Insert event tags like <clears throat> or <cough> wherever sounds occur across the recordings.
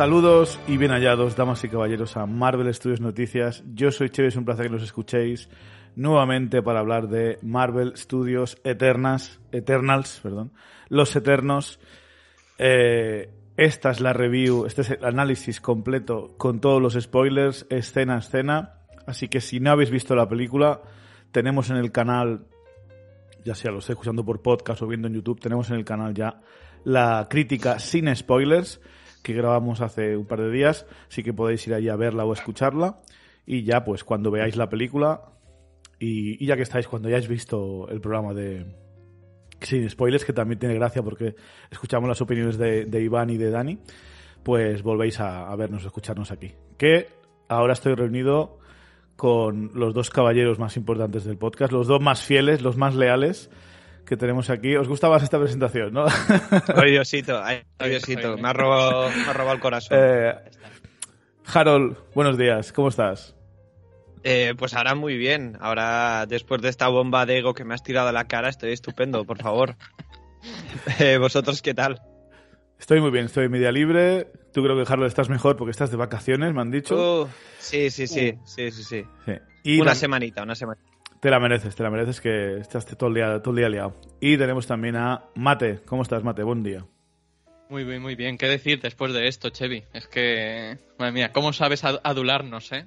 Saludos y bien hallados, damas y caballeros, a Marvel Studios Noticias. Yo soy Cheve, es un placer que nos escuchéis nuevamente para hablar de Marvel Studios Eternas, Eternals, perdón, Los Eternos. Eh, esta es la review, este es el análisis completo con todos los spoilers, escena a escena. Así que si no habéis visto la película, tenemos en el canal, ya sea lo esté escuchando por podcast o viendo en YouTube, tenemos en el canal ya la crítica sin spoilers que grabamos hace un par de días, así que podéis ir allí a verla o escucharla. Y ya, pues cuando veáis la película, y, ya que estáis, cuando hayáis visto el programa de Sin Spoilers, que también tiene gracia porque escuchamos las opiniones de, Iván y de Dani, pues volvéis a, a vernos, a escucharnos aquí. Que ahora estoy reunido con los dos caballeros más importantes del podcast, los dos más fieles, los más leales que tenemos aquí. ¿Os gustaba esta presentación, no? <laughs> Ay, Diosito, ay, Diosito, me ha robado, me ha robado el corazón. Eh, Harold, buenos días, ¿cómo estás? Eh, pues ahora muy bien. Ahora, después de esta bomba de ego que me has tirado a la cara, estoy estupendo, por favor. <laughs> Eh, ¿Vosotros qué tal? Estoy muy bien, estoy en media libre. Tú creo que, Harold, estás mejor porque estás de vacaciones, me han dicho. Uh, sí, sí, sí, uh. sí, sí, sí. Y una semanita, una semanita. Te la mereces, te la mereces que estás todo el día, todo el día liado. Y tenemos también a Mate. ¿Cómo estás, Mate? Buen día. Muy bien, muy bien. ¿Qué decir después de esto, Chevy? Es que, madre mía, ¿cómo sabes adularnos, eh?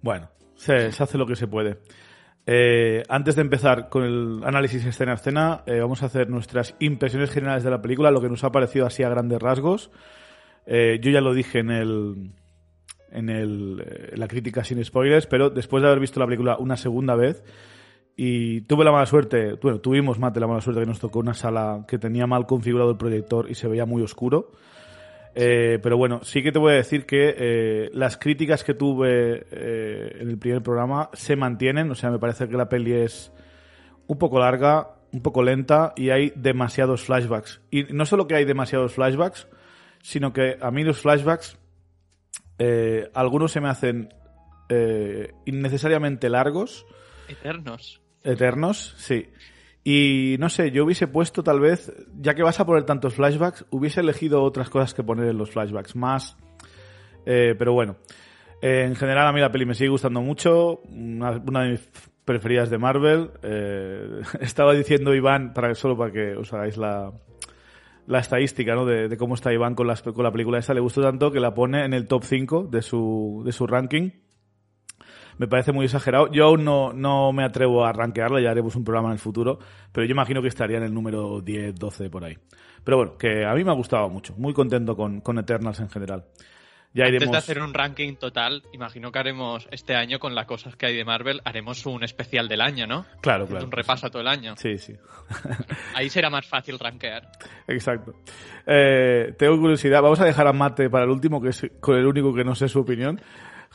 Bueno, se, hace lo que se puede. Eh, antes de empezar con el análisis escena a escena, eh, vamos a hacer nuestras impresiones generales de la película, lo que nos ha parecido así a grandes rasgos. Eh, yo ya lo dije en el en el, la crítica sin spoilers, pero después de haber visto la película una segunda vez y tuve la mala suerte, bueno, tuvimos mate la mala suerte que nos tocó una sala que tenía mal configurado el proyector y se veía muy oscuro. Eh, pero bueno, sí que te voy a decir que eh, las críticas que tuve eh, en el primer programa se mantienen. O sea, me parece que la peli es un poco larga, un poco lenta y hay demasiados flashbacks. Y no solo que hay demasiados flashbacks, sino que a mí los flashbacks, algunos se me hacen innecesariamente largos. Eternos. Eternos, sí. Y no sé, yo hubiese puesto tal vez, ya que vas a poner tantos flashbacks, hubiese elegido otras cosas que poner en los flashbacks, más. Eh, pero bueno, eh, en general a mí la peli me sigue gustando mucho, una, de mis preferidas de Marvel. Eh, <laughs> estaba diciendo Iván, para solo para que os hagáis la, la estadística ¿no? de, cómo está Iván con, con la película esta, le gustó tanto que la pone en el top 5 de su, de su ranking me parece muy exagerado. Yo aún no, no me atrevo a rankearla, ya haremos un programa en el futuro, pero yo imagino que estaría en el número 10, 12 por ahí. Pero bueno, que a mí me ha gustado mucho, muy contento con, con Eternals en general. Ya Antes de hacer un ranking total, imagino que haremos este año con las cosas que hay de Marvel, haremos un especial del año, ¿no? Claro, claro. Un repaso a todo el año. Sí, sí. <laughs> Ahí será más fácil rankear. Exacto. Eh, tengo curiosidad, vamos a dejar a Mate para el último, que es con el único que no sé su opinión.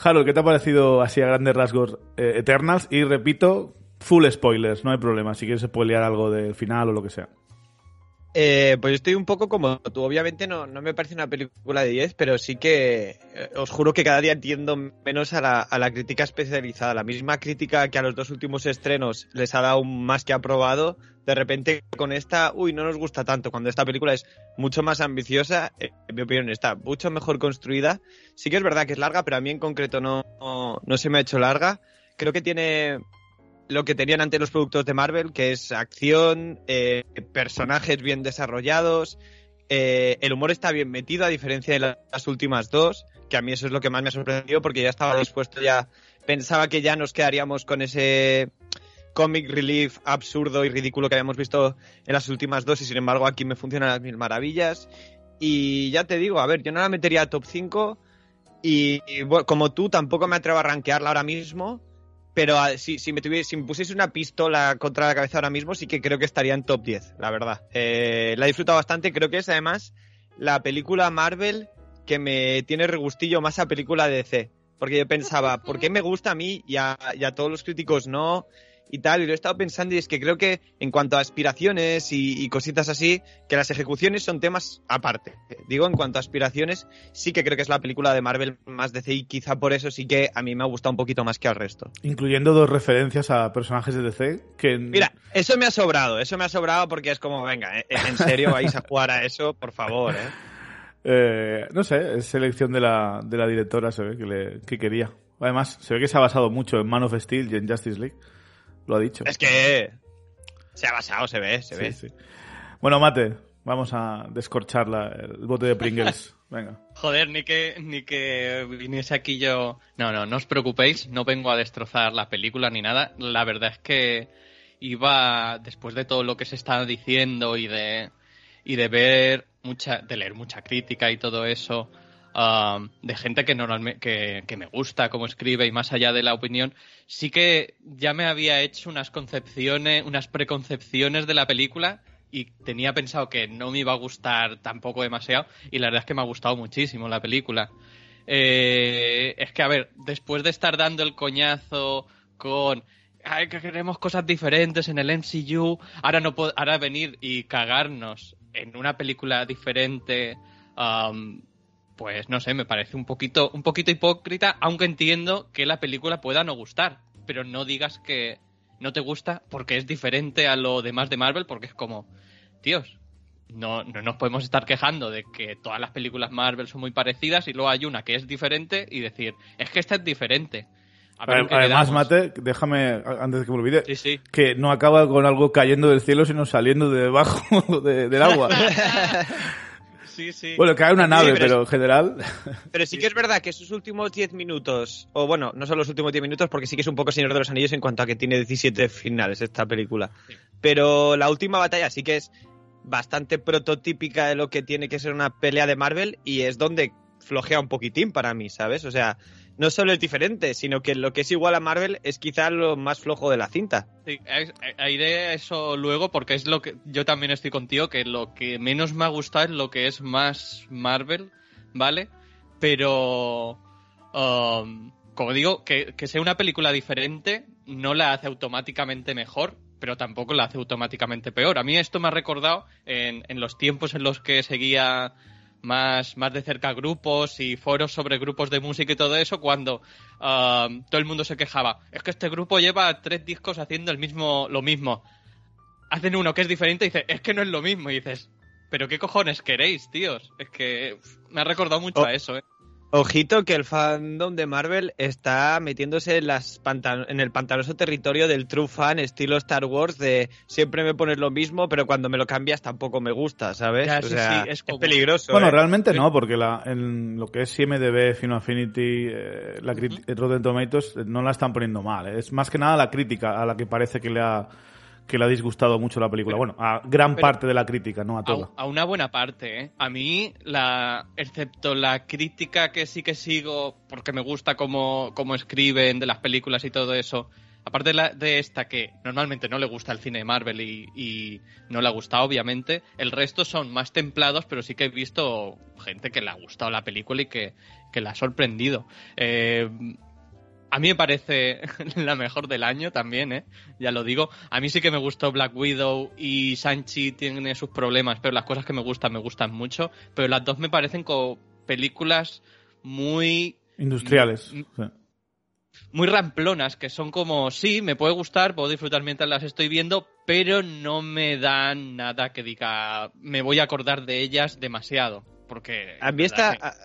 Harold, ¿qué te ha parecido así a grandes rasgos eh, Eternals? Y repito, full spoilers, no hay problema, si quieres spoilear algo del final o lo que sea. Eh, pues estoy un poco como tú. Obviamente no, no me parece una película de 10, pero sí que eh, os juro que cada día entiendo menos a la, a la, crítica especializada. La misma crítica que a los dos últimos estrenos les ha dado más que aprobado, de repente con esta, uy, no nos gusta tanto. Cuando esta película es mucho más ambiciosa, eh, en mi opinión está mucho mejor construida. Sí que es verdad que es larga, pero a mí en concreto no, no se me ha hecho larga. Creo que tiene lo que tenían ante los productos de Marvel, que es acción, eh, personajes bien desarrollados, eh, el humor está bien metido, a diferencia de las últimas dos, que a mí eso es lo que más me ha sorprendido, porque ya estaba dispuesto, ya pensaba que ya nos quedaríamos con ese comic relief absurdo y ridículo que habíamos visto en las últimas dos, y sin embargo aquí me funcionan las mil maravillas. Y ya te digo, a ver, yo no la metería a top 5, y, como tú tampoco me atrevo a rankearla ahora mismo, pero ah, si, me tuviese, si me pusiese una pistola contra la cabeza ahora mismo, sí que creo que estaría en top 10, la verdad. Eh, la he disfrutado bastante, creo que es además la película Marvel que me tiene regustillo más a película de DC. Porque yo pensaba, ¿por qué me gusta a mí y a, y a todos los críticos no? Y tal, y lo he estado pensando y es que creo que en cuanto a aspiraciones y, cositas así, que las ejecuciones son temas aparte. Digo, en cuanto a aspiraciones, sí que creo que es la película de Marvel más DC y quizá por eso sí que a mí me ha gustado un poquito más que al resto. Incluyendo dos referencias a personajes de DC que... Mira, eso me ha sobrado, eso me ha sobrado porque es como, venga, ¿eh? en serio vais a jugar a eso, por favor, ¿eh? Eh, no sé, es selección de la, de la directora, se ve que, le, que quería. Además, se ve que se ha basado mucho en Man of Steel y en Justice League. Lo ha dicho. Es que se ha basado, se ve, se ve. Bueno, Mate, vamos a descorchar el bote de Pringles. <laughs> Venga. Joder, ni que, ni que viniese aquí yo. No, no, no os preocupéis, no vengo a destrozar la película ni nada. La verdad es que iba, después de todo lo que se está diciendo y de, y de ver mucha, de leer mucha crítica y todo eso, um, de gente que normalmente, que, me gusta cómo escribe y más allá de la opinión, sí que ya me había hecho unas concepciones, unas preconcepciones de la película y tenía pensado que no me iba a gustar tampoco demasiado y la verdad es que me ha gustado muchísimo la película. Eh, es que, a ver, después de estar dando el coñazo con que queremos cosas diferentes en el MCU, ahora no ahora venir y cagarnos en una película diferente, um, pues no sé, me parece un poquito, un poquito hipócrita, aunque entiendo que la película pueda no gustar, pero no digas que no te gusta porque es diferente a lo demás de Marvel, porque es como, tíos, no, no nos podemos estar quejando de que todas las películas Marvel son muy parecidas y luego hay una que es diferente y decir, es que esta es diferente. Además, Mate, déjame, antes de que me olvide, que no acaba con algo cayendo del cielo, sino saliendo de debajo <laughs> del agua. <laughs> sí, sí. Bueno, cae una nave, pero, en general... Pero sí <laughs> que es verdad que esos últimos 10 minutos, o bueno, no son los últimos 10 minutos, porque sí que es un poco Señor de los Anillos en cuanto a que tiene 17 finales esta película. Pero la última batalla sí que es bastante prototípica de lo que tiene que ser una pelea de Marvel y es donde flojea un poquitín para mí, ¿sabes? O sea, no solo es diferente, sino que lo que es igual a Marvel es quizá lo más flojo de la cinta. Sí, iré a eso luego porque es lo que yo también estoy contigo, que lo que menos me ha gustado es lo que es más Marvel, ¿vale? Pero, um, como digo, que, sea una película diferente no la hace automáticamente mejor, pero tampoco la hace automáticamente peor. A mí esto me ha recordado en, en los tiempos en los que seguía más, más de cerca grupos y foros sobre grupos de música y todo eso, cuando um, todo el mundo se quejaba. Es que este grupo lleva tres discos haciendo el mismo, lo mismo. Hacen uno que es diferente y dice, es que no es lo mismo. Y dices, pero qué cojones queréis, tíos. Es que me ha recordado mucho a eso, eh. Ojito que el fandom de Marvel está metiéndose en, las en el pantanoso territorio del true fan estilo Star Wars de siempre me pones lo mismo, pero cuando me lo cambias tampoco me gusta, ¿sabes? o sea, es, peligroso. Bueno, ¿eh? realmente no, porque la, en lo que es IMDB, Fino Affinity, eh, la uh Rotten Tomatoes eh, no la están poniendo mal. Es más que nada la crítica a la que parece que le ha que le ha disgustado mucho la película. bueno, a gran parte de la crítica, no a toda. A, una buena parte, ¿eh? A mí, la, excepto la crítica que sí que sigo, porque me gusta cómo, cómo escriben de las películas y todo eso, aparte de, la, de, esta que normalmente no le gusta el cine de Marvel y, no le ha gustado, obviamente, el resto son más templados, pero sí que he visto gente que le ha gustado la película y que, que la ha sorprendido. Eh, a mí me parece <laughs> la mejor del año también, ¿eh? Ya lo digo. A mí sí que me gustó Black Widow y Sanchi tiene sus problemas, pero las cosas que me gustan me gustan mucho. Pero las dos me parecen como películas muy... Industriales. Muy ramplonas, que son como, sí, me puede gustar, puedo disfrutar mientras las estoy viendo, pero no me dan nada que diga, me voy a acordar de ellas demasiado. Porque... A mí esta...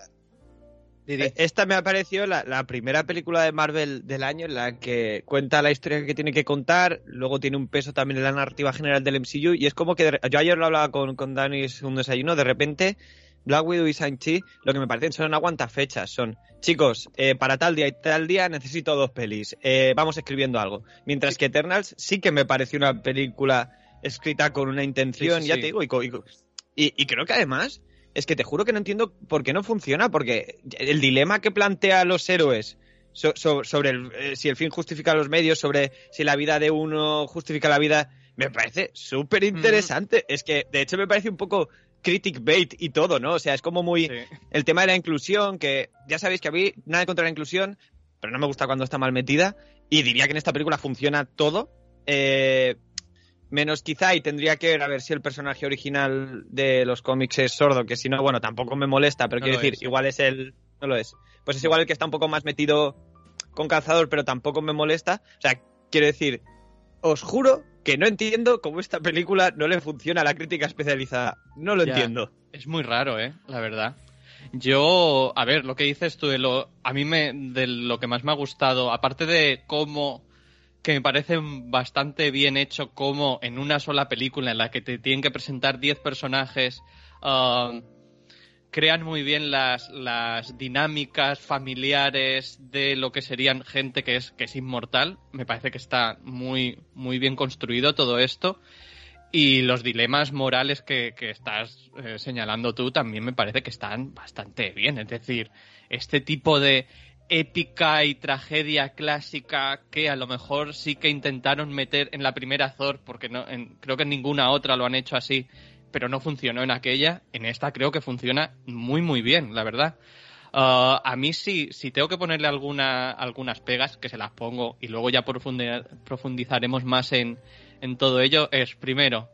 Eh, esta me ha parecido la, primera película de Marvel del año en la que cuenta la historia que tiene que contar, luego tiene un peso también en la narrativa general del MCU y es como que yo ayer lo hablaba con, con Dani en un desayuno, de repente Black Widow y Shang-Chi lo que me parecen son aguantafechas, son chicos, eh, para tal día y tal día necesito dos pelis, eh, vamos escribiendo algo. Mientras que Eternals sí que me pareció una película escrita con una intención, ya te digo, y creo que además es que te juro que no entiendo por qué no funciona, porque el dilema que plantea los héroes sobre eh, si el fin justifica los medios, sobre si la vida de uno justifica la vida, me parece súper interesante. Es que, de hecho, me parece un poco critic bait y todo, ¿no? O sea, es como muy... El tema de la inclusión, que ya sabéis que a mí nada contra la inclusión, pero no me gusta cuando está mal metida, y diría que en esta película funciona todo. Eh, Menos quizá, y tendría que ver a ver si el personaje original de los cómics es sordo, que si no, bueno, tampoco me molesta, pero quiero decir, igual es el. No lo es. Pues es igual el que está un poco más metido con calzador, pero tampoco me molesta. O sea, quiero decir, os juro que no entiendo cómo esta película no le funciona a la crítica especializada. No lo entiendo. Es muy raro, ¿eh? La verdad. Yo, a ver, lo que dices tú, de lo, a mí me, de lo que más me ha gustado, aparte de cómo, que me parece bastante bien hecho, como en una sola película en la que te tienen que presentar 10 personajes, uh, crean muy bien las, las dinámicas familiares de lo que serían gente que es, que es inmortal. Me parece que está muy, muy bien construido todo esto. Y los dilemas morales que, estás eh, señalando tú también me parece que están bastante bien. Es decir, este tipo de épica y tragedia clásica que a lo mejor sí que intentaron meter en la primera Thor, porque no, creo que en ninguna otra lo han hecho así, pero no funcionó en aquella. En esta creo que funciona muy, muy bien, la verdad. Uh, a mí sí, si tengo que ponerle alguna, algunas pegas, que se las pongo y luego ya profundizaremos más en, en todo ello es, primero,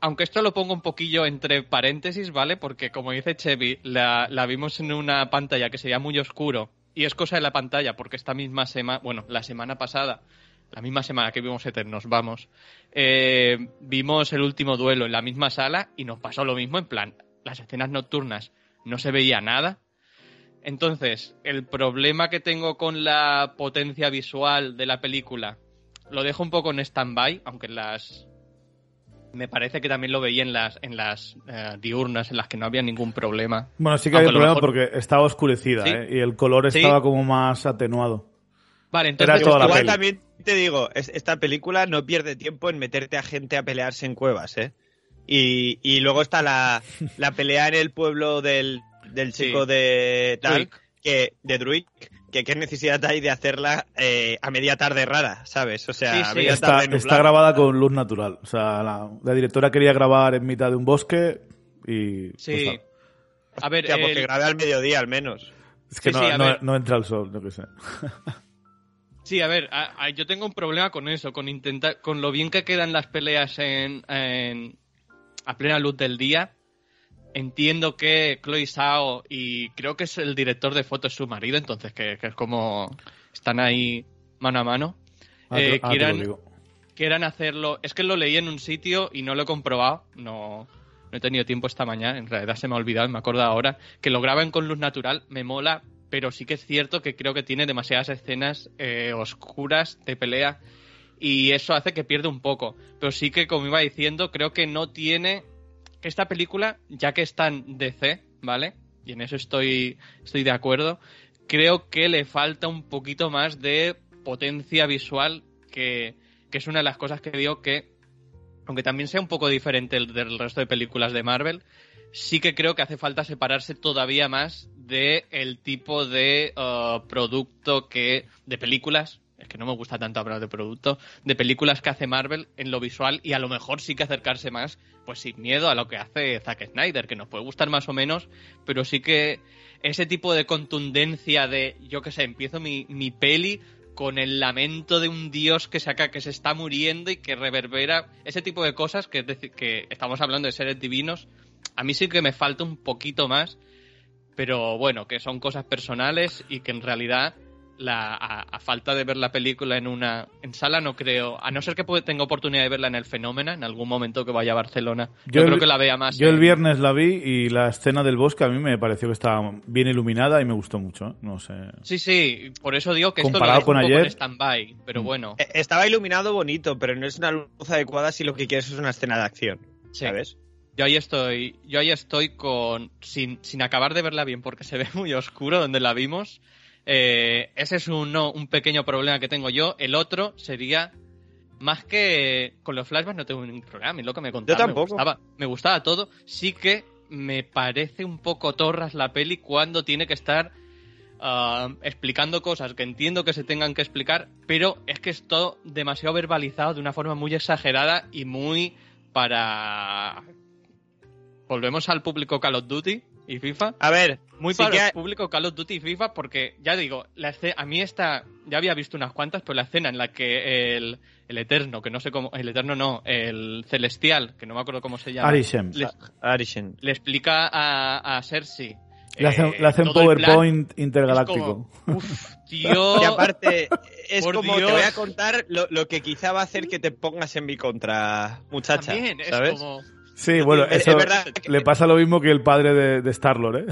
aunque esto lo pongo un poquillo entre paréntesis, ¿vale? Porque como dice Chevy, la, vimos en una pantalla que sería muy oscuro y es cosa de la pantalla porque esta misma semana, bueno, la semana pasada, la misma semana que vimos Eternos, vamos, eh, vimos el último duelo en la misma sala y nos pasó lo mismo en plan, las escenas nocturnas no se veía nada. Entonces, el problema que tengo con la potencia visual de la película lo dejo un poco en stand-by, aunque las... Me parece que también lo veía en las, en las eh, diurnas, en las que no había ningún problema. Bueno, sí que había problema porque estaba oscurecida ¿eh? y el color estaba como más atenuado. Vale, entonces igual también te digo, esta película no pierde tiempo en meterte a gente a pelearse en cuevas, ¿eh? Y, y luego está la, la pelea en el pueblo del, del chico de tal, que, de Druid, que qué necesidad hay de hacerla eh, a media tarde rara, ¿sabes? O sea, está, está, grabada con luz natural. O sea, la, directora quería grabar en mitad de un bosque y... Pues, sí. a ver, porque grabe al mediodía al menos. Es que no, no, entra el sol, no que sé. <laughs> Sí, a ver, yo tengo un problema con eso, con intentar, con lo bien que quedan las peleas en, en a plena luz del día entiendo que Chloe Sao y creo que es el director de fotos su marido, entonces que, es como están ahí mano a mano. Ah, eh, ah, quieran, hacerlo. Es que lo leí en un sitio y no lo he comprobado. No, no he tenido tiempo esta mañana. En realidad se me ha olvidado, me acuerdo ahora. Que lo graban con luz natural, me mola, pero sí que es cierto que creo que tiene demasiadas escenas eh, oscuras de pelea y eso hace que pierda un poco. Pero sí que, como iba diciendo, creo que no tiene esta película, ya que está en DC, ¿vale? Y en eso estoy, estoy de acuerdo, creo que le falta un poquito más de potencia visual, que, es una de las cosas que digo que, aunque también sea un poco diferente del resto de películas de Marvel, sí que creo que hace falta separarse todavía más el tipo de uh, producto que de películas es que no me gusta tanto hablar de producto, de películas que hace Marvel en lo visual y a lo mejor sí que acercarse más, pues sin miedo a lo que hace Zack Snyder, que nos puede gustar más o menos, pero sí que ese tipo de contundencia de, yo qué sé, empiezo mi, mi peli con el lamento de un dios que saca que se está muriendo y que reverbera ese tipo de cosas que es decir que estamos hablando de seres divinos a mí sí que me falta un poquito más pero bueno que son cosas personales y que en realidad la, a, falta de ver la película en una en sala no creo a no ser que tenga oportunidad de verla en el fenómeno en algún momento que vaya a Barcelona. Yo, creo que la vea más yo el viernes la vi y la escena del bosque a mí me pareció que estaba bien iluminada y me gustó mucho ¿eh? no sé. Sí sí por eso digo que Comparado esto lo con ayer stand by pero mm. bueno. E, estaba iluminado bonito pero no es una luz adecuada si lo que quieres es una escena de acción sabes yo ahí estoy yo ahí estoy con sin, sin acabar de verla bien porque se ve muy oscuro donde la vimos eh, ese es un, un pequeño problema que tengo yo. El otro sería más que con los flashbacks no tengo ningún problema. lo que me contaba. Yo tampoco. Me gustaba, todo. Sí que me parece un poco torras la peli cuando tiene que estar ah, explicando cosas que entiendo que se tengan que explicar, pero es que es todo demasiado verbalizado de una forma muy exagerada y muy para. Volvemos al público Call of Duty y FIFA. A ver, muy para el público Call of Duty y FIFA porque ya digo, la escena, a mí esta ya había visto unas cuantas, pero la escena en la que el, el Eterno, que no sé cómo, el Eterno no, el Celestial, que no me acuerdo cómo se llama. Arishem. Le, le explica a, a Cersei le hacen, eh, le hacen PowerPoint intergaláctico. uf, <laughs> tío. Y aparte, es como te voy a contar lo, lo, que quizá va a hacer que te pongas en mi contra, muchacha. También, ¿sabes? es como Sí, bueno, Es- eso es verdad que- le pasa lo mismo que el padre de, de Star-Lord, ¿eh?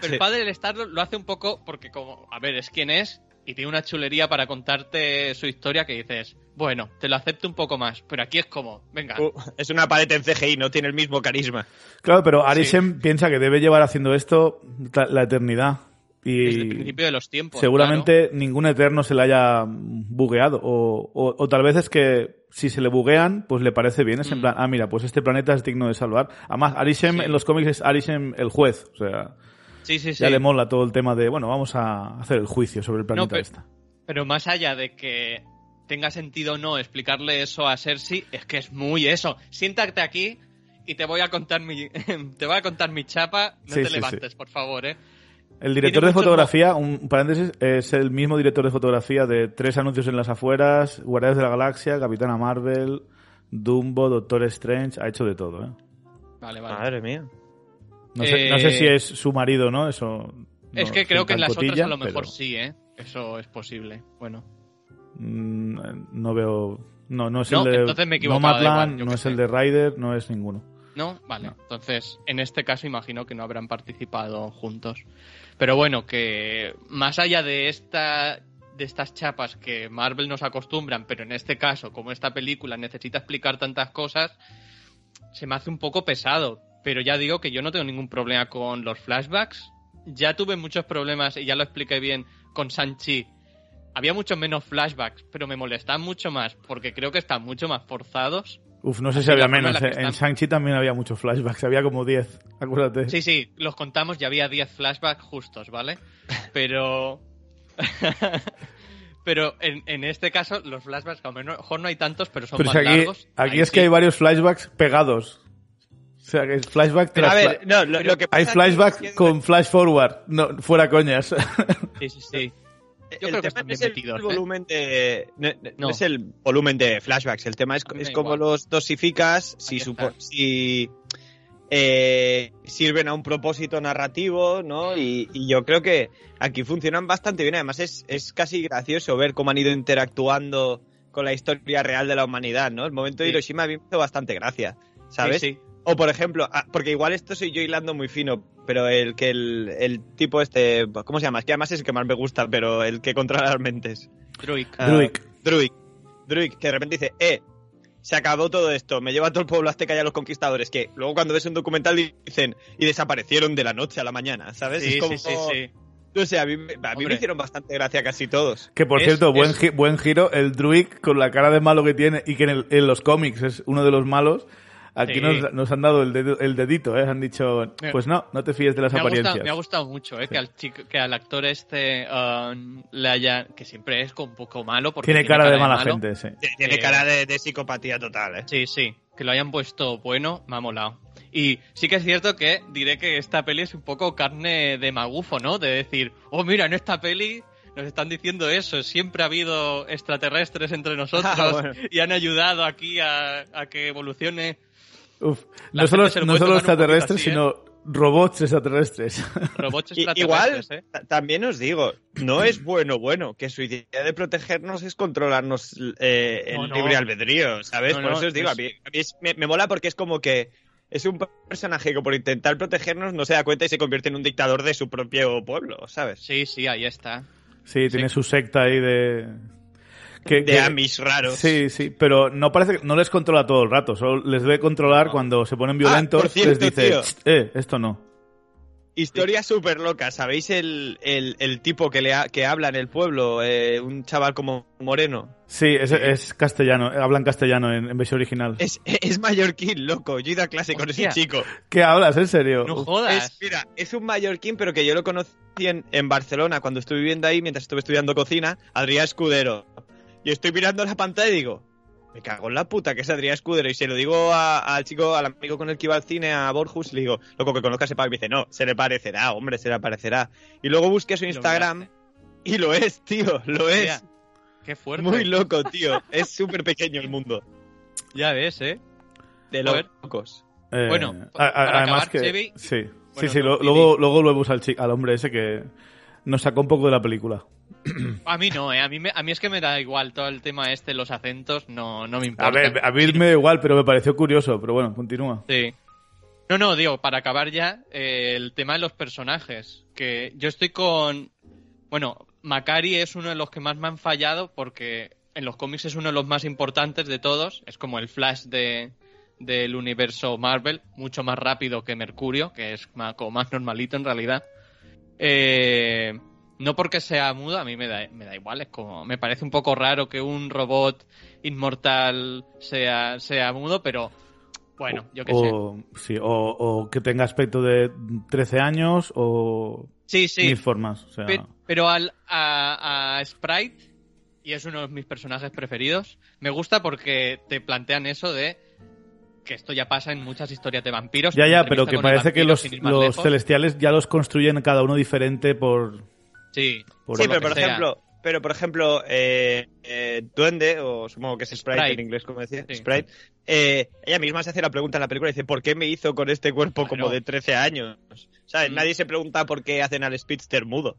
Pero Sí. el padre del Star lo hace un poco porque como, a ver, es quien es y tiene una chulería para contarte su historia que dices, bueno, te lo acepto un poco más, pero aquí es como, venga, Uh, es una pared en CGI, no tiene el mismo carisma. Claro, pero Arishem piensa que debe llevar haciendo esto la, eternidad. desde el Y principio de los tiempos. seguramente ningún eterno se le haya bugueado. O, o- o tal vez es que si se le buguean, pues le parece bien. Es en Mm. plan, ah, mira, pues este planeta es digno de salvar. Además, Arishem Sí. en los cómics es Arishem el juez. O sea. Sí, sí, ya le mola todo el tema de, bueno, vamos a hacer el juicio sobre el planeta pero- este. Pero más allá de que tenga sentido o no explicarle eso a Cersei, es que es muy eso. Siéntate aquí y te voy a contar mi, <laughs> te voy a contar mi chapa. No te levantes, por favor, eh. El director de fotografía, un paréntesis, es el mismo director de fotografía de tres anuncios en las afueras, Guardianes de la Galaxia, Capitana Marvel, Dumbo, Doctor Strange, ha hecho de todo, ¿eh? Vale, vale. Madre mía. No, sé, Eh, no sé si es su marido, ¿no? Eso. es no- que creo que en las otras a lo mejor pero, sí, eh. Eso es posible. Bueno. mm, no veo. No, no es No, el de entonces me Nomadland, igual, no es sé. el de Ryder, no es ninguno. ¿No? Vale. No. Entonces, en este caso imagino que no habrán participado juntos. Pero bueno, que más allá de esta de estas chapas que Marvel nos acostumbran, pero en este caso, como esta película necesita explicar tantas cosas, se me hace un poco pesado. Pero ya digo que yo no tengo ningún problema con los flashbacks. Ya tuve muchos problemas, y ya lo expliqué bien, con Sanchi. Había muchos menos flashbacks, pero me molestan mucho más, porque creo que están mucho más forzados. Uf, no sé Así si había en menos. eh. En están- Shang-Chi también había muchos flashbacks, había como 10, acuérdate. Sí, sí, los contamos y había 10 flashbacks justos, ¿vale? Pero. <laughs> pero en, en este caso, los flashbacks, a lo mejor no hay tantos, pero son Pero más si aquí, largos. aquí es que hay varios flashbacks pegados. O sea, que es flashback Pero tras a ver, fla- no, lo, lo que Hay flashback aquí es que- con flash forward. No, fuera coñas. <laughs> Sí, sí, sí. Yo el creo que tema no es el ¿eh? volumen de no, es el volumen de flashbacks el tema es, es como los dosificas si si eh, sirven a un propósito narrativo no y, y yo creo que aquí funcionan bastante bien. Además es, es casi gracioso ver cómo han ido interactuando con la historia real de la humanidad no el momento de. Hiroshima a mí me hizo bastante gracia sabes Sí, sí. O por ejemplo, ah, porque igual esto soy yo hilando muy fino, pero el que el, el tipo este, ¿cómo se llama? Es que además es el que más me gusta, pero el que controla las mentes. Druid. Ah, Druid. Druid. Druid, que de repente dice, eh, se acabó todo esto, me lleva a todo el pueblo azteca y a los conquistadores, que luego cuando ves un documental dicen, y desaparecieron de la noche a la mañana, ¿sabes? Sí, es como, sí, sí, sí. No sé, a mí, me- a mí me hicieron bastante gracia casi todos. Que por Es- cierto, buen, es- gi- buen giro, el Druid con la cara de malo que tiene y que en, el- en los cómics es uno de los malos. Aquí Sí. nos, nos han dado el, dedo- el dedito, ¿eh? Han dicho, pues no, no te fíes de las Me ha, apariencias. gustado, me ha gustado mucho, ¿eh? Sí. Que al chico, que al actor este um, le haya, que siempre es un poco malo porque tiene, cara, de mala malo. gente, sí. Tiene Eh, cara de, de psicopatía total, ¿eh? Sí, sí, que lo hayan puesto bueno, me ha molado. Y sí que es cierto que diré que esta peli es un poco carne de magufo, ¿no? De decir, oh, mira, en esta peli nos están diciendo eso, siempre ha habido extraterrestres entre <laughs> nosotros Ah, bueno. y han ayudado aquí a, a que evolucione. Uf, no solo, no extraterrestres, así, ¿eh? sino robots extraterrestres. <laughs> Robots extraterrestres, igual, ¿eh? ta- también os digo, no es bueno, bueno, que su idea de protegernos es controlarnos eh, el No, no. libre albedrío, ¿sabes? No, por no, eso os digo, es- a mí, a mí es- me, me mola porque es como que es un personaje que por intentar protegernos no se da cuenta y se convierte en un dictador de su propio pueblo, ¿sabes? Sí, sí, ahí está. Sí, tiene su secta ahí de... Que, De que- Amish raros. Sí, sí, pero no parece que no les controla todo el rato, solo les debe controlar No. cuando se ponen violentos, por cierto, les dice, tío. "Tst, eh, esto no. Historia súper loca, ¿sabéis el, el, el tipo que, le ha- que habla en el pueblo? Eh, un chaval como moreno. Sí, es, es castellano, hablan castellano en, en versión original. Es, es mallorquín, loco. Yo he ido a clase con ese chico. ¿Qué hablas, en serio? No jodas. Es, mira, es un mallorquín, pero que yo lo conocí en, en Barcelona cuando estuve viviendo ahí, mientras estuve estudiando cocina, Adrián Escudero. Y estoy mirando la pantalla y digo, me cago en la puta que es Adrián Escudero. Y se lo digo a- al chico, al amigo con el que iba al cine, a Borjus, y le digo, loco, que conozcas ese pavo. Y me dice, no, se le parecerá, hombre, se le parecerá. Y luego busqué su lo Instagram y lo es, tío, lo es. Qué fuerte. Muy loco, tío. Es súper pequeño el mundo. Ya ves, ¿eh? De Joder. locos. eh, Bueno, a- a- para además acabar, que Chevy, sí, sí, bueno, sí, no, lo- luego luego volvemos al al hombre ese que nos sacó un poco de la película. <clears throat> A mí no, ¿eh? A mí, me- a mí es que me da igual todo el tema este, los acentos, no, no me importa. A ver, a mí me da igual, pero me pareció curioso. Pero bueno, continúa. Sí. No, no, digo, para acabar ya, eh, el tema de los personajes. Que yo estoy con. Bueno, Macari es uno de los que más me han fallado porque en los cómics es uno de los más importantes de todos. Es como el Flash de, del universo Marvel, mucho más rápido que Mercurio, que es más, como más normalito en realidad. Eh, no porque sea mudo, a mí me da, me da igual. Es como. Me parece un poco raro que un robot inmortal sea, sea mudo, pero. Bueno, yo qué sé. o, sí, o, o que tenga aspecto de 13 años o Sí, sí. mil formas. O sea, Pe- Pero al, a, a Sprite, y es uno de mis personajes preferidos, me gusta porque te plantean eso de que esto ya pasa en muchas historias de vampiros. ya, ya, pero que parece que los, los celestiales ya los construyen cada uno diferente por... Sí, por sí, pero por sea. ejemplo, pero por ejemplo, eh, eh, Duende, o supongo que es Sprite, Sprite. en inglés, como decía, Sí. Sprite, eh, ella misma se hace la pregunta en la película y dice, ¿por qué me hizo con este cuerpo como Claro. de 13 años? ¿Sabes? Mm. Nadie se pregunta por qué hacen al Speedster mudo.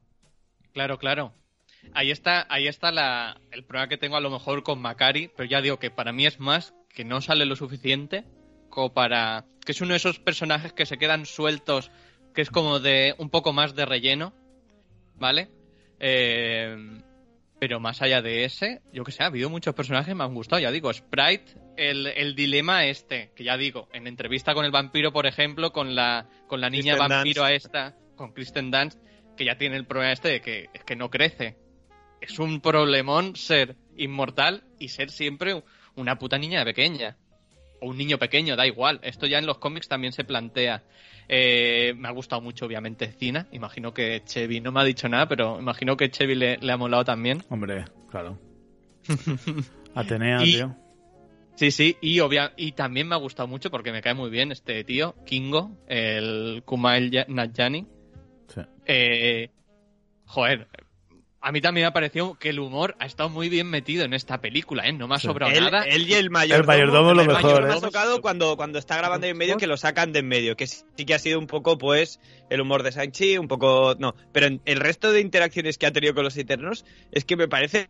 Claro, claro. Ahí está, ahí está la, el problema que tengo a lo mejor con Macari, pero ya digo que para mí es más que no sale lo suficiente como para... que es uno de esos personajes que se quedan sueltos, que es como de un poco más de relleno, ¿vale? Eh, pero más allá de ese, yo que sé, ha habido muchos personajes que me han gustado, ya digo, Sprite, el, el dilema este, que ya digo, en entrevista con el vampiro, por ejemplo, con la, con la niña Kristen vampiro a esta, con Kristen Dance, que ya tiene el problema este de que es que no crece. Es un problemón ser inmortal y ser siempre una puta niña pequeña. O un niño pequeño, da igual. Esto ya en los cómics también se plantea. Eh, me ha gustado mucho, obviamente, Cina. Imagino que Chevy no me ha dicho nada, pero imagino que Chevy le, le ha molado también. Hombre, claro. <laughs> Atenea, Y- tío. Sí, sí, y, obvia y también me ha gustado mucho porque me cae muy bien este tío, Kingo, el Kumail Nanjiani. Sí. Eh, joder, a mí también me ha parecido que el humor ha estado muy bien metido en esta película, ¿eh? No me ha sobrado nada. él y el mayordomo. El mayordomo es lo el mejor, ¿eh? Me ha tocado cuando, cuando está grabando ahí en medio que lo sacan de en medio, que sí que ha sido un poco, pues, el humor de Sanchi, un poco... No, pero en el resto de interacciones que ha tenido con los Eternos es que me parece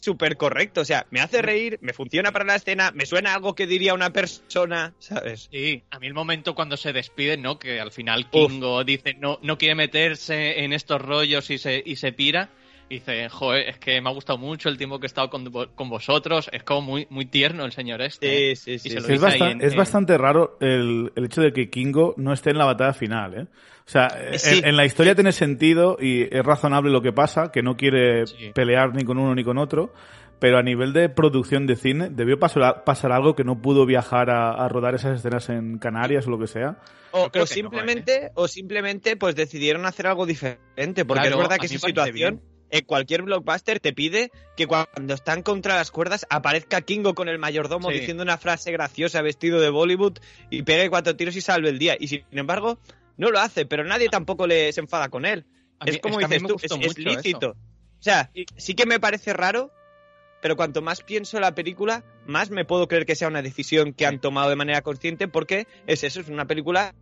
súper correcto. O sea, me hace reír, me funciona para la escena, me suena algo que diría una persona, ¿sabes? Sí, a mí el momento cuando se despiden, ¿no? Que al final Uf. Kingo dice no, no quiere meterse en estos rollos y se, y se pira. Y dice, joder, es que me ha gustado mucho el tiempo que he estado con, con vosotros. Es como muy, muy tierno el señor este. ¿eh? Sí, sí, Y sí. Sí, es, bastan- en- es en- bastante raro el, el hecho de que Kingo no esté en la batalla final, ¿eh? O sea, en- Sí. en, la historia tiene sentido y es razonable lo que pasa, que no quiere Sí. pelear ni con uno ni con otro, pero a nivel de producción de cine debió pasar, pasar algo que no pudo viajar a, a rodar esas escenas en Canarias o lo que sea. O, o que no, simplemente, o simplemente, pues decidieron hacer algo diferente, porque Claro, es verdad que esa situación, en cualquier blockbuster te pide que cuando están contra las cuerdas aparezca Kingo con el mayordomo Sí. diciendo una frase graciosa vestido de Bollywood y pegue cuatro tiros y salve el día. Y sin embargo, no lo hace, pero nadie tampoco le se enfada con él. mí- es como que dices tú, es, es mucho eso. lícito. O sea, sí que me parece raro, pero cuanto más pienso en la película, más me puedo creer que sea una decisión que han tomado de manera consciente, porque es eso, es una película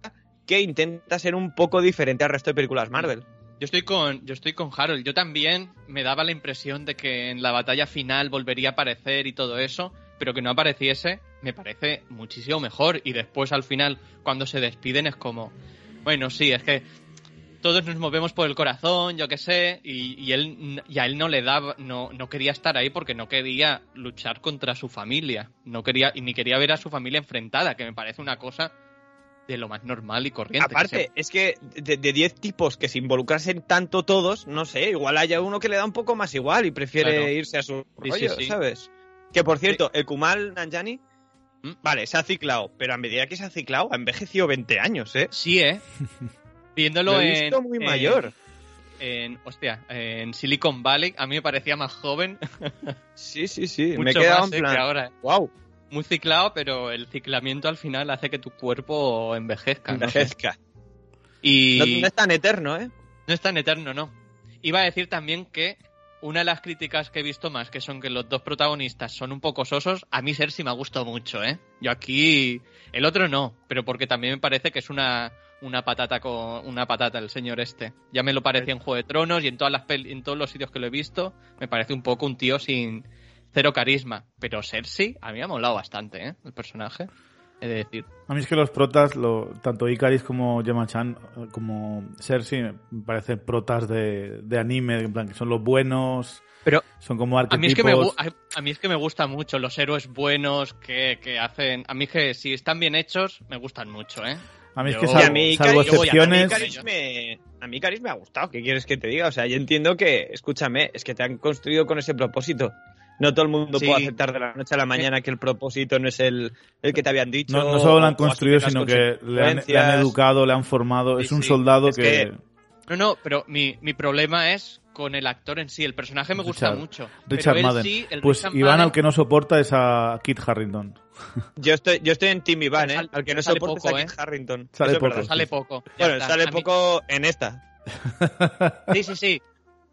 que intenta ser un poco diferente al resto de películas Marvel. Yo estoy con, yo estoy con Harold. Yo también me daba la impresión de que en la batalla final volvería a aparecer y todo eso, pero que no apareciese me parece muchísimo mejor. Y después al final, cuando se despiden, es como, bueno, sí, es que todos nos movemos por el corazón, yo qué sé, y, y él a él no le daba, no, no quería estar ahí porque no quería luchar contra su familia, no quería y ni quería ver a su familia enfrentada, que me parece una cosa de lo más normal y corriente. Aparte, es que de de 10 tipos que se involucrasen tanto todos, no sé, igual haya uno que le da un poco más igual y prefiere Claro. irse a su Sí, rollo, sí, sí. ¿sabes? Que por cierto, el Kumal Nanjani, ¿Mm? vale, se ha ciclado, pero a medida que se ha ciclado, ha envejecido 20 años, ¿eh? Sí, ¿eh? <laughs> Viéndolo Lo he visto en, muy en- mayor. En, hostia, en Silicon Valley a mí me parecía más joven. Sí, sí, sí. mucho me he quedado más, en eh, plan. que ahora. Wow, Muy ciclado, pero el ciclamiento al final hace que tu cuerpo envejezca. no envejezca. Y No, no es tan eterno, ¿eh? no es tan eterno, no. Iba a decir también que una de las críticas que he visto más, que son que los dos protagonistas son un poco sosos, a mí Cersei me ha gustado mucho, ¿eh? Yo aquí... El otro no, pero porque también me parece que es una, una patata con una patata el señor este. Ya me lo parecía en Juego de Tronos y en todas las en todos los sitios que lo he visto, me parece un poco un tío sin cero carisma, pero Cersei a mí me ha molado bastante, ¿eh? El personaje, he de decir. A mí es que los protas, lo- tanto Icaris como Gemma-chan, eh, como Cersei, me parecen protas de, de anime, en plan que son los buenos, Pero son como a arquetipos. mí es que me gu- a, a mí es que me gustan mucho los héroes buenos que, que hacen, a mí que si están bien hechos me gustan mucho, ¿eh? A mí es Yo- que Y salvo, a mí, salvo a- excepciones... A mí, Icaris me, a mí Icaris me ha gustado. ¿Qué quieres que te diga? O sea, yo entiendo que, escúchame, es que te han construido con ese propósito. No todo el mundo Sí. puede aceptar de la noche a la mañana que el propósito no es el, el que te habían dicho. No, no solo lo han construido, sino que le han, le han consecuencias. educado, le han formado. Sí, es un sí. soldado Es que... que- No, no, pero mi, mi problema es con el actor en sí. El personaje me gusta Richard- mucho. Richard pero él Madden. sí, el pues Richard Iván Madden- al que no soporta es a Kit Harrington. <laughs> Yo estoy, yo estoy en Team Iván, ¿eh? Sale- Al que no sale soporta poco, es a Kit ¿eh? Harrington. Sale Eso poco. Sale poco. Bueno, está. sale poco en esta. Sí, sí, sí.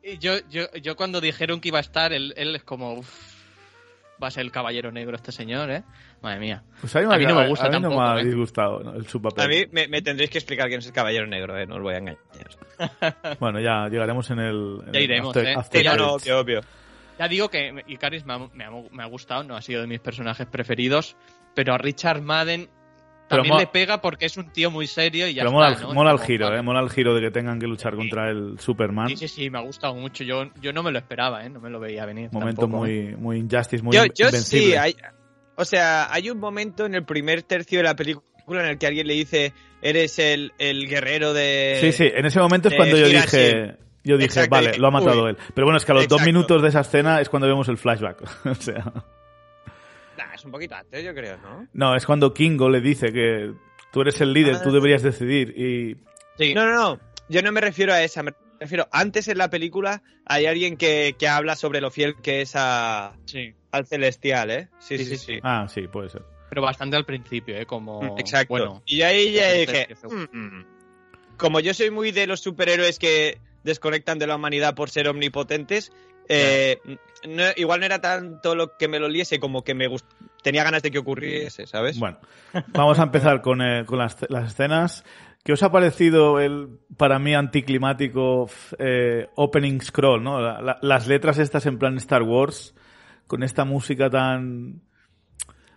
Y Yo, yo, yo cuando dijeron que iba a estar, él, él es como... "Uf, va a ser el caballero negro este señor, ¿eh? Madre mía. Pues a mí, A mí no me gusta a mí no me ha ¿eh? disgustado ¿no? el, su papel. A mí me, me tendréis que explicar quién es el caballero negro, ¿eh? No os voy a engañar. <laughs> Bueno, ya llegaremos en el... en Ya el iremos, after- ¿eh? after Sí, no, no, credits. obvio, obvio. Ya digo que Icaris me ha, me, ha, me ha gustado, no ha sido de mis personajes preferidos, pero a Richard Madden también le pega porque es un tío muy serio y ya Pero está, mola, el- ¿no? mola el giro. ¿eh? Mola el giro de que tengan que luchar contra el Superman. Sí, sí, sí, me ha gustado mucho. Yo, yo no me lo esperaba, ¿eh? No me lo veía venir. Momento tampoco, ¿eh? muy, muy injustice, muy Yo, yo invencible. sí, hay, o sea, hay un momento en el primer tercio de la película en el que alguien le dice, eres el, el guerrero de... Sí, sí, en ese momento es cuando yo dije, yo dije, Exacto, vale, dije, lo ha matado uy. él. Pero bueno, es que a los dos minutos de esa escena es cuando vemos el flashback. <laughs> o sea, es un poquito antes, yo creo, ¿no? no, es cuando Kingo le dice que tú eres el líder, Ah. tú deberías decidir. Y Sí. No, no, no. Yo no me refiero a esa. Me refiero, antes en la película hay alguien que, que habla sobre lo fiel que es a, Sí. al celestial, ¿eh? Sí, Sí, sí, sí, sí. ah, sí, puede ser. Pero bastante al principio, ¿eh? Como... Mm, Exacto. Bueno, y ahí ya dije. "Mm, mm". como yo soy muy de los superhéroes que desconectan de la humanidad por ser omnipotentes, eh, no- igual no era tanto lo que me lo liese como que me tenía ganas de que ocurriese, ¿sabes? Bueno, vamos a empezar con, eh, con las, las escenas. ¿Qué os ha parecido el, para mí, anticlimático eh, opening scroll, ¿no? La- la- las letras estas en plan Star Wars, con esta música tan,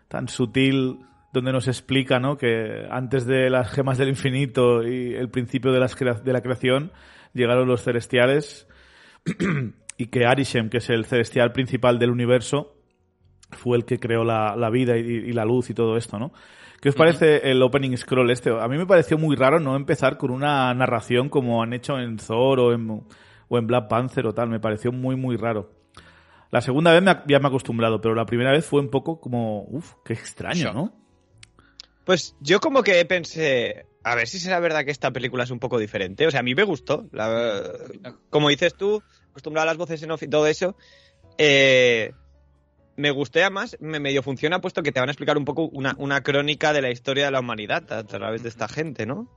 tan sutil, donde nos explica, ¿no? Que antes de las gemas del infinito y el principio de, las de la creación, llegaron los celestiales <clears throat> y que Arishem, que es el celestial principal del universo, fue el que creó la, la vida y, y la luz y todo esto, ¿no? ¿Qué os parece el opening scroll este? A mí me pareció muy raro no empezar con una narración como han hecho en Thor o en, o en Black Panther o tal. Me pareció muy, muy raro. La segunda vez me, ya me he acostumbrado, pero la primera vez fue un poco como, uff, qué extraño. ¿no? Pues yo como que pensé, a ver si será verdad que esta película es un poco diferente. O sea, a mí me gustó. La- como dices tú, acostumbrado a las voces en off y todo eso, eh, me gusté además, me medio funciona puesto que te van a explicar un poco una, una crónica de la historia de la humanidad a través de esta gente, ¿no?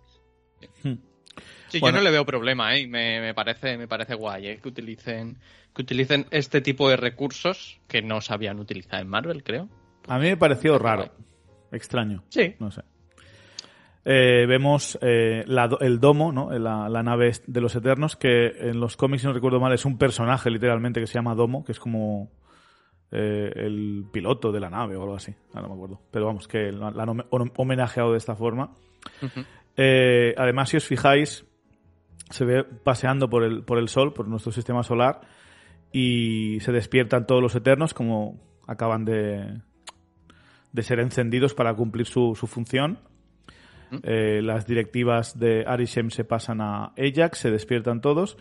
Sí, Bueno. yo no le veo problema, ¿eh? Me, me parece, me parece guay, ¿eh? Que utilicen, que utilicen este tipo de recursos que no sabían utilizar en Marvel, creo. A mí me pareció raro, extraño. Sí. No sé. Eh, vemos eh, la el domo, ¿no? La, la nave de los Eternos, que en los cómics, si no recuerdo mal, es un personaje literalmente que se llama Domo, que es como eh, el piloto de la nave o algo así. Ah, no me acuerdo. Pero vamos, que la la han home- hom- homenajeado de esta forma. Eh, además, si os fijáis, se ve paseando por el, por el Sol, por nuestro sistema solar, y se despiertan todos los Eternos como acaban de, de ser encendidos para cumplir su, su función. Eh, las directivas de Arishem se pasan a Ajax, se despiertan todos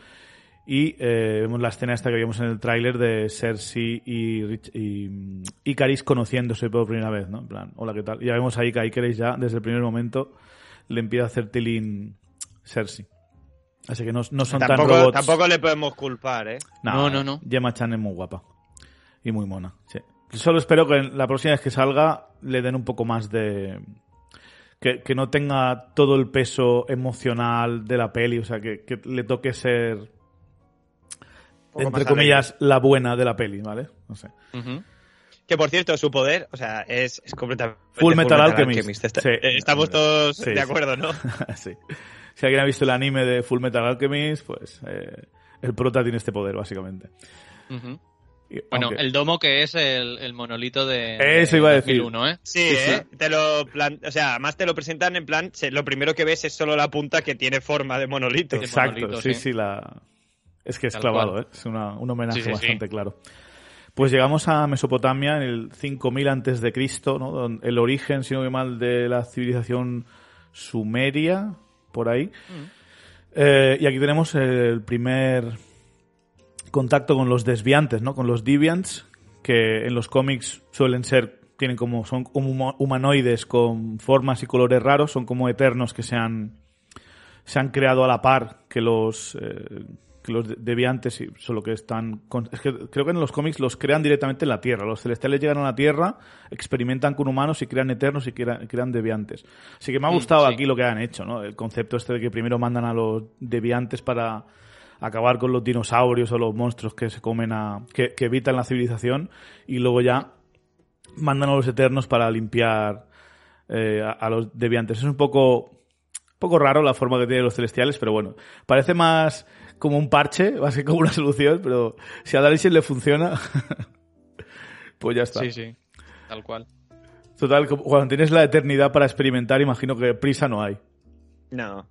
y eh, vemos la escena esta que vimos en el tráiler de Cersei y, Rich- y mm, Icaris conociéndose por primera vez, ¿no? En plan, hola, ¿qué tal? Y ya vemos ahí que a Icaris ya, desde el primer momento, le empieza a hacer tilín Cersei. Así que no, no son tan robots. tampoco le podemos culpar, ¿eh? No, no, no. Gemma Chan es muy guapa. Y muy mona, sí. Solo espero que la próxima vez que salga le den un poco más de... Que, que no tenga todo el peso emocional de la peli, o sea, que, que le toque ser, entre comillas, la buena de la peli, ¿vale? No sé. Que por cierto, su poder, o sea, es, es completamente. Full Metal Alchemist. Está- Sí. eh, Estamos todos Sí, de sí. acuerdo, ¿no? <laughs> sí. Si alguien ha visto el anime de Full Metal Alchemist, pues eh, el prota tiene este poder, básicamente. Bueno, aunque- el domo que es el, el monolito de. Eso de iba a decir. 2001, ¿eh? Sí, Sí, sí. ¿eh? Te lo plan... O sea, además te lo presentan en plan, lo primero que ves es solo la punta que tiene forma de monolito. Exacto, monolito, sí, sí. sí, la... Es que es Tal clavado. ¿eh? Es una- un homenaje Sí, sí, sí. bastante claro. Pues llegamos a Mesopotamia en el 5000 antes de Cristo, ¿no? El origen, si no me mal, de la civilización sumeria, por ahí. Mm. Eh, y aquí tenemos el primer contacto con los desviantes, ¿no? Con los deviants, que en los cómics suelen ser, tienen como, son como humanoides con formas y colores raros, son como eternos que se han, se han creado a la par que los, eh, que los de- deviantes, solo que están, con- es que creo que en los cómics los crean directamente en la Tierra, los celestiales llegan a la Tierra, experimentan con humanos y crean eternos y crean, crean deviantes. Así que me ha Mm, gustado sí. aquí lo que han hecho, ¿no? El concepto este de que primero mandan a los deviantes para acabar con los dinosaurios o los monstruos que se comen a. que, que evitan la civilización y luego ya mandan a los eternos para limpiar eh, a, a los deviantes. Es un poco. un poco raro la forma que tienen los celestiales, pero bueno. Parece más como un parche, va a ser como una solución, pero si a Dalisian le funciona, <laughs> pues ya está. Sí, sí. Tal cual. Total, cuando tienes la eternidad para experimentar, imagino que prisa no hay. No.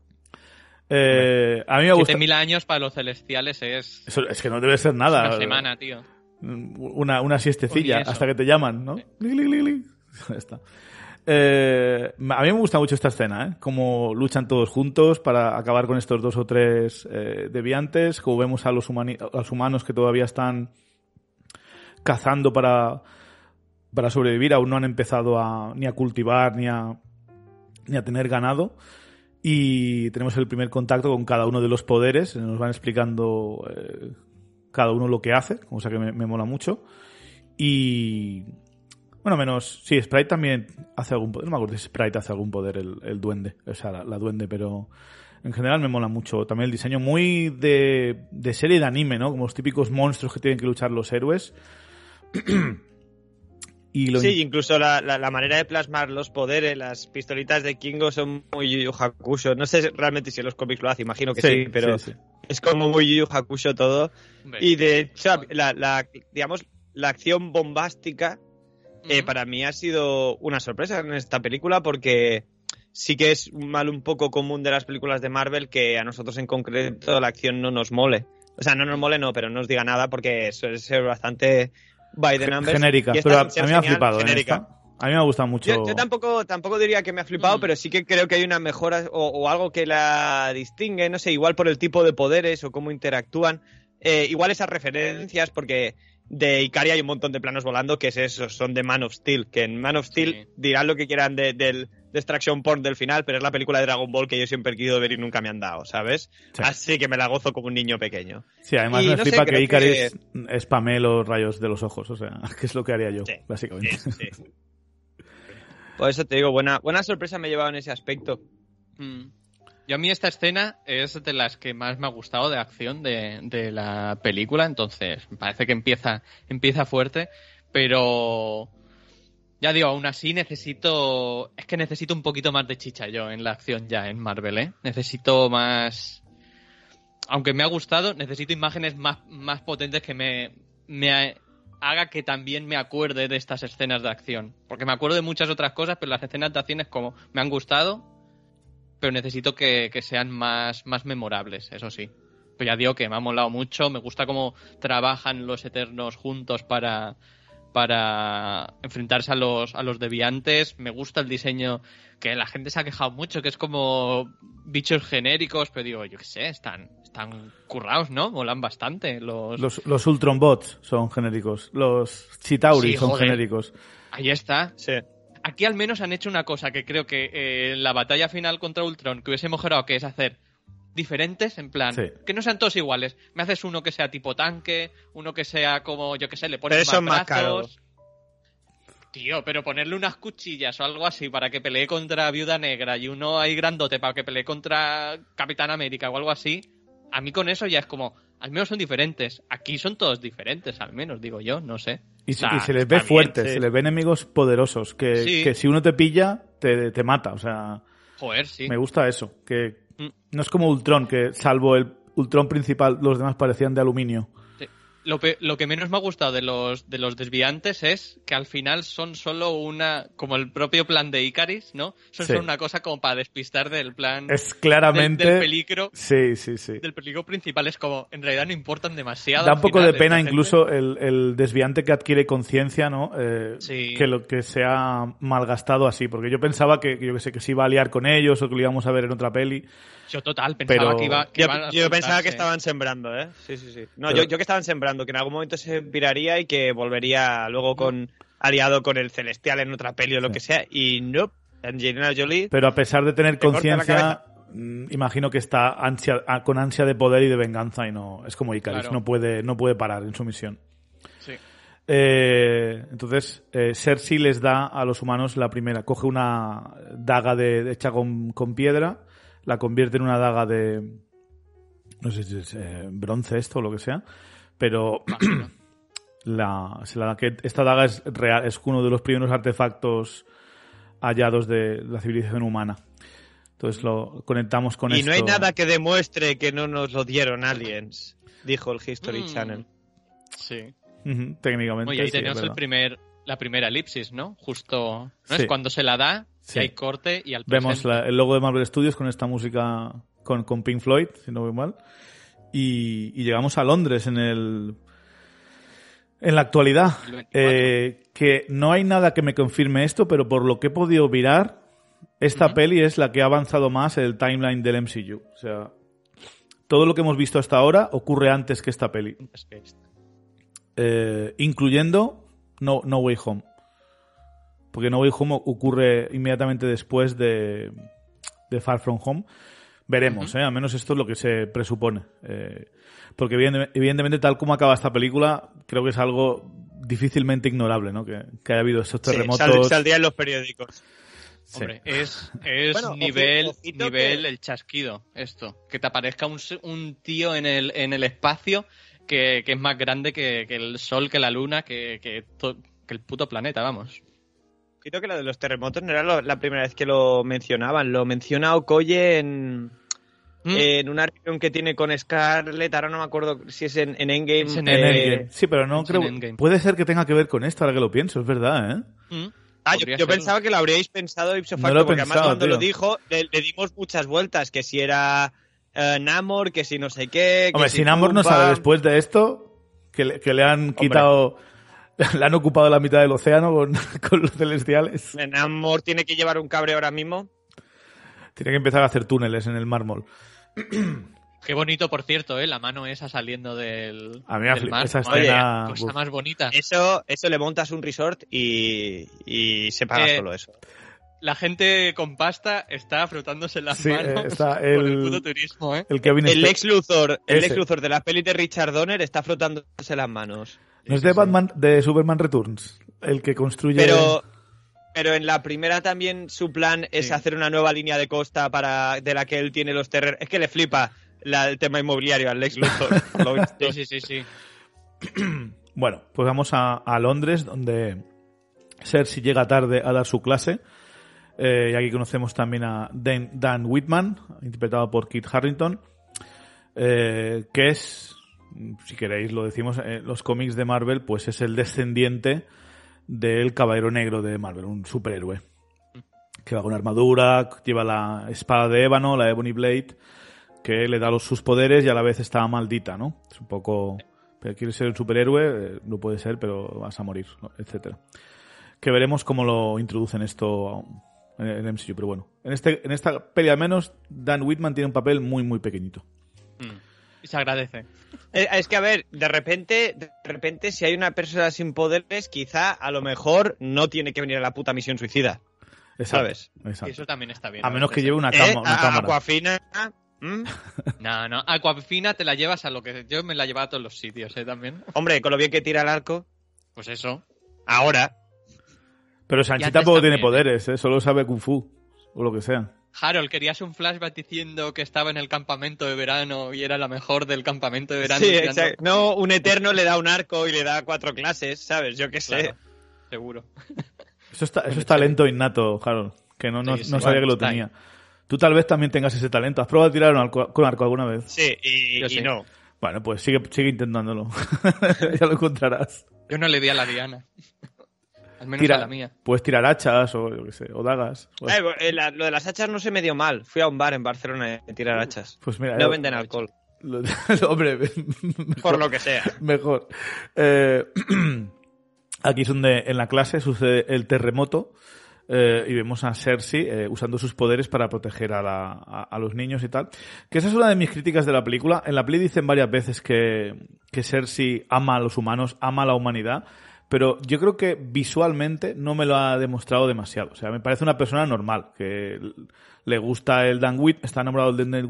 Eh, a mí me gusta. 7000 años para los celestiales es Eso- es que no debe ser nada. una semana, tío. Una, una siestecilla hasta que te llaman, ¿no? Li. Ya está. Eh, a mí me gusta mucho esta escena, ¿eh? Cómo luchan todos juntos para acabar con estos dos o tres eh, deviantes, como vemos a los, a los humanos que todavía están cazando para, para sobrevivir, aún no han empezado a, ni a cultivar ni a, ni a tener ganado. Y tenemos el primer contacto con cada uno de los poderes, nos van explicando eh, cada uno lo que hace, cosa que me, mola mucho. Y. Bueno, menos. Sí, Sprite también hace algún poder. No me acuerdo si Sprite hace algún poder, el, el duende. O sea, la, la duende, pero. En general me mola mucho. También el diseño muy de, de serie de anime, ¿no? Como los típicos monstruos que tienen que luchar los héroes. <clears throat> y lo Sí, incluso la, la- la manera de plasmar los poderes, las pistolitas de Kingo son muy Yu Yu Hakusho. No sé realmente si en los cómics lo hace, imagino que sí, pero sí, sí. es como muy Yu Yu Hakusho todo. Y de hecho, la, la- digamos, la acción bombástica eh, Ujú. para mí ha sido una sorpresa en esta película porque sí que es un mal un poco común de las películas de Marvel que a nosotros en concreto la acción no nos mole. O sea, no nos mole, no, pero no nos diga nada porque suele ser bastante by the numbers. Genérica. Pero a, mí me ha flipado. ¿eh? genérica. A mí me ha gustado mucho. Yo, yo tampoco, tampoco diría que me ha flipado, Mm. pero sí que creo que hay una mejora o, o algo que la distingue, no sé, igual por el tipo de poderes o cómo interactúan. Eh, igual esas referencias, porque de Ikari hay un montón de planos volando que es eso, son de Man of Steel, que en Man of Steel Sí. dirán lo que quieran de- del Destruction Porn del final, pero es la película de Dragon Ball que yo siempre he querido ver y nunca me han dado, ¿sabes? Sí. Así que me la gozo como un niño pequeño. Sí, además Y me no sé, flipa que creo Icaris que- spamee los rayos de los ojos. O sea, <laughs> que es lo que haría yo, Sí, básicamente. Sí, sí. Por eso te digo, buena, buena sorpresa me he llevado en ese aspecto. Mm. Yo a mí esta escena es de las que más me ha gustado de acción de, de la película, entonces me parece que empieza, empieza fuerte, pero ya digo, aún así necesito, es que necesito un poquito más de chicha yo en la acción ya en Marvel, ¿eh? Necesito más, aunque me ha gustado, necesito imágenes más, más potentes que me, me ha- haga que también me acuerde de estas escenas de acción, porque me acuerdo de muchas otras cosas, pero las escenas de acción es como, me han gustado, pero necesito que, que sean más, más memorables, eso sí. Pero ya digo que me ha molado mucho, me gusta cómo trabajan los Eternos juntos para, para enfrentarse a los, a los deviantes, me gusta el diseño que la gente se ha quejado mucho, que es como bichos genéricos, pero digo, yo qué sé, están, están currados, ¿no? Molan bastante los... Los, los Ultron Bots son genéricos. Los Chitauri Sí, son joder. genéricos. Ahí está. Sí. Aquí al menos han hecho una cosa que creo que eh, en la batalla final contra Ultron que hubiese mejorado, que es hacer diferentes, en plan, Sí. que no sean todos iguales. Me haces uno que sea tipo tanque, uno que sea como, yo que sé, le pones Pero más son más brazos. Tío, pero ponerle unas cuchillas o algo así para que pelee contra Viuda Negra y uno ahí grandote para que pelee contra Capitán América o algo así, a mí con eso ya es como, al menos son diferentes. Aquí son todos diferentes, al menos, digo yo, no sé. Y, se- O sea, y se les ve fuertes, sí. se les ve enemigos poderosos, que, Sí. que si uno te pilla, te, te mata. O sea, Joder, sí. me gusta eso. Que. No es como Ultron, que salvo el Ultron principal, los demás parecían de aluminio. Lo, pe- lo que menos me ha gustado de los, de los desviantes es que al final son solo una, como el propio plan de Icaris, ¿no? Son Sí. solo una cosa como para despistar del plan Es claramente... del peligro. Sí, sí, sí. Del peligro principal es como, en realidad no importan demasiado. Da un poco final, de pena incluso el, el desviante que adquiere conciencia, ¿no? Eh, Sí. Que lo que se ha malgastado así, porque yo pensaba que, que yo que sé, que se iba a liar con ellos o que lo íbamos a ver en otra peli. Yo total, pensaba Pero- que iba que Yo, iban a yo pensaba que estaban sembrando, ¿eh? Sí, sí, sí. No, Pero- yo, yo que estaban sembrando, que en algún momento se viraría y que volvería luego con aliado con el Celestial en otra peli o lo Sí. que sea. Y no, Angelina Jolie. Pero a pesar de tener Te conciencia, mm, imagino que está ansia, ah, con ansia de poder y de venganza y no es como Icaris, Claro. no puede no puede parar en su misión. Sí. Eh, entonces, eh, Cersei les da a los humanos la primera. Coge una daga de, hecha con, con piedra, la convierte en una daga de. No sé si es eh, bronce esto o lo que sea, pero <clears throat> la, que esta daga es real, es uno de los primeros artefactos hallados de la civilización humana. Entonces lo conectamos con y esto. no hay nada que demuestre que no nos lo dieron aliens, dijo el History Mm. Channel. Sí. Técnicamente. Oye, ahí sí, tenemos el primer, la primera elipsis, ¿no? Justo, ¿no? Sí. Es cuando se la da, Sí. hay corte y al Vemos la- el logo de Marvel Studios con esta música con, con Pink Floyd, si no voy mal. Y, y llegamos a Londres en el. En la actualidad. El 24. Eh, que no hay nada que me confirme esto, pero por lo que he podido mirar, esta peli es la que ha avanzado más el timeline del MCU. O sea, todo lo que hemos visto hasta ahora ocurre antes que esta peli. Eh, incluyendo no, no Way Home. Porque No Way Home ocurre inmediatamente después de, de Far From Home. Veremos, ¿eh? al menos esto es lo que se presupone. Eh, porque evidente- evidentemente, tal como acaba esta película, creo que es algo difícilmente ignorable, ¿no? Que, que haya habido estos Sí, terremotos. sal- saldría en los periódicos. Sí. Hombre, es, es Bueno, nivel, ojito nivel que- el chasquido, esto. Que te aparezca un, un tío en el, en el espacio que, que es más grande que, que el sol, que la luna, que, que, to- que el puto planeta, vamos. Creo que lo de los terremotos no era lo- la primera vez que lo mencionaban. Lo menciona Okoye en, ¿Mm? en una reunión que tiene con Scarlett. Ahora no me acuerdo si es en, en Endgame. Es en En eh, Endgame. Sí, pero no creo. Endgame. Puede ser que tenga que ver con esto, ahora que lo pienso, es verdad, ¿eh? ¿Mm? Ah, yo, pensaba que lo habríais pensado ipso No facto, lo porque además cuando tío. lo dijo le, le dimos muchas vueltas, que si era eh, Namor, que si no sé qué, que Hombre, si si Namor no sale después de esto, que le, que le han quitado, <laughs> le han ocupado la mitad del océano con, <laughs> con los celestiales. Namor tiene que llevar un cabre ahora mismo. Tiene que empezar a hacer túneles en el mármol. <clears throat> Qué bonito, por cierto, ¿eh? La mano esa saliendo del, A mí del flip- mar. esa escena, mía, cosa uf. más bonita. Eso, eso le montas un resort y, y se paga Eh, solo eso. La gente con pasta está frotándose las Sí, manos eh, está por el puto turismo, ¿eh? El Kevin El. Lex Luthor, el de la peli de Richard Donner está frotándose las manos. ¿No es de Batman, de Superman Returns? El que construye... Pero, pero en la primera también su plan es Sí. hacer una nueva línea de costa para de la que él tiene los terrenos. Es que le flipa la- el tema inmobiliario al Lex Luthor. por lo visto. <laughs> Sí, sí, sí, sí. <clears throat> Bueno, pues vamos a, a Londres, donde Cersei llega tarde a dar su clase. Eh, y aquí conocemos también a Dan, Dan Whitman, interpretado por Kit Harrington, eh, que es, si queréis lo decimos, en los cómics de Marvel, pues es el descendiente del Caballero Negro de Marvel, un superhéroe. Que va con armadura, lleva la espada de ébano, la Ebony Blade, que le da los, sus poderes y a la vez está maldita, ¿no? Es un poco... Pero quieres ser un superhéroe, eh, no puede ser, pero vas a morir, ¿no? etcétera. Que veremos cómo lo introducen esto en el MCU, pero bueno. En, este, en esta peli al menos, Dan Whitman tiene un papel muy, muy pequeñito. Se agradece. Eh, Es que, a ver, de repente, de repente, si hay una persona sin poderes, quizá a lo mejor no tiene que venir a la puta misión suicida. Exacto, ¿Sabes? Y eso también está bien. A menos que lleve una, ¿Eh? cama- una A- cámara. Aquafina. ¿Mm? ¿eh? <laughs> No, no. Aquafina te la llevas a lo que. Yo me la llevaba a todos los sitios, ¿eh? También. Hombre, con lo bien que tira el arco. Pues eso. Ahora. Pero Sanchi tampoco tiene también, ¿eh? poderes, ¿eh? solo sabe Kung Fu o lo que sea. Harold, querías un flashback diciendo que estaba en el campamento de verano y era la mejor del campamento de verano. Sí, exacto. No, un <laughs> eterno le da un arco y le da cuatro clases, ¿sabes? Yo qué sé. Claro, seguro. Eso, está, eso es talento innato, Harold, que no, no, Sí, sí, no sabía bueno, que lo ahí. tenía. Tú tal vez también tengas ese talento. ¿Has probado a tirar un arco- con arco alguna vez? Sí, y, Yo y sí. no. Bueno, pues sigue, sigue intentándolo. <laughs> ya lo encontrarás. Yo no le di a la Diana. Al menos Tira- a la mía. Puedes tirar hachas o, yo qué sé, o dagas. Pues, Eh, eh, la- lo de las hachas no se me dio mal. Fui a un bar en Barcelona a tirar hachas. pues mira, No eh, venden alcohol, lo- <laughs> hombre, <laughs> por lo que sea. mejor. Eh, <clears throat> aquí es donde en la clase sucede el terremoto eh, y vemos a Cersei eh, usando sus poderes para proteger a, la- a- a los niños y tal. Que esa es una de mis críticas de la película. En la peli dicen varias veces que, que Cersei ama a los humanos, ama a la humanidad. Pero yo creo que visualmente no me lo ha demostrado demasiado. O sea, me parece una persona normal, que le gusta el Dan Whit, está enamorado del Dan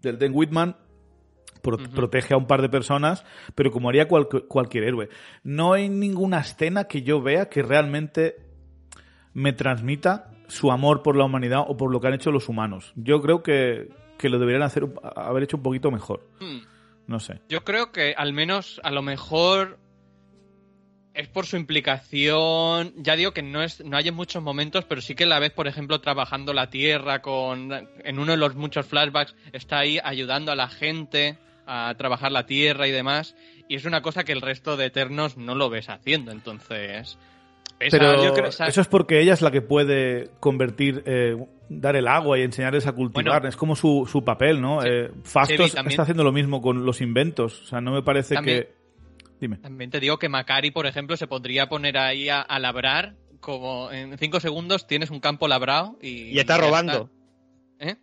del Dan Whitman, pro- protege a un par de personas, pero como haría cual- cualquier héroe. No hay ninguna escena que yo vea que realmente me transmita su amor por la humanidad o por lo que han hecho los humanos. Yo creo que, que lo deberían hacer, haber hecho un poquito mejor. Hmm. No sé. Yo creo que al menos, a lo mejor es por su implicación. Ya digo que no es, no hay en muchos momentos, pero sí que la ves, por ejemplo, trabajando la tierra con, en uno de los muchos flashbacks, está ahí ayudando a la gente a trabajar la tierra y demás. Y es una cosa que el resto de Eternos no lo ves haciendo, entonces. esa- Pero yo creo- esa- eso es porque ella es la que puede convertir, eh, dar el agua y enseñarles a cultivar. Bueno. es como su, su papel, ¿no? Sí. Eh, Fastos Chevy está haciendo lo mismo con los inventos. O sea, no me parece También- que... Dime. También te digo que Macari, por ejemplo, se podría poner ahí a, a labrar. Como en cinco segundos tienes un campo labrado y. Y está robando. ¿Eh?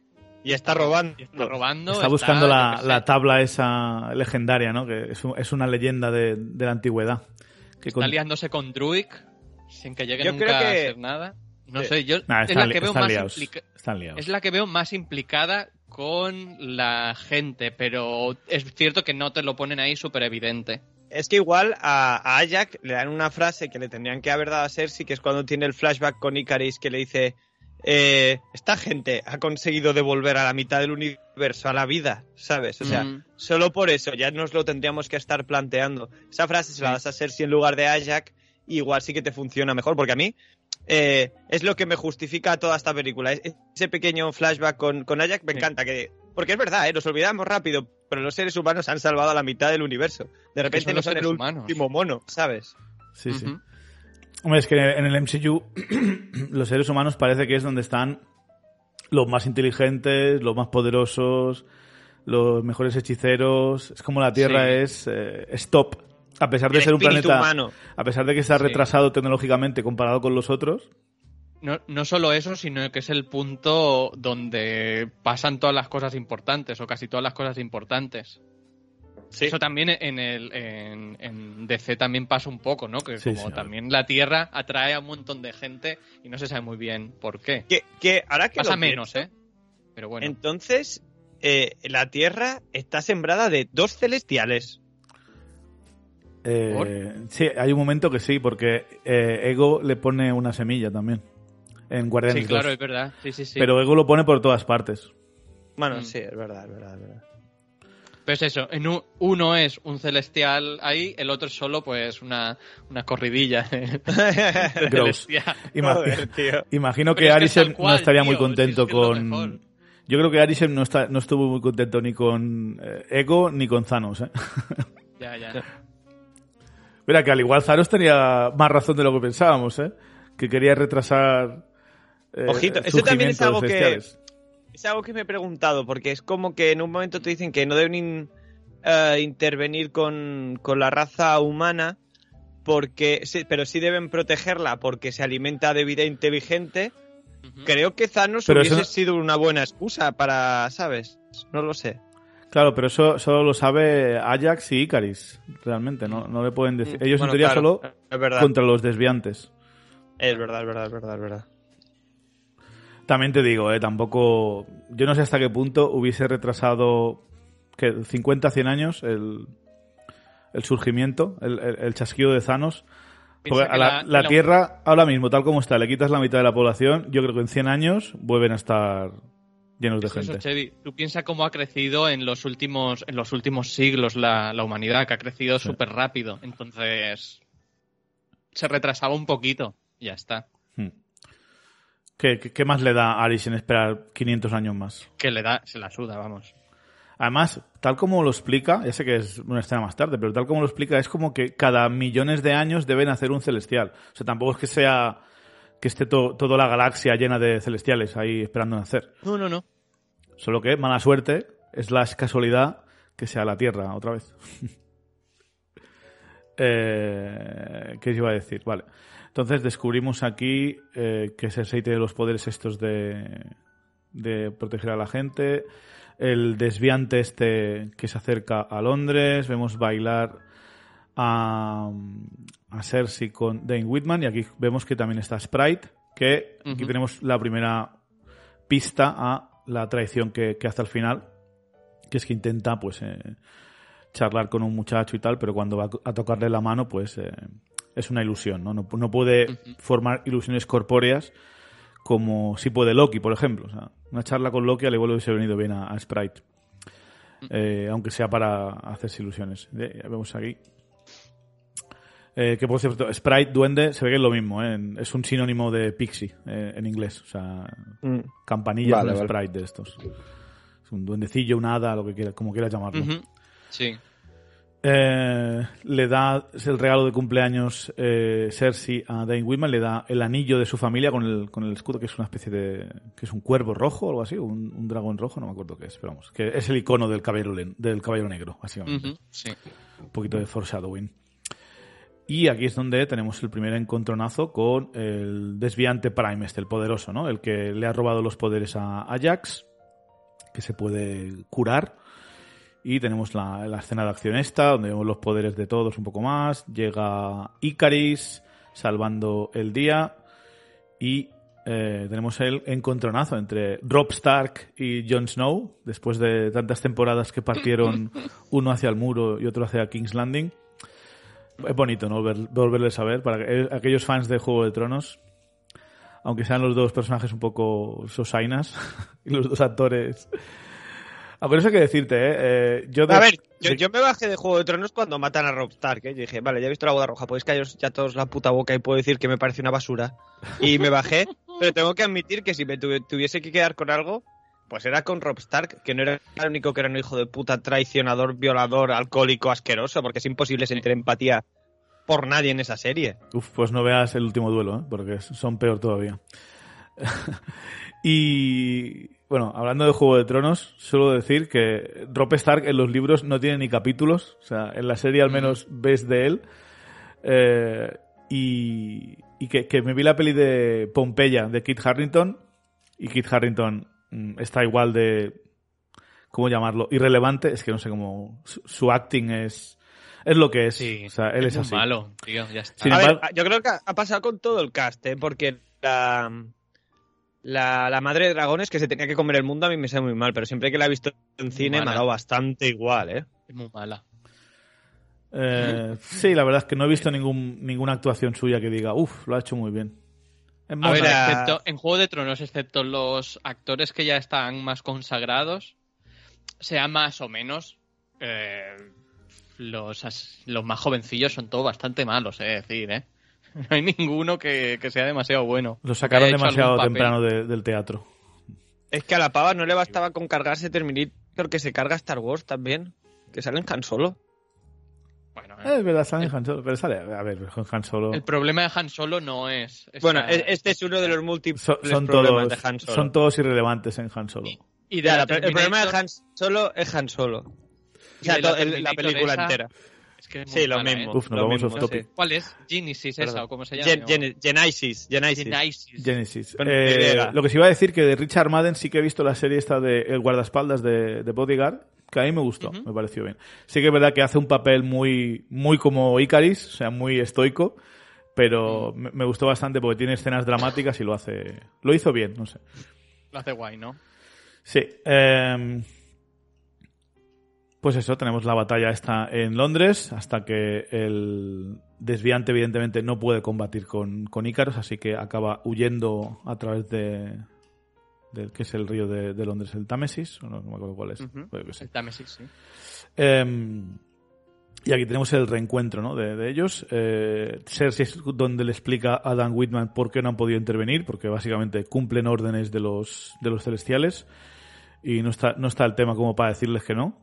Y está robando. Y está robando. Está buscando la, la tabla esa legendaria, ¿no? Que es, un- es una leyenda de, de la antigüedad. Que con- Está liándose con Druid sin que llegue Yo nunca creo que- a hacer nada. No Sí. sé, yo Nah, es están, la que veo más liados. implica- Están liados. es la que veo más implicada con la gente, pero es cierto que no te lo ponen ahí súper evidente. Es que igual a, a Ajax le dan una frase que le tendrían que haber dado a Cersei, que es cuando tiene el flashback con Icaris que le dice eh, esta gente ha conseguido devolver a la mitad del universo a la vida, ¿sabes? O sea, Mm. solo por eso ya nos lo tendríamos que estar planteando. Esa frase se la das a Cersei en lugar de Ajax, igual sí que te funciona mejor, porque a mí eh, es lo que me justifica toda esta película. Es- Ese pequeño flashback con, con Ajax me Sí. encanta, que porque es verdad, ¿eh? nos olvidamos rápido, pero los seres humanos han salvado a la mitad del universo. De repente son no los son el seres humanos. último mono, ¿sabes? Sí, sí. Hombre, es que en el MCU <clears throat> los seres humanos parece que es donde están los más inteligentes, los más poderosos, los mejores hechiceros. Es como la Tierra Sí. es, eh, es top. A pesar de El ser un planeta... humano. A pesar de que está Sí. retrasado tecnológicamente comparado con los otros. No, no solo eso, sino que es el punto donde pasan todas las cosas importantes, o casi todas las cosas importantes. Sí. Eso también en el en, en DC también pasa un poco, ¿no? Que Sí, como sí. también la Tierra atrae a un montón de gente y no se sabe muy bien por qué. Que, que ahora que Pasa lo menos, pienso, ¿eh? Pero bueno. Entonces, eh, la Tierra está sembrada de dos celestiales. Eh, sí, hay un momento que sí, porque eh, Ego le pone una semilla también. En Guardianes sí, claro, 2. es verdad. Sí, sí, sí. Pero Ego lo pone por todas partes. Bueno, Mm. sí, es verdad, es verdad, es verdad. Pues eso, en un- uno es un celestial ahí, el otro es solo pues una, una corridilla celestial. Joder. Imagino que cual, no estaría muy contento si es que es lo con. mejor. Yo creo que Arisem no, está, no estuvo muy contento ni con eh, Ego ni con Thanos. ¿eh? <laughs> Ya, ya. Mira, que al igual Thanos tenía más razón de lo que pensábamos, ¿eh? Que quería retrasar. Eh, Ojito, eso también es algo que-. Es algo que me he preguntado, porque es como que en un momento te dicen que no deben in- eh, intervenir con, con la raza humana, porque sí, pero sí deben protegerla porque se alimenta de vida inteligente. Creo que Thanos Pero hubiese eso sido una buena excusa para, ¿sabes? No lo sé. Claro, pero eso solo lo sabe Ajax y Icaris, realmente. No, no le pueden decir. Ellos Mm, Bueno, en teoría claro, solo contra los desviantes. Es verdad, es verdad, es verdad, es verdad. También te digo, eh, tampoco. Yo no sé hasta qué punto hubiese retrasado. que 50, 100 años el, el surgimiento, el, el- el chasquido de Thanos. Porque a la, la- la la- Tierra, ahora mismo, tal como está, le quitas la mitad de la población. Yo creo que en 100 años vuelven a estar llenos de Es eso, gente. Chevy. Tú piensas cómo ha crecido en los últimos, en los últimos siglos la, la humanidad, que ha crecido Sí. súper rápido. Entonces, se retrasaba un poquito. Ya está. ¿Qué, más le da a Aris en esperar 500 años más? Que le da, se la suda, vamos. Además, tal como lo explica, ya sé que es una escena más tarde, pero tal como lo explica, es como que cada millones de años deben hacer un celestial. O sea, tampoco es que sea que esté to- toda la galaxia llena de celestiales ahí esperando nacer. No, no, no. Solo que, mala suerte, es la casualidad que sea la Tierra otra vez. <laughs> eh, ¿Qué os iba a decir? Vale. Entonces descubrimos aquí eh, que Cersei tiene los poderes estos de, de proteger a la gente. El desviante este que se acerca a Londres. Vemos bailar a, a Cersei con Dane Whitman. Y aquí vemos que también está Sprite. Que aquí tenemos la primera pista a la traición que, que hace al final, que es que intenta pues eh, charlar con un muchacho y tal, pero cuando va a tocarle la mano pues eh, es una ilusión, ¿no? No, no puede formar ilusiones corpóreas como si puede Loki, por ejemplo. O sea, una charla con Loki al igual hubiese venido bien a, a Sprite. Eh, aunque sea para hacerse ilusiones. Eh, ya vemos aquí. Eh, que por cierto, Sprite, duende, se ve que es lo mismo, ¿eh? Es un sinónimo de pixie eh, en inglés. O sea, Mm. campanillas Vale, sprite de estos. Es un duendecillo, un hada, lo que quiera, como quieras llamarlo. Sí. Eh, le da el regalo de cumpleaños eh, Cersei a Dane Whitman, le da el anillo de su familia con el, con el escudo, que es una especie de. que es un cuervo rojo o algo así, un, un dragón rojo, no me acuerdo qué es, pero vamos, que es el icono del caballero, del caballero negro, básicamente. Sí. Un poquito de foreshadowing. Y aquí es donde tenemos el primer encontronazo con el desviante Prime, este, el poderoso, ¿no? El que le ha robado los poderes a Ajax, que se puede curar. Y tenemos la, la escena de acción esta, donde vemos los poderes de todos un poco más. Llega Icaris, salvando el día. Y eh, tenemos el encontronazo entre Rob Stark y Jon Snow, después de tantas temporadas que partieron <laughs> uno hacia el muro y otro hacia King's Landing. Es bonito, ¿no? Volver- volverles a ver. Para que- eh, aquellos fans de Juego de Tronos, aunque sean los dos personajes un poco sosainas <laughs> y los dos actores. Aunque no sé qué decirte, ¿eh? Eh, yo de- A ver, yo, me bajé de Juego de Tronos cuando matan a Rob Stark, ¿eh? Yo dije, vale, ya he visto la boda roja, podéis callaros ya todos la puta boca y puedo decir que me parece una basura. Y me bajé, <laughs> pero tengo que admitir que si me tuve- tuviese que quedar con algo, pues era con Rob Stark, que no era el único que era un hijo de puta, traicionador, violador, alcohólico, asqueroso, porque es imposible sentir empatía por nadie en esa serie. Uf, pues no veas el último duelo, ¿eh? porque son peor todavía. <laughs> y bueno, hablando de Juego de Tronos, suelo decir que Rob Stark en los libros no tiene ni capítulos, o sea, en la serie al menos ves de él. Eh, y y que, que me vi la peli de Pompeya de Kit Harrington y Kit Harrington mm, está igual de ¿cómo llamarlo? irrelevante, es que no sé cómo su, su acting es es lo que es, Sí. o sea, él es, así. malo, tío. Ya está. Sin a embargo- ver, yo creo que ha- ha pasado con todo el cast, ¿eh? Porque la, la, la madre de dragones que se tenía que comer el mundo a mí me sabe muy mal, pero siempre que la he visto en cine me ha dado bastante igual, ¿eh? Es muy mala. Eh, sí, la verdad es que no he visto ningún, ninguna actuación suya que diga, uff, lo ha hecho muy bien. Es A ver, excepto, en Juego de Tronos, excepto los actores que ya están más consagrados, sea más o menos, eh, los, los más jovencillos son todos bastante malos, es decir, ¿eh? <laughs> No hay ninguno que, que sea demasiado bueno. lo sacaron demasiado temprano de- del teatro. Es que a la pava no le bastaba con cargarse Terminator que se carga Star Wars también, que sale en Han Solo. Bueno, Eh, es verdad, sale en Han Solo, pero sale, a ver, con Han Solo. el problema de Han Solo no es... esta- Bueno, e- este es uno de los múltiples Son, son problemas todos, de Han Solo. son todos irrelevantes en Han Solo. y de Ya, la la- el problema de Han Solo es Han Solo. O sea, la el- película esa, entera. Es que es muy Sí, lo mismo. ¿eh? Uf, nos lo vamos mismo, off No topic. sé, ¿Cuál es? Genesis esa o cómo se llama? Genesis, Genesis. Genesis. Eh, lo que sí iba a decir que de Richard Madden sí que he visto la serie esta de El guardaespaldas de, de Bodyguard, que a mí me gustó, me pareció bien. Sí que es verdad que hace un papel muy, muy como Icaris, o sea, muy estoico, pero me, me gustó bastante porque tiene escenas dramáticas y lo hace, lo hizo bien, no sé. Lo hace guay, ¿no? Sí. eh, pues eso, tenemos la batalla esta en Londres hasta que el desviante evidentemente no puede combatir con, con Ícaros, así que acaba huyendo a través de del que es el río de, de Londres, el Támesis, o no, no me acuerdo cuál es. Que sí. El Támesis, sí. Eh, y aquí tenemos el reencuentro ¿no? de, de ellos. Eh, Cersei es donde le explica a Dan Whitman por qué no han podido intervenir, porque básicamente cumplen órdenes de los, de los celestiales y no está, no está el tema como para decirles que no.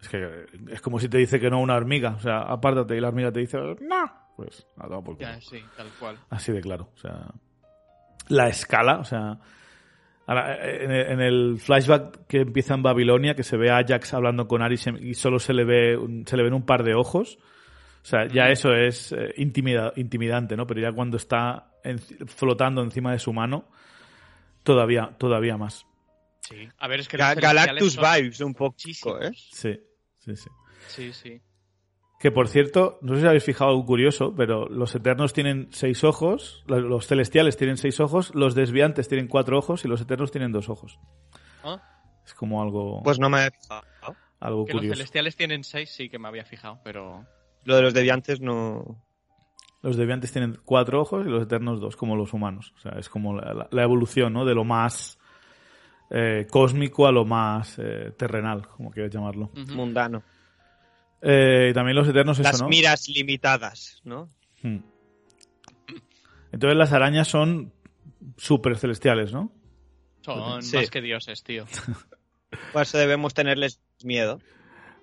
Es que es como si te dice que no una hormiga. O sea, apártate y la hormiga te dice no. Pues a tomar por culo. Ya, sí, tal cual. Así de claro. O sea, la escala, o sea. ahora, En el, flashback que empieza en Babilonia, que se ve a Ajax hablando con Aris y solo se le ve un- se le ven un par de ojos. O sea, ya eso es eh, intimida- intimidante, ¿no? Pero ya cuando está en- flotando encima de su mano, todavía, todavía más. Sí. A ver, es que Ga- Galactus vibes un poco. ¿eh? Sí, sí, sí. Sí, sí. Que por cierto, no sé si habéis fijado algo curioso, pero los eternos tienen seis ojos, lo- los celestiales tienen seis ojos, los desviantes tienen cuatro ojos y los eternos tienen dos ojos. ¿Ah? Es como algo, Pues no me he fijado. algo Que los curioso. celestiales tienen seis, sí que me había fijado, pero... Lo de los deviantes no. Los desviantes tienen cuatro ojos y los eternos dos, como los humanos. O sea, es como la, la- la evolución, ¿no? De lo más eh, cósmico a lo más eh, terrenal, como quieras llamarlo. Mundano. Eh, y también los eternos, eso, Las ¿no? miras limitadas, ¿no? Hmm. Entonces las arañas son super celestiales, ¿no? Son Sí. más que dioses, tío. <laughs> Por eso debemos tenerles miedo.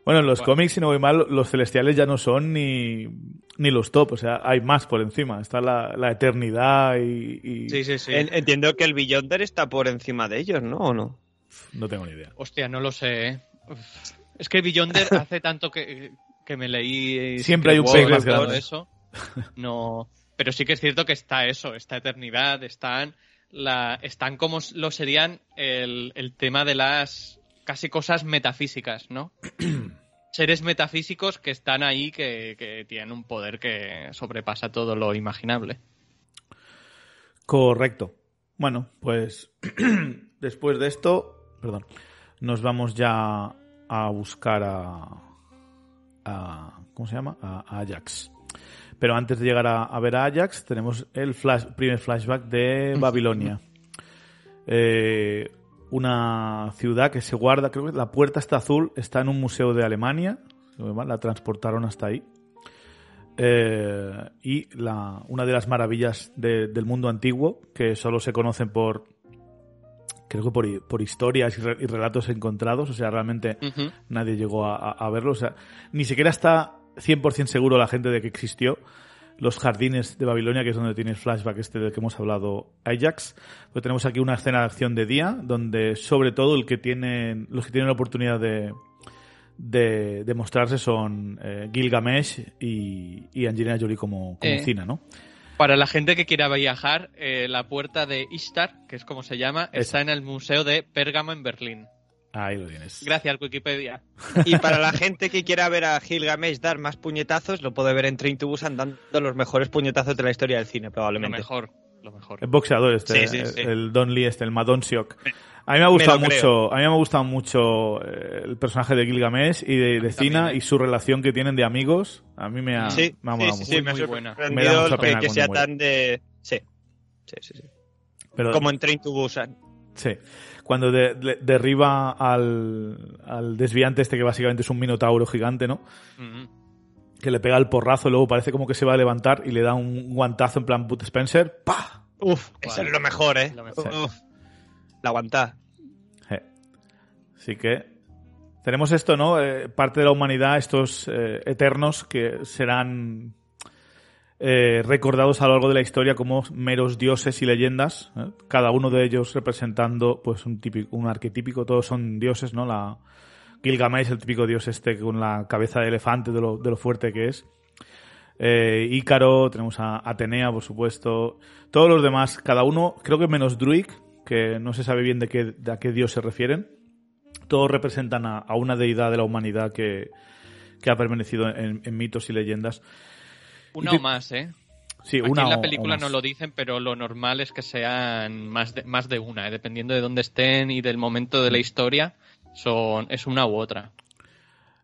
Bueno, en los Bueno. cómics, si no voy mal, los celestiales ya no son ni, ni los top, o sea, hay más por encima. Está la, la eternidad y, y- Sí, sí, sí. En- entiendo que el Beyonder está por encima de ellos, ¿no? ¿O no? No tengo ni idea. Hostia, no lo sé, ¿eh? Es que Beyonder <laughs> hace tanto que, que me leí... Siempre hay un pez más grande. Eso. No... Pero sí que es cierto que está eso, esta eternidad, están, la, están como lo serían el, el tema de las casi cosas metafísicas, ¿no? <clears throat> Seres metafísicos que están ahí, que, que tienen un poder que sobrepasa todo lo imaginable. Correcto. Bueno, pues <clears throat> después de esto, perdón, nos vamos ya a buscar a, a ¿cómo se llama? A, a Ajax. Pero antes de llegar a, a ver a Ajax, tenemos el flash, primer flashback de <laughs> Babilonia. Eh, una ciudad que se guarda, creo que la puerta está azul, está en un museo de Alemania, la transportaron hasta ahí. Eh, y la, una de las maravillas de- del mundo antiguo, que solo se conocen por, creo que por, por historias y, re- y relatos encontrados, o sea, realmente nadie llegó a, a- a verlo, o sea, ni siquiera está 100% seguro la gente de que existió. Los jardines de Babilonia, que es donde tiene el flashback este del que hemos hablado Ajax, pues tenemos aquí una escena de acción de día, donde sobre todo el que tienen, los que tienen la oportunidad de, de, de mostrarse son eh, Gilgamesh y, y Angelina Jolie como, como Eh. Cina, ¿no? Para la gente que quiera viajar, eh, la puerta de Ishtar, que es como se llama, Esa. está en el Museo de Pérgamo en Berlín. Ahí lo tienes. Gracias, Wikipedia. Y para la gente que quiera ver a Gilgamesh dar más puñetazos, lo puede ver en Train to Busan dando los mejores puñetazos de la historia del cine, Lo probablemente. mejor, lo mejor. El boxeador este, Sí, sí, sí. el Don Lee este, el Madon Siok. A mí me ha gustado Me lo mucho, a mí me ha gustado mucho eh, el personaje de Gilgamesh y de, de Cina ¿eh? y su relación que tienen de amigos. A mí me ha, Sí, me ha molado sí, mucho. sí, me ha Muy buena. Me da sorprendido mucha que, pena que sea muere. tan de... Sí, sí, sí. sí. Pero, Como en Train to Busan. sí, cuando de- de- derriba al, al desviante este que básicamente es un minotauro gigante, ¿no? Que le pega el porrazo y luego parece como que se va a levantar y le da un guantazo en plan Bud Spencer. ¡Pah! Uf, eso es lo mejor, ¿eh? Lo mejor. Uf. La aguanta. Je. Así que tenemos esto, ¿no? Eh, parte de la humanidad, estos eh, eternos que serán eh, recordados a lo largo de la historia como meros dioses y leyendas, ¿eh? cada uno de ellos representando pues un típico, un arquetípico, todos son dioses, ¿no? La Gilgamesh, el típico dios este con la cabeza de elefante, de lo, de lo fuerte que es. Eh, Ícaro, tenemos a Atenea, por supuesto. Todos los demás, cada uno, creo que menos Druid, que no se sabe bien de qué, de a qué dios se refieren. Todos representan a, a una deidad de la humanidad que, que ha permanecido en, en mitos y leyendas. Una o más, ¿eh? Sí, Aquí una en la película o no lo dicen, pero lo normal es que sean más de, más de una, ¿eh? dependiendo de dónde estén y del momento de la historia, son es una u otra.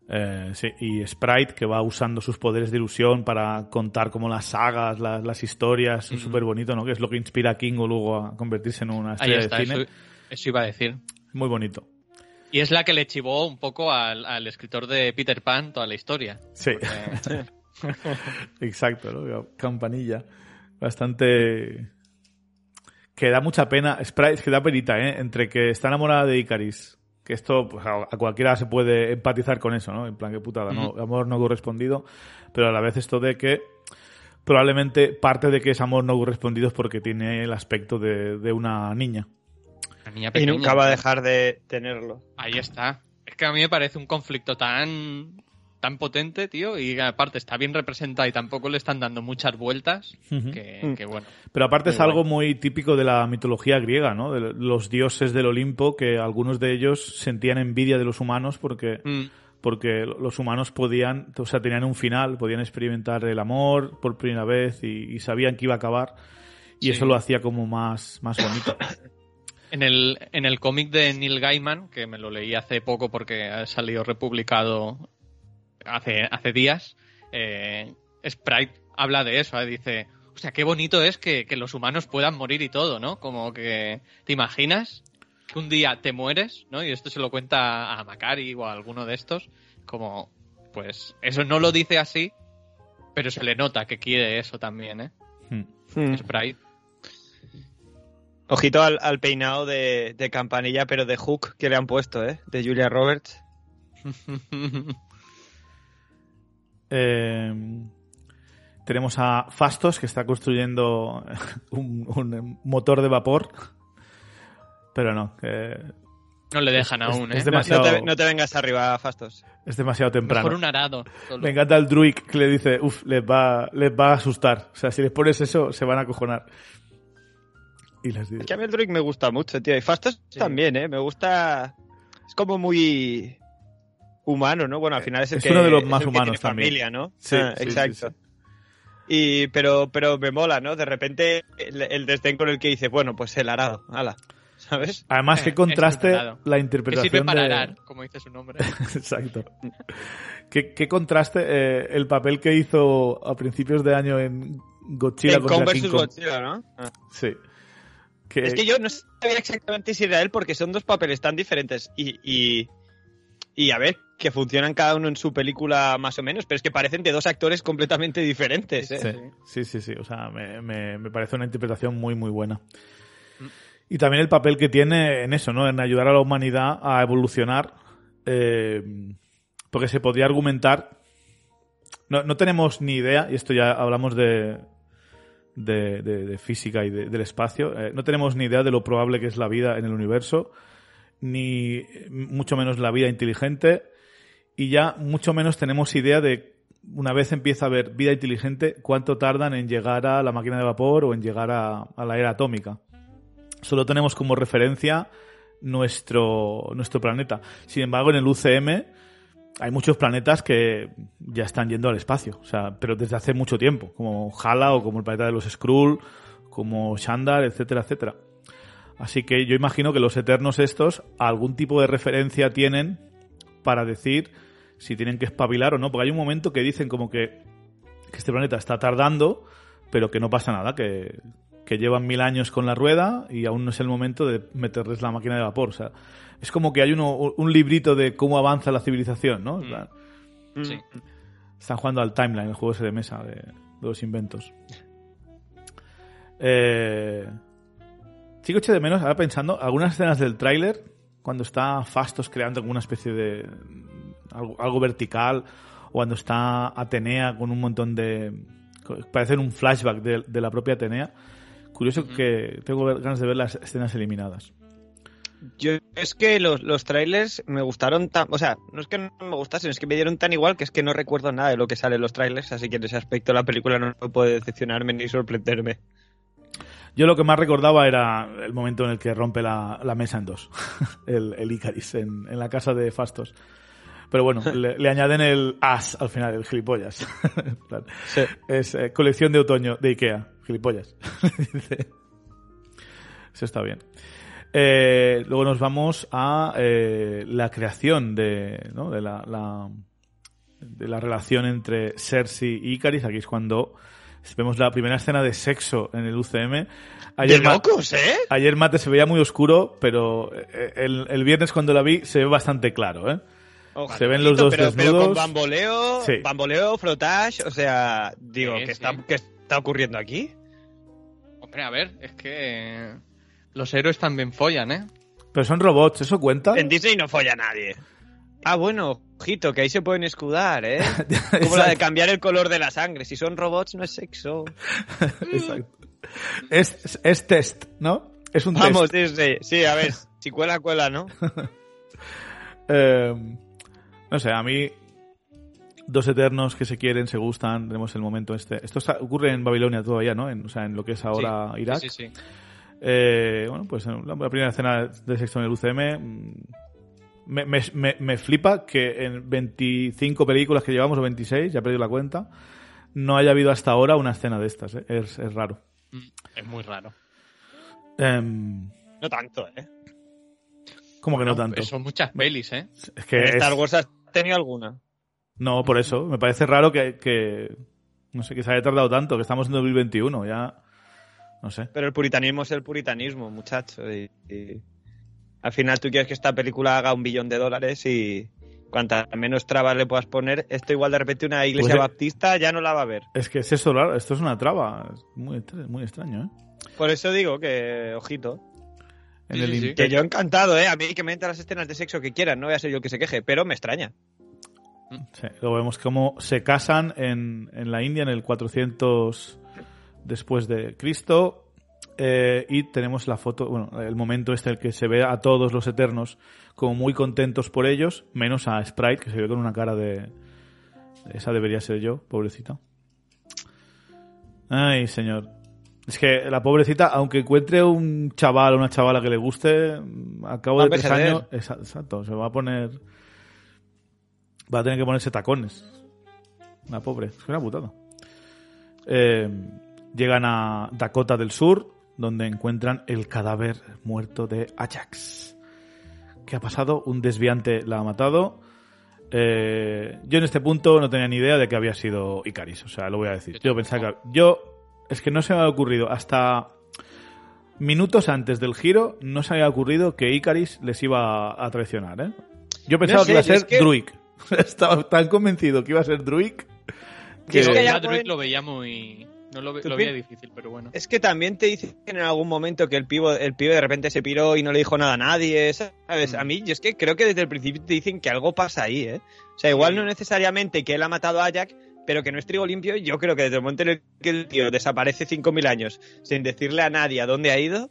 Eh, sí, y Sprite, que va usando sus poderes de ilusión para contar como las sagas, las, las historias, es súper bonito, ¿no? Que es lo que inspira a Kingo luego a convertirse en una estrella Ahí está, de cine. eso, eso iba a decir. Muy bonito. Y es la que le chivó un poco al, al escritor de Peter Pan toda la historia. Sí, Porque- <laughs> <laughs> exacto, ¿no? Campanilla. Bastante... Que da mucha pena. Sprite, que da penita, ¿eh? Entre que está enamorada de Icaris, que esto pues, a cualquiera se puede empatizar con eso, ¿no? En plan, que putada, ¿no? Amor no correspondido, pero a la vez esto de que probablemente parte de que es amor no correspondido es porque tiene el aspecto de, de una niña. la niña Y pequeña. nunca va a dejar de tenerlo. Ahí está. Es que a mí me parece un conflicto tan tan potente, tío, y aparte está bien representado y tampoco le están dando muchas vueltas, que, Mm. que bueno. Pero aparte es algo muy típico de la mitología griega, ¿no? De los dioses del Olimpo, que algunos de ellos sentían envidia de los humanos porque, Mm. porque los humanos podían, o sea, tenían un final, podían experimentar el amor por primera vez y, y sabían que iba a acabar. Y Sí. eso lo hacía como más, más bonito. <coughs> En el, en el cómic de Neil Gaiman, que me lo leí hace poco porque ha salido republicado hace, hace días, eh, Sprite habla de eso, ¿eh? dice, o sea, qué bonito es que, que los humanos puedan morir y todo, ¿no? Como que, ¿te imaginas que un día te mueres, ¿no? Y esto se lo cuenta a Macari o a alguno de estos, como, pues, eso no lo dice así, pero se le nota que quiere eso también, ¿eh? Hmm. Mm. Sprite. Ojito al, al peinado de, de campanilla, pero de Hook que le han puesto, ¿eh? De Julia Roberts. <laughs> Eh, tenemos a Fastos, que está construyendo <laughs> un, un motor de vapor. Pero no, no le dejan Es- aún, ¿eh? es No, demasiado- no te, no te vengas arriba, Fastos. es demasiado temprano. Mejor un arado. solo. Me encanta el druid que le dice, uff, les va, les va a asustar. O sea, si les pones eso, se van a acojonar. Y les dice, Es que a mí el Druid me gusta mucho, tío. Y Fastos Sí. también, ¿eh? Me gusta... Es como muy humano, ¿no? Bueno, al final es el Es que uno de los más humanos también. familia, ¿no? Sí, Ah, sí, exacto. sí. Y, pero, pero me mola, ¿no? De repente el, el desdén con el que dice, bueno, pues el arado, ala, ¿sabes? Además, Eh, qué contraste la Que interpretación sirve para de... arar, como dice su nombre. <laughs> Exacto. ¿Qué, qué contraste eh, el papel que hizo a principios de año en Godzilla En contra King. Kong. Godzilla, ¿no? Ah. Sí. Que- Es que yo no sabía exactamente si era él porque son dos papeles tan diferentes y, y, y a ver, que funcionan cada uno en su película más o menos, pero es que parecen de dos actores completamente diferentes. ¿eh? Sí, sí, sí, sí. O sea, me, me- me parece una interpretación muy, muy buena. Mm. Y también el papel que tiene en eso, ¿no? En ayudar a la humanidad a evolucionar. eh, porque se podría argumentar. No, no tenemos ni idea, y esto ya hablamos de, de, de- de física y de- del espacio. eh, no tenemos ni idea de lo probable que es la vida en el universo, ni mucho menos la vida inteligente, y ya mucho menos tenemos idea de una vez empieza a haber vida inteligente, cuánto tardan en llegar a la máquina de vapor o en llegar a, a la era atómica. Solo tenemos como referencia nuestro, nuestro planeta. Sin embargo, en el UCM hay muchos planetas que ya están yendo al espacio, o sea, pero desde hace mucho tiempo, como Hala o como el planeta de los Skrull, como Shandar, etcétera, etcétera. Así que yo imagino que los Eternos estos algún tipo de referencia tienen para decir si tienen que espabilar o no, porque hay un momento que dicen como que, que este planeta está tardando, pero que no pasa nada, que, que llevan mil años con la rueda y aún no es el momento de meterles la máquina de vapor. O sea, es como que hay uno, un librito de cómo avanza la civilización, ¿no? Mm. Sí. están jugando al timeline, el juego ese de mesa de, de los inventos. Eh, <laughs> que eché de menos, ahora pensando, algunas escenas del tráiler, cuando está Fastos creando alguna especie de... algo, algo vertical, o cuando está Atenea con un montón de... parece un flashback de, de la propia Atenea. Curioso que tengo ganas de ver las escenas eliminadas. Yo es que los, los trailers me gustaron tan, o sea, no es que no me gustasen, es que me dieron tan igual que es que no recuerdo nada de lo que sale en los trailers, así que en ese aspecto la película no puede decepcionarme ni sorprenderme. Yo lo que más recordaba era el momento en el que rompe la, la mesa en dos, <laughs> el, el Icaris, en, en la casa de Fastos. Pero bueno, le, le añaden el as al final, el gilipollas. <laughs> Sí. es eh, colección de otoño de Ikea, gilipollas. <laughs> Eso está bien. Eh, luego nos vamos a eh, la creación de, ¿no? de la, la, de la relación entre Cersei y Icaris. Aquí es cuando vemos la primera escena de sexo en el UCM. Ayer, de locos, ¿eh? Ayer Mate se veía muy oscuro, pero eh, el, el, viernes cuando la vi se ve bastante claro, ¿eh? se ven los dos pero, desnudos. Pero con bamboleo, bamboleo, frotage, o sea, digo, ¿qué, Está, ¿qué está ocurriendo aquí? Hombre, a ver, es que los héroes también follan, ¿eh? Pero son robots, ¿eso cuenta? En Disney no folla nadie. Ah, bueno, ojito, que ahí se pueden escudar, ¿eh? <laughs> Como la de cambiar el color de la sangre. Si son robots, no es sexo. <laughs> Exacto. Es, es, test, ¿no? Es un Vamos, test. sí, sí, sí, a ver, <laughs> si cuela, cuela, ¿no? eh, no sé, a mí dos eternos que se quieren, se gustan, tenemos el momento este. Esto ocurre en Babilonia todavía, ¿no? En, o sea, en lo que es ahora sí, Irak. Sí, sí. Eh, bueno, pues la primera escena de sexo en el UCM me, me, me, me, flipa que en 25 películas que llevamos, o 26, ya he perdido la cuenta, no haya habido hasta ahora una escena de estas. ¿eh? Es, es, raro. Es muy raro. Um, no tanto, ¿eh? ¿Cómo que no, no tanto? Son muchas pelis, ¿eh? Es que Star Wars has tenido alguna. No, por eso. Me parece raro que, que, no sé, que se haya tardado tanto, que estamos en 2021, ya... No sé. Pero el puritanismo es el puritanismo, muchacho. Y, y al final tú quieres que esta película haga un billón de dólares y cuantas menos trabas le puedas poner, esto igual de repente una iglesia Pues, baptista ya no la va a ver. Es que es eso, claro, esto es una traba. Es muy, muy extraño, ¿eh? Por eso digo que, ojito. En Sí, el sí, sí. in- Que yo encantado, ¿eh? A mí que me entran las escenas de sexo que quieran, no voy a ser yo el que se queje, pero me extraña. Sí, luego vemos cómo se casan en, en la India en el 400 después de Cristo. Eh, y tenemos la foto, bueno, el momento este en el que se ve a todos los eternos como muy contentos por ellos, menos a Sprite, que se ve con una cara de. Esa debería ser yo, pobrecita. Ay, señor. Es que la pobrecita, aunque encuentre un chaval o una chavala que le guste, a cabo Va de tres años, exa- exacto, se va a poner. Va a tener que ponerse tacones. La pobre, es una putada. Eh, llegan a Dakota del Sur, donde encuentran el cadáver muerto de Ajax. ¿Qué ha pasado? Un desviante la ha matado. Eh, yo en este punto no tenía ni idea de que había sido Icaris, o sea, lo voy a decir. Yo pensaba que. Yo. Es que no se me había ocurrido hasta minutos antes del giro, no se me había ocurrido que Icaris les iba a traicionar, ¿eh? Yo pensaba No sé, que iba a ser que- Druig. <laughs> Estaba tan convencido que iba a ser Druig que. Es que ya lo veía muy... No lo, ve- ¿Tú lo veía difícil, pero bueno. Es que también te dicen en algún momento que el pivo, el pibe de repente se piró y no le dijo nada a nadie, ¿sabes? Mm. A mí, yo es que creo que desde el principio te dicen que algo pasa ahí, ¿eh? O sea, igual Sí. no necesariamente que él ha matado a Jack, pero que no es trigo limpio, yo creo que desde el momento en el que el tío desaparece 5.000 años sin decirle a nadie a dónde ha ido,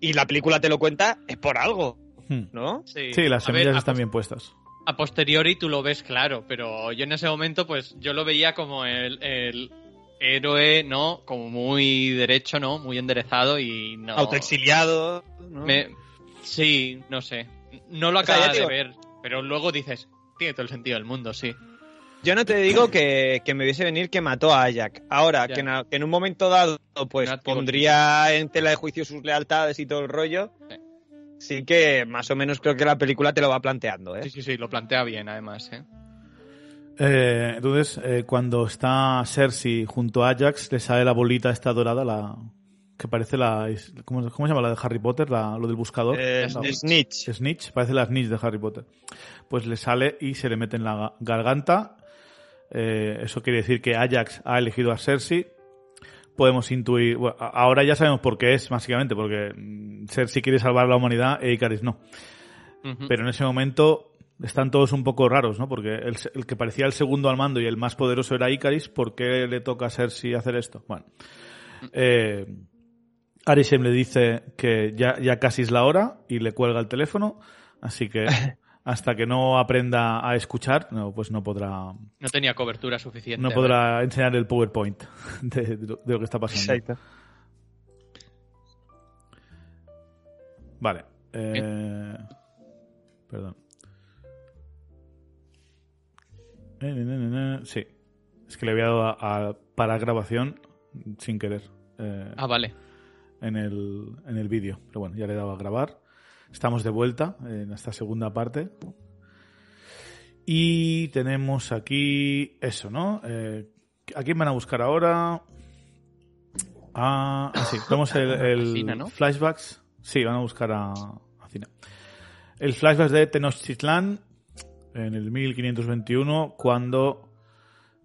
y la película te lo cuenta, es por algo, Hmm. ¿no? Sí, Sí, las ver, semillas están bien puestas. A posteriori tú lo ves claro, pero yo en ese momento pues yo lo veía como el, el héroe, ¿no? Como muy derecho, ¿no? Muy enderezado y no... Autoexiliado, ¿no? Me- Sí, no sé. No lo O sea, acaba de digo- ver, pero luego dices, tiene todo el sentido del mundo, sí. Yo no te digo que, que me hubiese venir que mató a Ajax. Ahora, que en, a- que en un momento dado, pues No pondría en tela de juicio sus lealtades y todo el rollo. Sí. Sí que más o menos creo que la película te lo va planteando, ¿eh? Sí, sí, sí, lo plantea bien además, ¿eh? Eh, entonces, eh, cuando está Cersei junto a Ajax, le sale la bolita esta dorada, la que parece la... ¿Cómo, cómo se llama la de Harry Potter? La, lo del buscador. Eh, La- Snitch. Snitch, parece la Snitch de Harry Potter. Pues le sale y se le mete en la ga- garganta. Eh, eso quiere decir que Ajax ha elegido a Cersei. Podemos intuir. bueno, ahora ya sabemos por qué es, básicamente, porque mm, Cersei quiere salvar a la humanidad e Icaris no. Pero en ese momento están todos un poco raros, ¿no? Porque el, que parecía el segundo al mando y el más poderoso era Icaris, ¿por qué le toca a Cersei hacer esto? Bueno. Eh, Arishem le dice que ya, ya casi es la hora y le cuelga el teléfono, así que <laughs> hasta que no aprenda a escuchar, no, pues no podrá, No tenía cobertura suficiente. no podrá enseñar el PowerPoint <laughs> de, de lo, de lo que está pasando. Exacto. Vale. Eh, perdón. Sí. Es que le había dado a, a para grabación sin querer eh. Ah, vale. en el, en el vídeo. Pero bueno, ya le he dado a grabar. Estamos de vuelta en esta segunda parte. Y tenemos aquí eso, ¿no? Eh, ¿A quién van a buscar ahora? Ah, ah sí, vemos el, <laughs> el Cina, ¿no? flashbacks. Sí, van a buscar a, a Cina. El flashback de Tenochtitlán en el 1521, cuando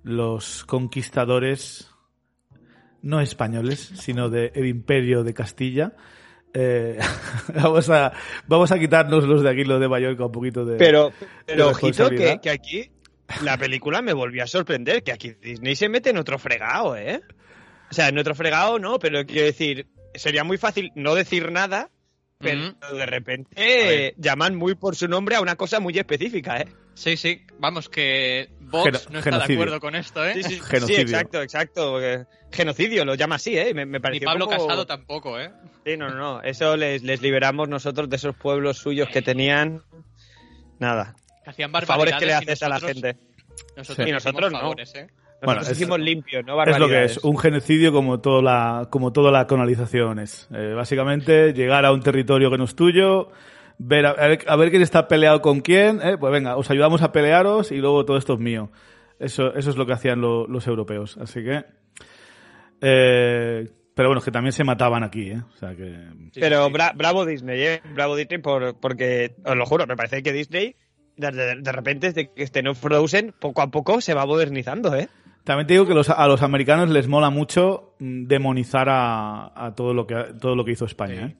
los conquistadores, no españoles, sino del Imperio de Castilla, eh, <laughs> vamos a vamos a quitarnos los de aquí, los de Mallorca, un poquito de. Pero, pero de ojito que, que aquí la película me volvió a sorprender, que aquí Disney se mete en otro fregado, ¿eh? O sea, en otro fregado no, pero quiero decir, sería muy fácil no decir nada, pero de repente eh, llaman muy por su nombre a una cosa muy específica, ¿eh? Sí, sí, vamos, que Vox Geno- no está de genocidio. acuerdo con esto, ¿eh? Sí, sí, Genocidio. sí, exacto, exacto. Genocidio, lo llama así, ¿eh? Me, me Ni pareció Pablo como- Casado tampoco, ¿eh? Sí, no, no, no. Eso les, les liberamos nosotros de esos pueblos suyos que tenían. Nada. Que hacían Favores que le barbaridades haces a la nosotros- gente. Nosotros, Sí. Y nosotros no. favores, ¿eh? Bueno, Nosotros es- hicimos limpio, no Es lo que barbaridades. es, un genocidio como toda la, como toda la colonización es. Eh, básicamente, llegar a un territorio que no es tuyo, ver a, ver, a ver quién está peleado con quién, eh, pues venga, os ayudamos a pelearos y luego todo esto es mío. Eso, eso es lo que hacían lo- los europeos. Así que. eh, pero bueno, es que también se mataban aquí, ¿eh? O sea que. Sí, Pero bra- bravo Disney, ¿eh? Bravo Disney por, porque, os lo juro, me parece que Disney, de, de- de repente, desde que estén en Frozen, poco a poco se va modernizando, ¿eh? También te digo que los, a los americanos les mola mucho mm, demonizar a, a todo lo que todo lo que hizo España, ¿eh?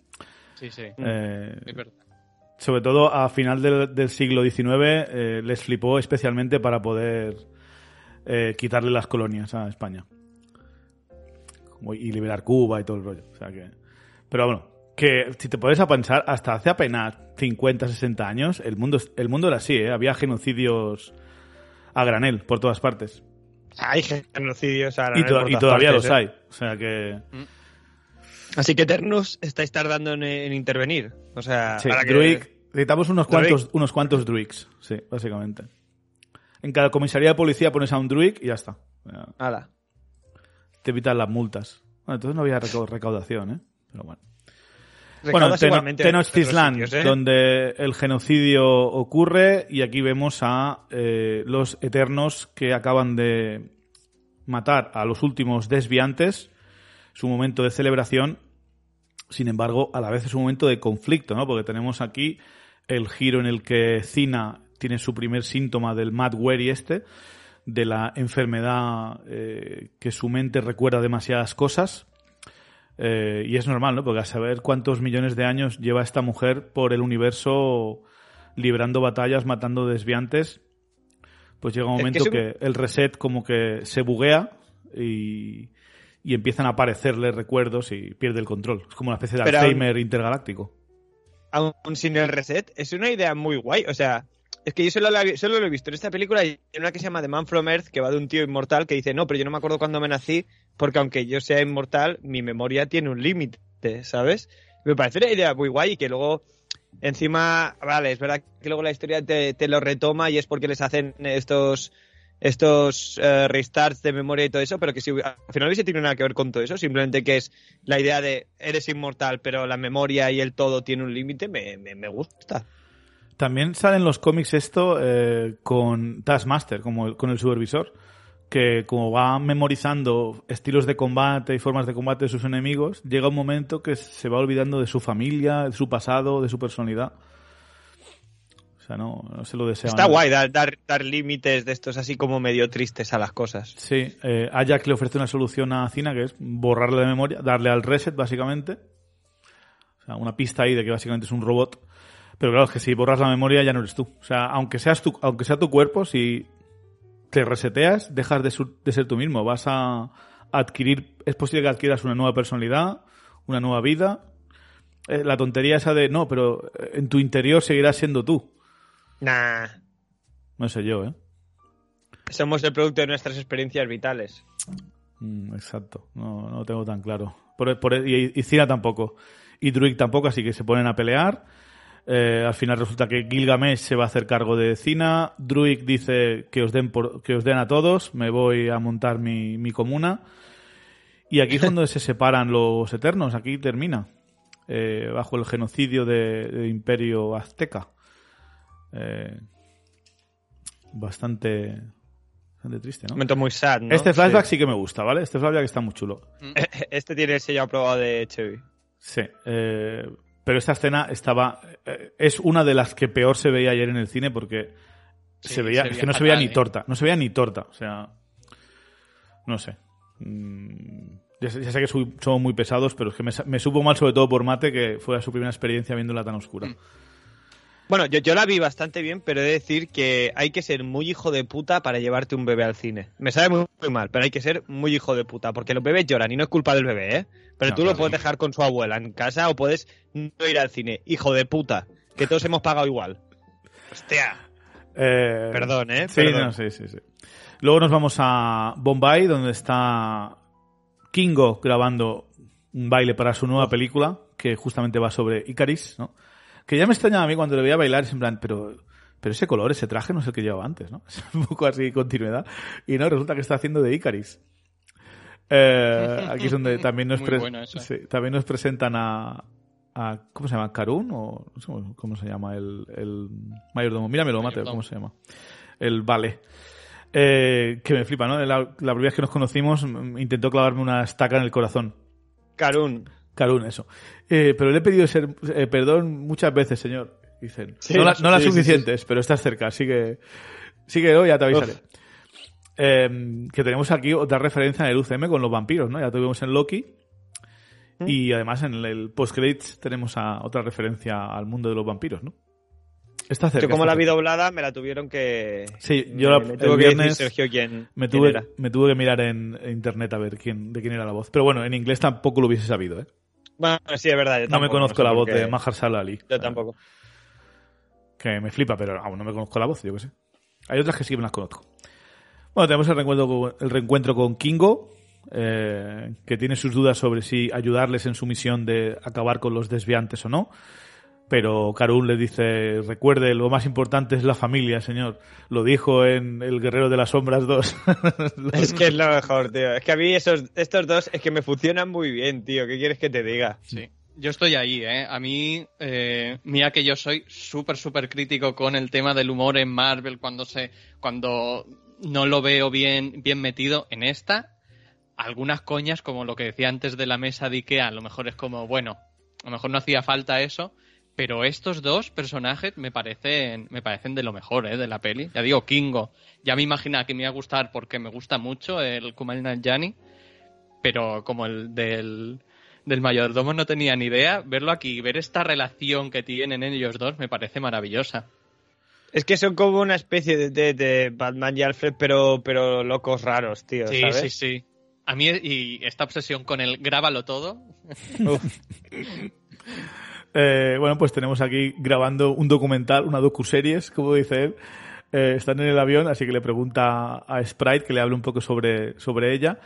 Sí, sí, Eh, es verdad. Sobre todo a final del, del siglo XIX, eh, les flipó especialmente para poder eh, quitarle las colonias a España. Y liberar Cuba y todo el rollo. O sea que, pero bueno, que si te pones a pensar, hasta hace apenas 50, 60 años, el mundo, el mundo era así, ¿eh? había genocidios a granel por todas partes. Hay genocidios ahora. Y, en to- por y todas todavía partes, los ¿eh? hay. O sea que... Así que Eternus estáis tardando en, en intervenir. O sea, Sí, ahora que- Druid, necesitamos unos Druid. cuantos, unos cuantos druids, sí, básicamente. En cada comisaría de policía pones a un druid y ya está. Ya, Hala. Te evitan las multas. Bueno, entonces no había recau- recaudación, ¿eh? Pero bueno. Bueno, Recaudas Tenochtitlan, sitios, ¿eh? donde el genocidio ocurre, y aquí vemos a eh, los eternos que acaban de matar a los últimos desviantes, su momento de celebración, sin embargo, a la vez es un momento de conflicto, ¿no? Porque tenemos aquí el giro en el que Cina tiene su primer síntoma del Mad Weary este, de la enfermedad eh, que su mente recuerda demasiadas cosas. Eh, y es normal, ¿no? Porque a saber cuántos millones de años lleva esta mujer por el universo librando batallas, matando desviantes, pues llega un Es que momento se- que, el reset como que se buguea y, y empiezan a aparecerle recuerdos y pierde el control. Es como una especie de Pero Alzheimer intergaláctico. Aún sin el reset, es una idea muy guay. O sea, es que yo solo, solo lo he visto en esta película y en una que se llama The Man from Earth, que va de un tío inmortal que dice, no, pero yo no me acuerdo cuándo me nací, porque aunque yo sea inmortal, mi memoria tiene un límite, ¿sabes? Me parece una idea muy guay y que luego, encima, vale, es verdad que luego la historia te lo retoma y es porque les hacen estos estos eh, restarts de memoria y todo eso, pero que si al final hubiese tenido nada que ver con todo eso, simplemente que es la idea de eres inmortal, pero la memoria y el todo tiene un límite, me, me, me gusta. También sale en los cómics esto eh, con Taskmaster, como con el supervisor, que como va memorizando estilos de combate y formas de combate de sus enemigos, llega un momento que se va olvidando de su familia, de su pasado, de su personalidad. Sea, no, no se lo desea. Está guay dar, dar, dar límites de estos así como medio tristes a las cosas. Sí, eh, Ajax le ofrece una solución a Cina que es borrarle de memoria, darle al reset básicamente. O sea, una pista ahí de que básicamente es un robot. Pero claro, es que si borras la memoria ya no eres tú. O sea, aunque seas tú, aunque sea tu cuerpo, si te reseteas, dejas de, su- de ser tú mismo. Vas a adquirir, es posible que adquieras una nueva personalidad, una nueva vida. Eh, la tontería esa de, no, pero en tu interior seguirás siendo tú. Nah, No sé yo, ¿eh? somos el producto de nuestras experiencias vitales. Mm, exacto, no, no lo tengo tan claro. Por, por- y, y Cina tampoco. Y Druid tampoco, así que se ponen a pelear. Eh, al final resulta que Gilgamesh se va a hacer cargo de Cina. Druid dice que os den, por- que os den a todos, me voy a montar mi, mi comuna. Y aquí es donde <laughs> se separan los eternos, aquí termina. Eh, bajo el genocidio de- del imperio azteca. Eh, bastante, bastante triste, ¿no? Momento muy sad, ¿no? Este flashback Sí. sí. que me gusta, ¿vale? Este flashback está muy chulo. <laughs> Este tiene el sello aprobado de Chevy. Sí, eh, pero esta escena estaba... eh, es una de las que peor se veía ayer en el cine porque Sí, se veía, se es que no se veía ni ¿eh? torta, no se veía ni torta, o sea, no sé. Mm, Ya sé, ya sé que somos muy pesados, pero es que me supo mal sobre todo por Mate, que fue su primera experiencia viéndola tan oscura. Mm. Bueno, yo, yo la vi bastante bien, pero he de decir que hay que ser muy hijo de puta para llevarte un bebé al cine. Me sabe muy, muy mal, pero hay que ser muy hijo de puta, porque los bebés lloran y no es culpa del bebé, ¿eh? Pero No, tú lo puedes dejar con su abuela en casa o puedes no ir al cine. Hijo de puta, que todos hemos pagado igual. Hostia. Eh, Perdón, ¿eh? Sí, Perdón. no, sí, sí, sí. Luego nos vamos a Bombay, donde está Kingo grabando un baile para su nueva película, que justamente va sobre Icaris, ¿no? Que ya me extrañaba a mí cuando le veía bailar, es en plan, pero, pero ese color, ese traje no es el que llevaba antes, ¿no? <laughs> Es un poco así continuidad. Y no, resulta que está haciendo de Icaris. Eh, aquí es donde <laughs> también nos, Muy pre- bueno eso. sí, también nos presentan a, a- ¿cómo se llama? ¿Karun? o no sé cómo se llama el, el mayordomo? Míramelo, Mateo, Mayordomo. ¿cómo se llama? El vale. Eh, que me flipa, ¿no? La, la primera vez que nos conocimos mm, intentó clavarme una estaca en el corazón. Karun. Karun, eso. Eh, pero le he pedido ser, eh, perdón muchas veces, señor. Dicen. Sí, no, la- no las sí, sí, suficientes, pero estás cerca, así que. Sigue hoy, ya te avisaré. Eh, que tenemos aquí otra referencia en el UCM con los vampiros, ¿no? Ya tuvimos en Loki. ¿Mm? Y además en el post-credits tenemos a otra referencia al mundo de los vampiros, ¿no? Está cerca. Yo como la vi doblada me la tuvieron que... Sí, me- yo la- me el que viernes decir Sergio quién, Me tuve, me tuve que mirar en en internet a ver quién, de quién era la voz. Pero bueno, en inglés tampoco lo hubiese sabido, ¿eh? Bueno, sí, es verdad. yo No me conozco sé la voz de Mahershala Ali. Yo tampoco. Que me flipa, pero aún no me conozco la voz, yo qué sé. Hay otras que sí me las conozco. Bueno, tenemos el reencuentro con, el reencuentro con Kingo, eh, que tiene sus dudas sobre si ayudarles en su misión de acabar con los desviantes o no. Pero Karun le dice, recuerde, lo más importante es la familia, señor. Lo dijo en El Guerrero de las Sombras 2. <laughs> Es que es lo mejor, tío. Es que a mí esos, estos dos es que me funcionan muy bien, tío. ¿Qué quieres que te diga? Sí. Yo estoy ahí, ¿eh? A mí, eh, mira que yo soy súper, súper crítico con el tema del humor en Marvel cuando se, cuando no lo veo bien, bien metido en esta. Algunas coñas, como lo que decía antes de la mesa de Ikea, a lo mejor es como, bueno, a lo mejor no hacía falta eso, pero estos dos personajes me parecen, me parecen de lo mejor, ¿eh? De la peli. Ya digo, Kingo, ya me imagina que me iba a gustar porque me gusta mucho el Kumail Nanjiani, pero como el del, del mayordomo no tenía ni idea, verlo aquí, ver esta relación que tienen ellos dos me parece maravillosa. Es que son como una especie de, de- de Batman y Alfred, pero, pero locos raros, tío. Sí, ¿sabes? sí, sí. A mí, y esta obsesión con el grábalo todo, <laughs> Eh, bueno, pues tenemos aquí grabando un documental, una docuseries, como dice él. Eh, están en el avión, así que le pregunta a Sprite que le hable un poco sobre, sobre ella.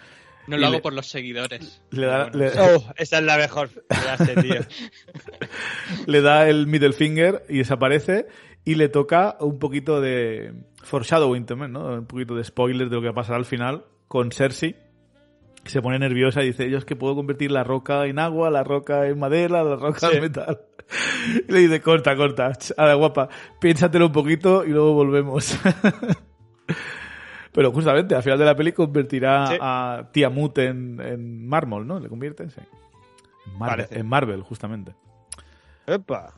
no Y lo le- hago por los seguidores. Le da, bueno. le- <laughs> Oh, esa es la mejor frase, tío. <laughs> le da el middle finger y desaparece y le toca un poquito de foreshadowing también, ¿no? Un poquito de spoiler de lo que pasará al final con Cersei. Se pone nerviosa y dice, yo es que puedo convertir la roca en agua, la roca en madera, la roca Sí. en metal. <laughs> Y le dice, corta, corta, a la guapa, piénsatelo un poquito y luego volvemos. <laughs> Pero justamente al final de la peli convertirá Sí. a Tiamut en, en mármol, ¿no? ¿Le convierte? Sí. En Marvel, en Marvel, justamente. Epa.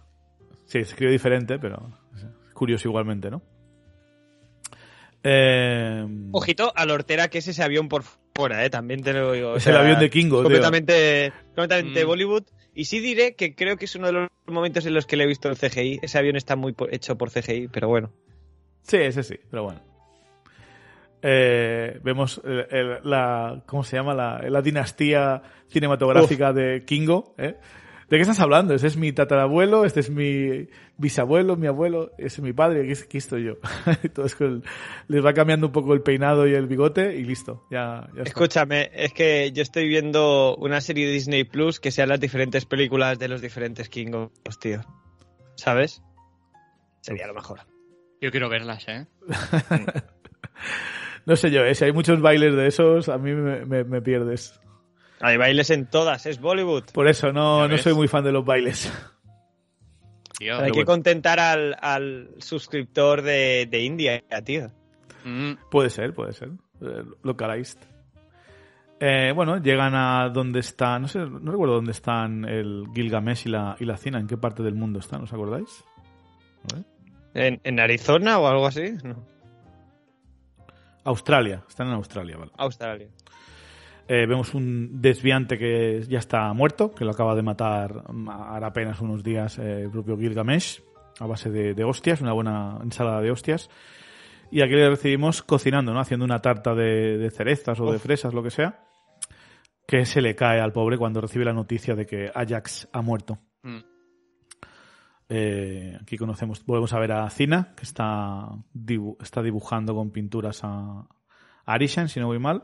Sí, se escribe diferente, pero es curioso igualmente, ¿no? Eh, Ojito a la hortera que es ese avión por fuera, eh, también te lo digo. o Es sea, el avión de Kingo, tío. Completamente, completamente Mm. Bollywood. Y sí diré que creo que es uno de los momentos en los que le he visto el CGI. Ese avión está muy hecho por CGI, pero bueno. Sí, ese sí, pero bueno. Eh, vemos el- el- la. ¿Cómo se llama? La, la dinastía cinematográfica de Kingo. ¿eh? ¿De qué estás hablando? Ese es mi tatarabuelo, este es mi bisabuelo, mi abuelo, ese es mi padre, aquí, aquí estoy yo. <laughs> Entonces con- les va cambiando un poco el peinado y el bigote y listo. Ya, ya está. Escúchame, es que yo estoy viendo una serie de Disney Plus que sean las diferentes películas de los diferentes Kingos, tío. ¿Sabes? Sería lo mejor. Yo quiero verlas, ¿eh? <laughs> No sé yo, ¿eh? si hay muchos bailes de esos, a mí me- me- me pierdes. Hay bailes en todas, es Bollywood. Por eso no, no soy muy fan de los bailes. Tío, Hay que bueno. contentar al, al suscriptor de, de India, tío. Mm, Puede ser, puede ser. Eh, Localized. Eh, bueno, llegan a donde está, no sé, no recuerdo dónde están el Gilgamesh y la, y la Cina, en qué parte del mundo están, ¿os acordáis? ¿En, en Arizona o algo así? No. Australia, están en Australia, vale. Australia. Eh, vemos un desviante que ya está muerto, que lo acaba de matar mm, hará apenas unos días eh, el propio Gilgamesh, a base de, de hostias, una buena ensalada de hostias. Y aquí le recibimos cocinando, ¿no? Haciendo una tarta de, de cerezas o de fresas, lo que sea, que se le cae al pobre cuando recibe la noticia de que Ajax ha muerto. mm. Eh, aquí conocemos, volvemos a ver a Cina, que está, dibu- está dibujando con pinturas a a Arishan, si no voy mal.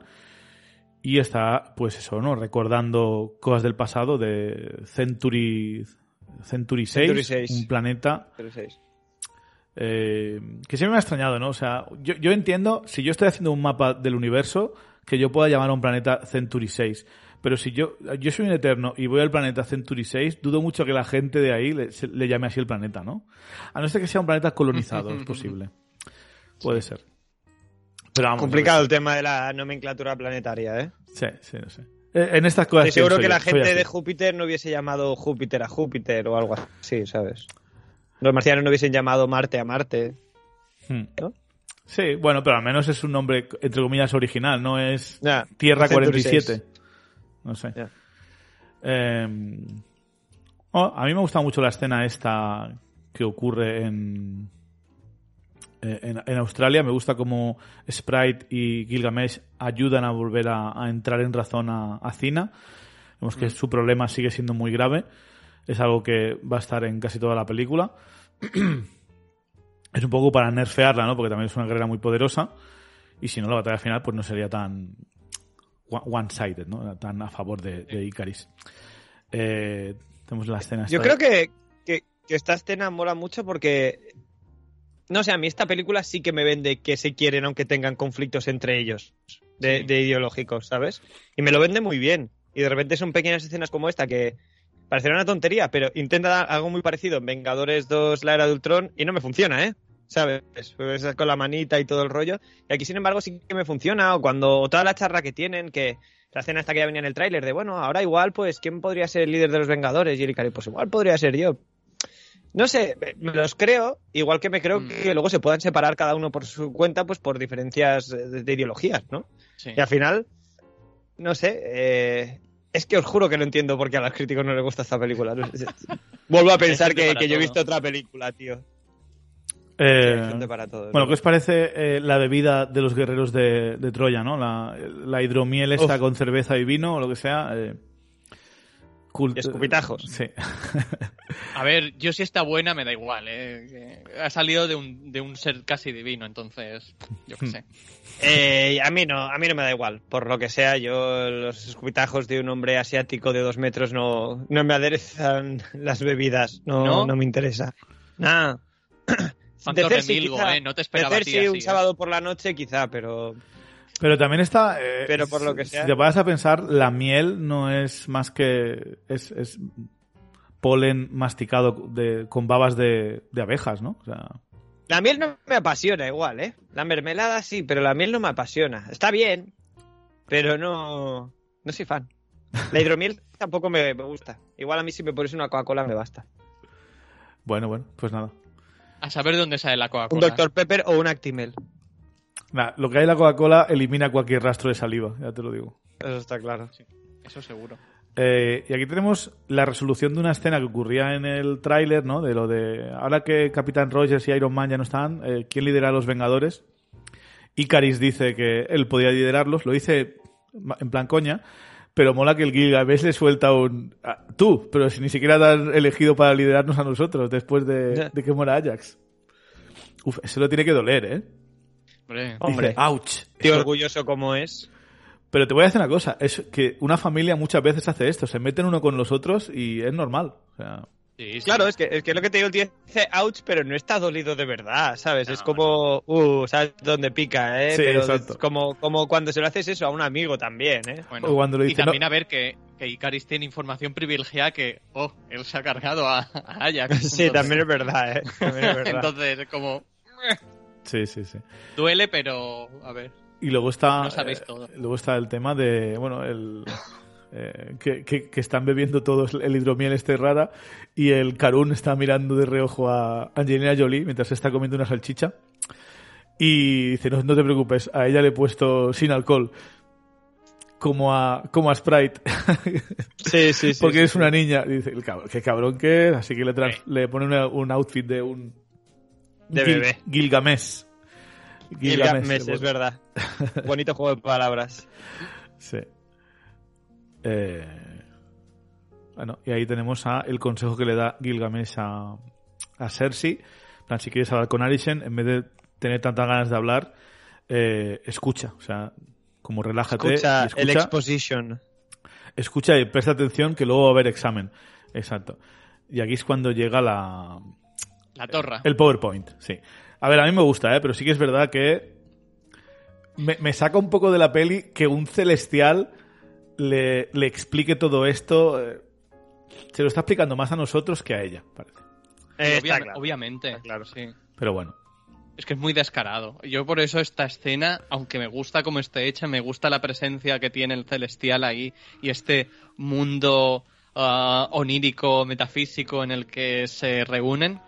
Y está, pues eso, ¿no? Recordando cosas del pasado de Century, Century 6, Century 6. un planeta eh, que siempre me ha extrañado, ¿no? O sea, yo, yo entiendo, si yo estoy haciendo un mapa del universo, que yo pueda llamar a un planeta Century 6. Pero si yo, yo soy un eterno y voy al planeta Century 6, dudo mucho que la gente de ahí le, se- le llame así el planeta, ¿no? A no ser que sea un planeta colonizado, es <laughs> posible. Puede ser. Pero vamos. Complicado el tema de la nomenclatura planetaria, ¿eh? Sí, sí, no sé. Eh, En estas cosas. Estoy sí, seguro que yo, la gente de Júpiter no hubiese llamado Júpiter a Júpiter o algo así, ¿sabes? Los marcianos no hubiesen llamado Marte a Marte. Hmm. ¿no? Sí, bueno, pero al menos es un nombre, entre comillas, original, no es Tierra Century 47. 6. No sé. Eh, oh, a mí me gusta mucho la escena esta que ocurre en, en, en Australia. Me gusta como Sprite y Gilgamesh ayudan a volver a, a entrar en razón a, a Cina. Vemos que su problema sigue siendo muy grave. Es algo que va a estar en casi toda la película. <clears throat> es un poco para nerfearla, ¿no? Porque también es una guerrera muy poderosa. Y si no, la batalla final pues no sería tan one- one-sided, ¿no? Tan a favor de, de Icaris. Eh, tenemos la escena. Yo creo de- que, que, que esta escena mola mucho porque. No sé, a mí esta película sí que me vende que se quieren aunque tengan conflictos entre ellos, de, Sí. de ideológicos, ¿sabes? Y me lo vende muy bien. Y de repente son pequeñas escenas como esta que parecerá una tontería, pero intenta dar algo muy parecido en Vengadores 2, la era de Ultron, y no me funciona, ¿eh? ¿Sabes? Pues con la manita y todo el rollo. Y aquí, sin embargo, sí que me funciona. O cuando o toda la charla que tienen, que la escena esta que ya venía en el tráiler, de bueno, ahora igual, pues, ¿quién podría ser el líder de los Vengadores? Y el Icari, pues igual podría ser yo. No sé, me los creo, igual que me creo Mm. que luego se puedan separar cada uno por su cuenta, pues por diferencias de, de ideologías, ¿no? Sí. Y al final, no sé, eh, es que os juro que no entiendo por qué a los críticos no les gusta esta película. No sé, <laughs> Vuelvo a pensar que, yo he visto otra película, tío. Eh, para todo. bueno, ¿no? ¿qué os parece eh, la bebida de los guerreros de, de Troya, no? La, la hidromiel esta Uf. con cerveza y vino o lo que sea. eh, cult- Y escupitajos. Sí. <laughs> A ver, yo si está buena me da igual, ¿eh? Ha salido de un, de un ser casi divino, entonces, yo qué sé. <laughs> Eh, a mí no, a mí no me da igual. Por lo que sea, yo los escupitajos de un hombre asiático de dos metros no, no me aderezan las bebidas. No, ¿No? no me interesa. Nada. Factor Cersei, remilgo, quizá. ¿eh? No te De esperaba a ti Cersei un así, ¿eh? sábado por la noche, quizá, pero Pero también está. eh, Pero por lo que sea. Si te vas a pensar, la miel no es más que. Es, es polen masticado de, con babas de, de abejas, ¿no? O sea, La miel no me apasiona igual, ¿eh? La mermelada sí, pero la miel no me apasiona. Está bien, pero no, no soy fan. La hidromiel <laughs> tampoco me, me gusta. Igual a mí si me pones una Coca-Cola me basta. bueno, bueno, pues nada. A saber de dónde sale la Un Coca-Cola. Dr. Pepper o un Actimel. Lo que hay en la Coca-Cola elimina cualquier rastro de saliva, ya te lo digo. Eso está claro. Eso seguro. Eh, y aquí tenemos la resolución de una escena que ocurría en el tráiler, ¿no? De lo de ahora que Capitán Rogers y Iron Man ya no están, eh, ¿quién lidera a los Vengadores? Icaris dice que él podía liderarlos, lo dice en plan coña, pero mola que el Gilgamesh le suelta un "Ah, tú, pero si ni siquiera te han elegido para liderarnos a nosotros después de, de que muera Ajax. Uf, eso lo tiene que doler, ¿eh? Hombre, ouch. Tío Eso- orgulloso como es. pero te voy a decir una cosa, es que una familia muchas veces hace esto, se meten uno con los otros y es normal. O sea, sí, sí. Claro, es que, es que lo que te digo, el tío dice ouch, pero no está dolido de verdad, ¿sabes? No, es como, uh, ¿sabes dónde pica, eh? Sí, pero exacto. es como, como cuando se lo haces eso a un amigo también, ¿eh? Bueno, O cuando lo y dice, también no- a ver que, que Icaris tiene información privilegiada que, oh, él se ha cargado a, a Ajax. <laughs> Sí, también es verdad, ¿eh? También es <laughs> verdad. Entonces, es como... <laughs> Sí, sí, sí. Duele, pero a ver. Y luego está, No sabéis eh, todo. luego está el tema de, bueno, el eh, que, que- que están bebiendo todos el hidromiel este rara y el Karun está mirando de reojo a Angelina Jolie mientras está comiendo una salchicha y dice, no, no te preocupes, a ella le he puesto sin alcohol como a, como a Sprite <laughs> Sí, sí, sí. porque sí, es una niña. Dice, el cabrón, qué cabrón que es, así que le, trans- Sí. le pone una- un outfit de un... De Gil- bebé. Gilgamesh. Gilgamesh, es verdad. <laughs> Bonito juego de palabras. Sí. Eh, bueno, y ahí tenemos a el consejo que le da Gilgamesh a, a Cersei. Plan, si quieres hablar con Alicent, en vez de tener tantas ganas de hablar, eh, escucha. O sea, como relájate Escucha, y escucha, el exposition. escucha y presta atención que luego va a haber examen. Exacto. Y aquí es cuando llega la, La torra. el PowerPoint, sí. A ver, a mí me gusta, ¿eh? pero sí que es verdad que me, me saca un poco de la peli que un celestial le, le explique todo esto. eh, Se lo está explicando más a nosotros que a ella, parece. Eh, Obvia- está claro. Obviamente. Está claro. sí. Pero bueno, Es que es muy descarado. Yo por eso esta escena, aunque me gusta cómo esté hecha, me gusta la presencia que tiene el celestial ahí y este mundo ah, onírico, metafísico en el que se reúnen.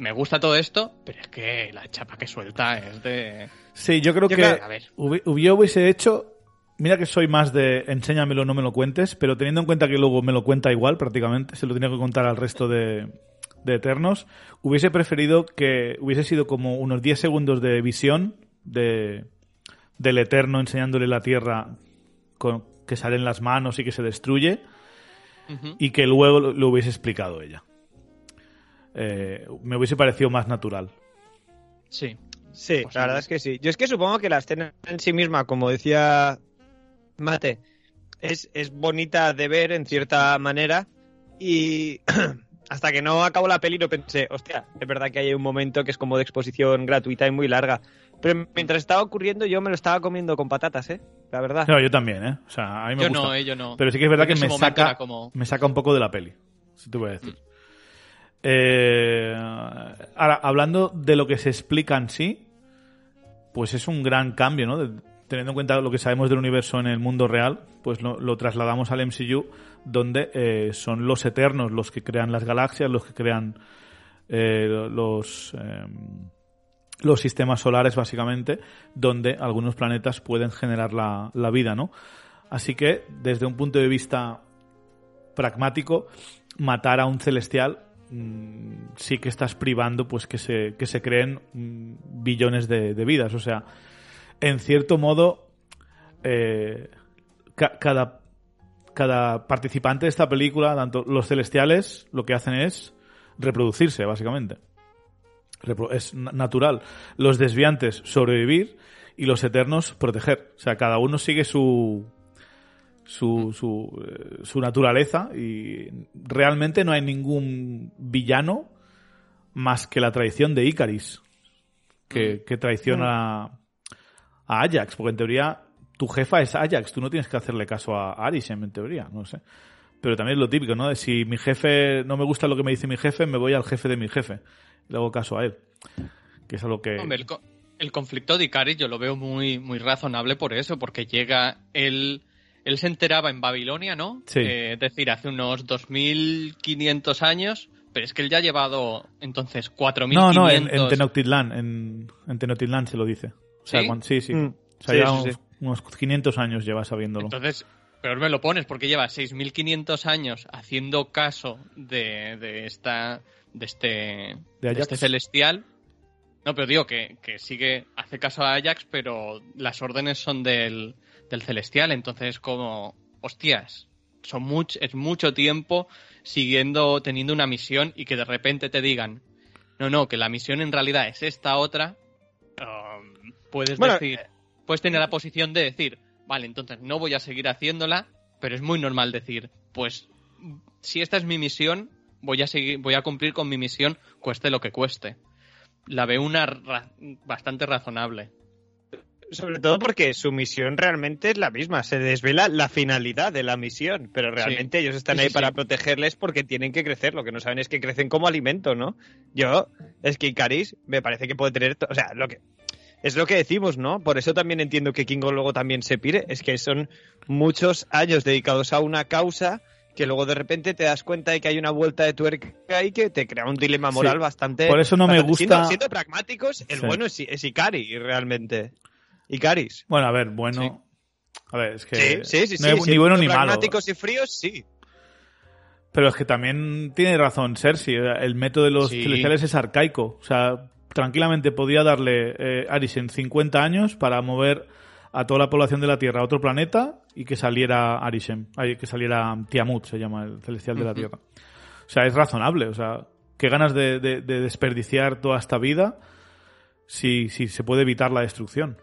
Me gusta todo esto, pero es que la chapa que suelta es de... sí, yo creo Yo que creo- a ver. hubi- yo hubiese hecho. Mira que soy más de enséñamelo, no me lo cuentes, pero teniendo en cuenta que luego me lo cuenta igual prácticamente, se lo tenía que contar al resto de, de Eternos, hubiese preferido que hubiese sido como unos 10 segundos de visión de, del Eterno enseñándole la Tierra con, que sale en las manos y que se destruye, y que luego lo, lo hubiese explicado ella. Eh, me hubiese parecido más natural. Sí. Sí, Posible. la verdad es que sí. Yo es que supongo que la escena en sí misma, como decía Mate, es, es bonita de ver en cierta manera y <clears throat> hasta que no acabó la peli no pensé, hostia, es verdad que hay un momento que es como de exposición gratuita y muy larga. Pero mientras estaba ocurriendo yo me lo estaba comiendo con patatas, ¿eh? La verdad. No, yo también, ¿eh? O sea, a mí me Yo gusta. no, eh, yo no. Pero sí que es verdad que me saca, como- me saca un poco de la peli. Si te voy a decir. Eh, ahora, hablando de lo que se explica en sí, pues es un gran cambio, ¿no? Teniendo en cuenta lo que sabemos del universo en el mundo real, pues lo, lo trasladamos al MCU, donde eh, son los eternos los que crean las galaxias, los que crean eh, los, eh, los sistemas solares, básicamente, donde algunos planetas pueden generar la, la vida, ¿no? Así que, desde un punto de vista pragmático, matar a un celestial mm, sí que estás privando pues que se, que se creen mm, billones de, de vidas. O sea, en cierto modo, eh, ca- cada, cada participante de esta película, tanto los celestiales, lo que hacen es reproducirse, básicamente. Es na- natural. Los desviantes, sobrevivir y los eternos, proteger. O sea, cada uno sigue su, su, su, eh, su naturaleza y realmente no hay ningún villano más que la traición de Icaris que, que traiciona a, Ajax, porque en teoría tu jefa es Ajax, tú no tienes que hacerle caso a Arishem en teoría, no sé. Pero también es lo típico, ¿no? De si mi jefe no me gusta lo que me dice mi jefe, me voy al jefe de mi jefe. Y le hago caso a él. Que es algo que... Hombre, el, co- el conflicto de Icaris yo lo veo muy, muy razonable por eso, porque llega él, él se enteraba en Babilonia, ¿no? Sí. Eh, es decir, hace unos 2.500 años, pero es que él ya ha llevado entonces 4.500. No, no, en, en Tenochtitlan, en, en Tenochtitlan se lo dice. O sea, ¿Sí? sí, sí. Mm. O sea, Sí, ya unos, sí. unos 500 años lleva sabiéndolo. Entonces, peor me lo pones, porque lleva 6.500 años haciendo caso de, de esta de este, ¿De este celestial. No, pero digo que, que sigue, hace caso a Ajax, pero las órdenes son del, del celestial, entonces como, hostias, son much, es mucho tiempo siguiendo, teniendo una misión y que de repente te digan, no, no, que la misión en realidad es esta otra, um, puedes Bueno, decir, puedes tener la posición de decir, vale, entonces no voy a seguir haciéndola, pero es muy normal decir, pues si esta es mi misión, voy a seguir, voy a cumplir con mi misión, cueste lo que cueste. La veo una ra- bastante razonable. Sobre todo porque su misión realmente es la misma. Se desvela la finalidad de la misión, pero realmente ellos están Sí, ahí sí, para protegerles porque tienen que crecer. Lo que no saben es que crecen como alimento, ¿no? Yo, es que Icaris me parece que puede tener. O sea, lo que. Es lo que decimos, ¿no? Por eso también entiendo que Kingo luego también se pire. Es que son muchos años dedicados a una causa que luego de repente te das cuenta de que hay una vuelta de tuerca ahí que te crea un dilema moral Sí, bastante. por eso no me gusta- Siendo, siendo pragmáticos, el Sí. bueno es, es Ikari, realmente. Icaris. Bueno, a ver, bueno. Sí. A ver, es que Sí, sí, sí. no sí, ni bueno ni malo. Pragmáticos y fríos, sí. Pero es que también tiene razón Cersei. El método de los celestiales es arcaico. O sea, tranquilamente podía darle eh, Arisen 50 años para mover a toda la población de la Tierra a otro planeta y que saliera Arisen. Ay, que saliera Tiamut, se llama el celestial de la. Tierra. O sea, es razonable. O sea, qué ganas de, de- de desperdiciar toda esta vida si, si se puede evitar la destrucción.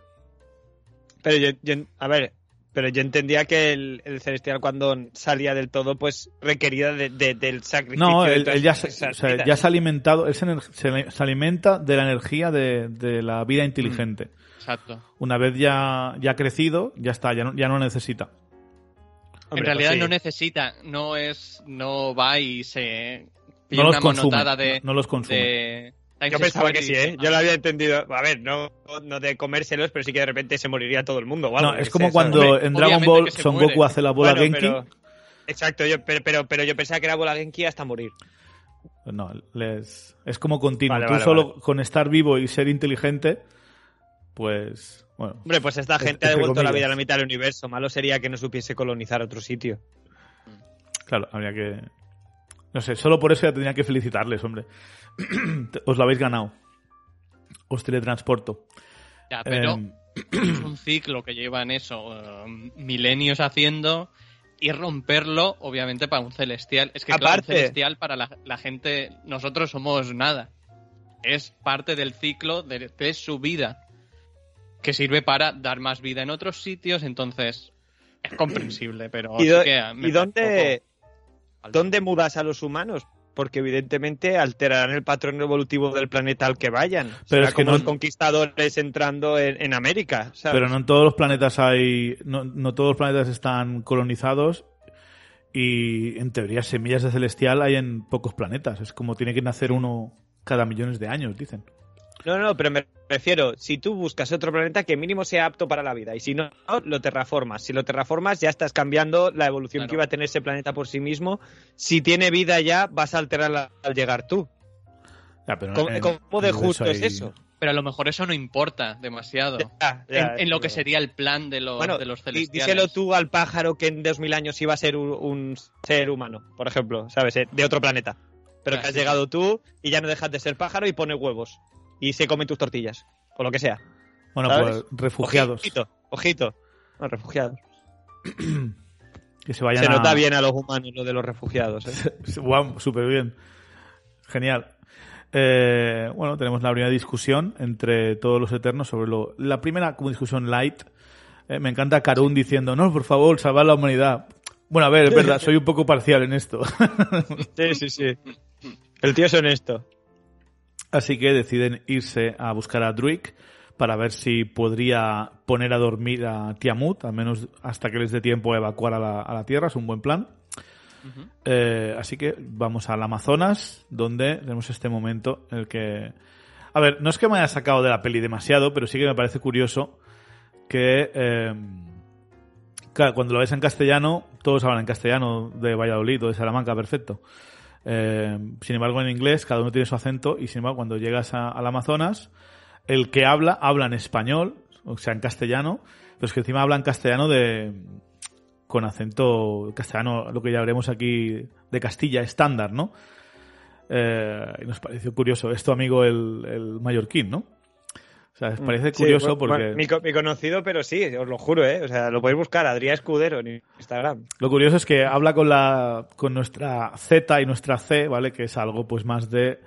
Pero yo, yo- a ver, pero yo entendía que el, el celestial cuando salía del todo, pues requería de- de- del sacrificio. No, él, él ya, se, o sea, ya se ha alimentado, él se, se- se alimenta de la energía de, de la vida inteligente. Exacto. Una vez ya, ya ha crecido, ya está, ya no, ya no necesita. Hombre, en realidad pues sí. no necesita, no es, no va y se pide No los una consume. monotada de, no, no los consume. de Yo pensaba que sí, ¿eh? Yo lo había entendido. A ver, no, no de comérselos, pero sí que de repente se moriría todo el mundo. No, es como cuando en Dragon Ball Son. Goku hace la bola Bueno, Genki. pero- exacto, yo, pero, pero, pero yo pensaba que era bola Genki hasta morir. No, les, es como continuo. Vale, Tú vale, solo con estar vivo y ser inteligente, pues, bueno. Hombre, pues esta gente ha devuelto la vida a la mitad del universo. Malo sería que no supiese colonizar otro sitio. Claro, habría que... No sé, solo por eso ya tendría que felicitarles, hombre. <clears throat> Os lo habéis ganado. Os teletransporto. Ya, pero Em, <clears throat> es un ciclo que llevan eso, eh, milenios haciendo y romperlo, obviamente, para un celestial. Es que, claro, un Aparte- celestial para la, la gente, nosotros somos nada. Es parte del ciclo de, de su vida, que sirve para dar más vida en otros sitios, entonces es comprensible, pero <clears throat> ¿Y, sí do- que me ¿y parece dónde, dónde mudas a los humanos? Porque evidentemente alterarán el patrón evolutivo del planeta al que vayan. Pero Será es que como no- los conquistadores entrando en, en América. ¿sabes? Pero no en todos los planetas hay. No, no todos los planetas están colonizados. Y en teoría, semillas de celestial hay en pocos planetas. Es como tiene que nacer uno cada millones de años, dicen. No, no, pero me refiero, si tú buscas otro planeta que mínimo sea apto para la vida y si no, lo terraformas. Si lo terraformas ya estás cambiando la evolución Claro. que iba a tener ese planeta por sí mismo. Si tiene vida ya, vas a alterarla al llegar tú. Ya, pero ¿Cómo, en- cómo de justo es eso? Pero a lo mejor eso no importa demasiado. Ya, ya, en, en lo que sería el plan de los, Bueno, de los celestiales. díselo tú al pájaro que en 2000 años iba a ser un, un ser humano, por ejemplo, ¿sabes? Eh, De otro planeta. Pero que has sí, llegado tú y ya no dejas de ser pájaro y pones huevos. Y se comen tus tortillas. O lo que sea. Bueno, ¿sabes? pues refugiados. Ojito, ojito. No, refugiados. <clears throat> Que se vayan Se a- nota bien a los humanos lo de los refugiados. ¿eh? <laughs> Guau, súper bien. Genial. Eh, bueno, tenemos la primera discusión entre todos los eternos sobre lo. La primera como discusión light. Eh, me encanta Karun diciendo, no, por favor, salvar la humanidad. Bueno, a ver, es verdad, <laughs> soy un poco parcial en esto. Sí, sí, sí. El tío es honesto. Así que deciden irse a buscar a Druig para ver si podría poner a dormir a Tiamut, al menos hasta que les dé tiempo a evacuar a la, a la Tierra. Es un buen plan. Eh, así que vamos al Amazonas, donde tenemos este momento en el que... A ver, no es que me haya sacado de la peli demasiado, pero sí que me parece curioso que... eh, claro, cuando lo ves en castellano, todos hablan en castellano de Valladolid o de Salamanca, perfecto. Eh, sin embargo, en inglés cada uno tiene su acento y sin embargo cuando llegas a- al Amazonas, el que habla, habla en español, o sea, en castellano, pero que encima habla en castellano de con acento castellano, lo que ya veremos aquí de Castilla, estándar, ¿no? Eh, y nos pareció curioso. Esto, amigo, el, el mallorquín, ¿no? O sea, nos parece curioso porque... bueno, mi, co- mi conocido, pero sí, os lo juro, ¿eh? O sea, lo podéis buscar, Adrián Escudero en Instagram. Lo curioso es que habla con la con nuestra Z y nuestra C, ¿vale? Que es algo pues más de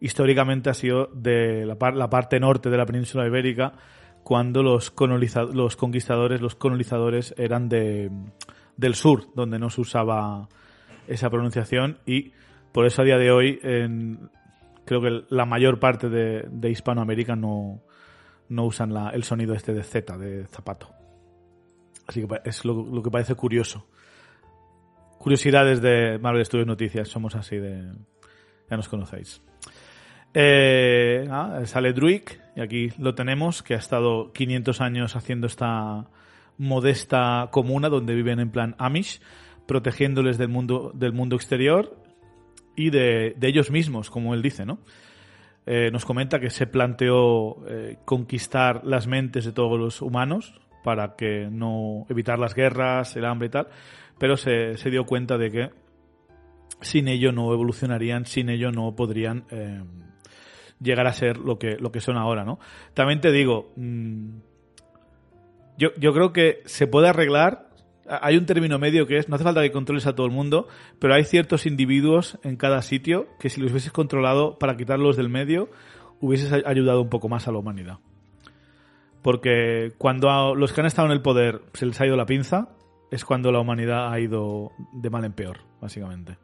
históricamente ha sido de la, par- la parte norte de la península ibérica cuando los los conquistadores, los colonizadores eran de del sur, donde no se usaba esa pronunciación y por eso a día de hoy en- creo que la mayor parte de, de Hispanoamérica no no usan la, el sonido este de Z, de zapato. Así que es lo, lo que parece curioso. Curiosidades de Marvel Studios Noticias, somos así de... Ya nos conocéis. Eh, ah, sale Druid, y aquí lo tenemos, que ha estado 500 años haciendo esta modesta comuna donde viven en plan Amish, protegiéndoles del mundo, del mundo exterior y de, de ellos mismos, como él dice, ¿no? Eh, nos comenta que se planteó eh, conquistar las mentes de todos los humanos para que no evitar las guerras, el hambre y tal, pero se, se dio cuenta de que sin ello no evolucionarían, sin ello no podrían eh, llegar a ser lo que, lo que son ahora, ¿no? También te digo, mm, yo, yo creo que se puede arreglar. Hay un término medio que es, no hace falta que controles a todo el mundo, pero hay ciertos individuos en cada sitio que si los hubieses controlado para quitarlos del medio, hubieses ay- ayudado un poco más a la humanidad. Porque cuando a los que han estado en el poder se les ha ido la pinza, es cuando la humanidad ha ido de mal en peor, básicamente.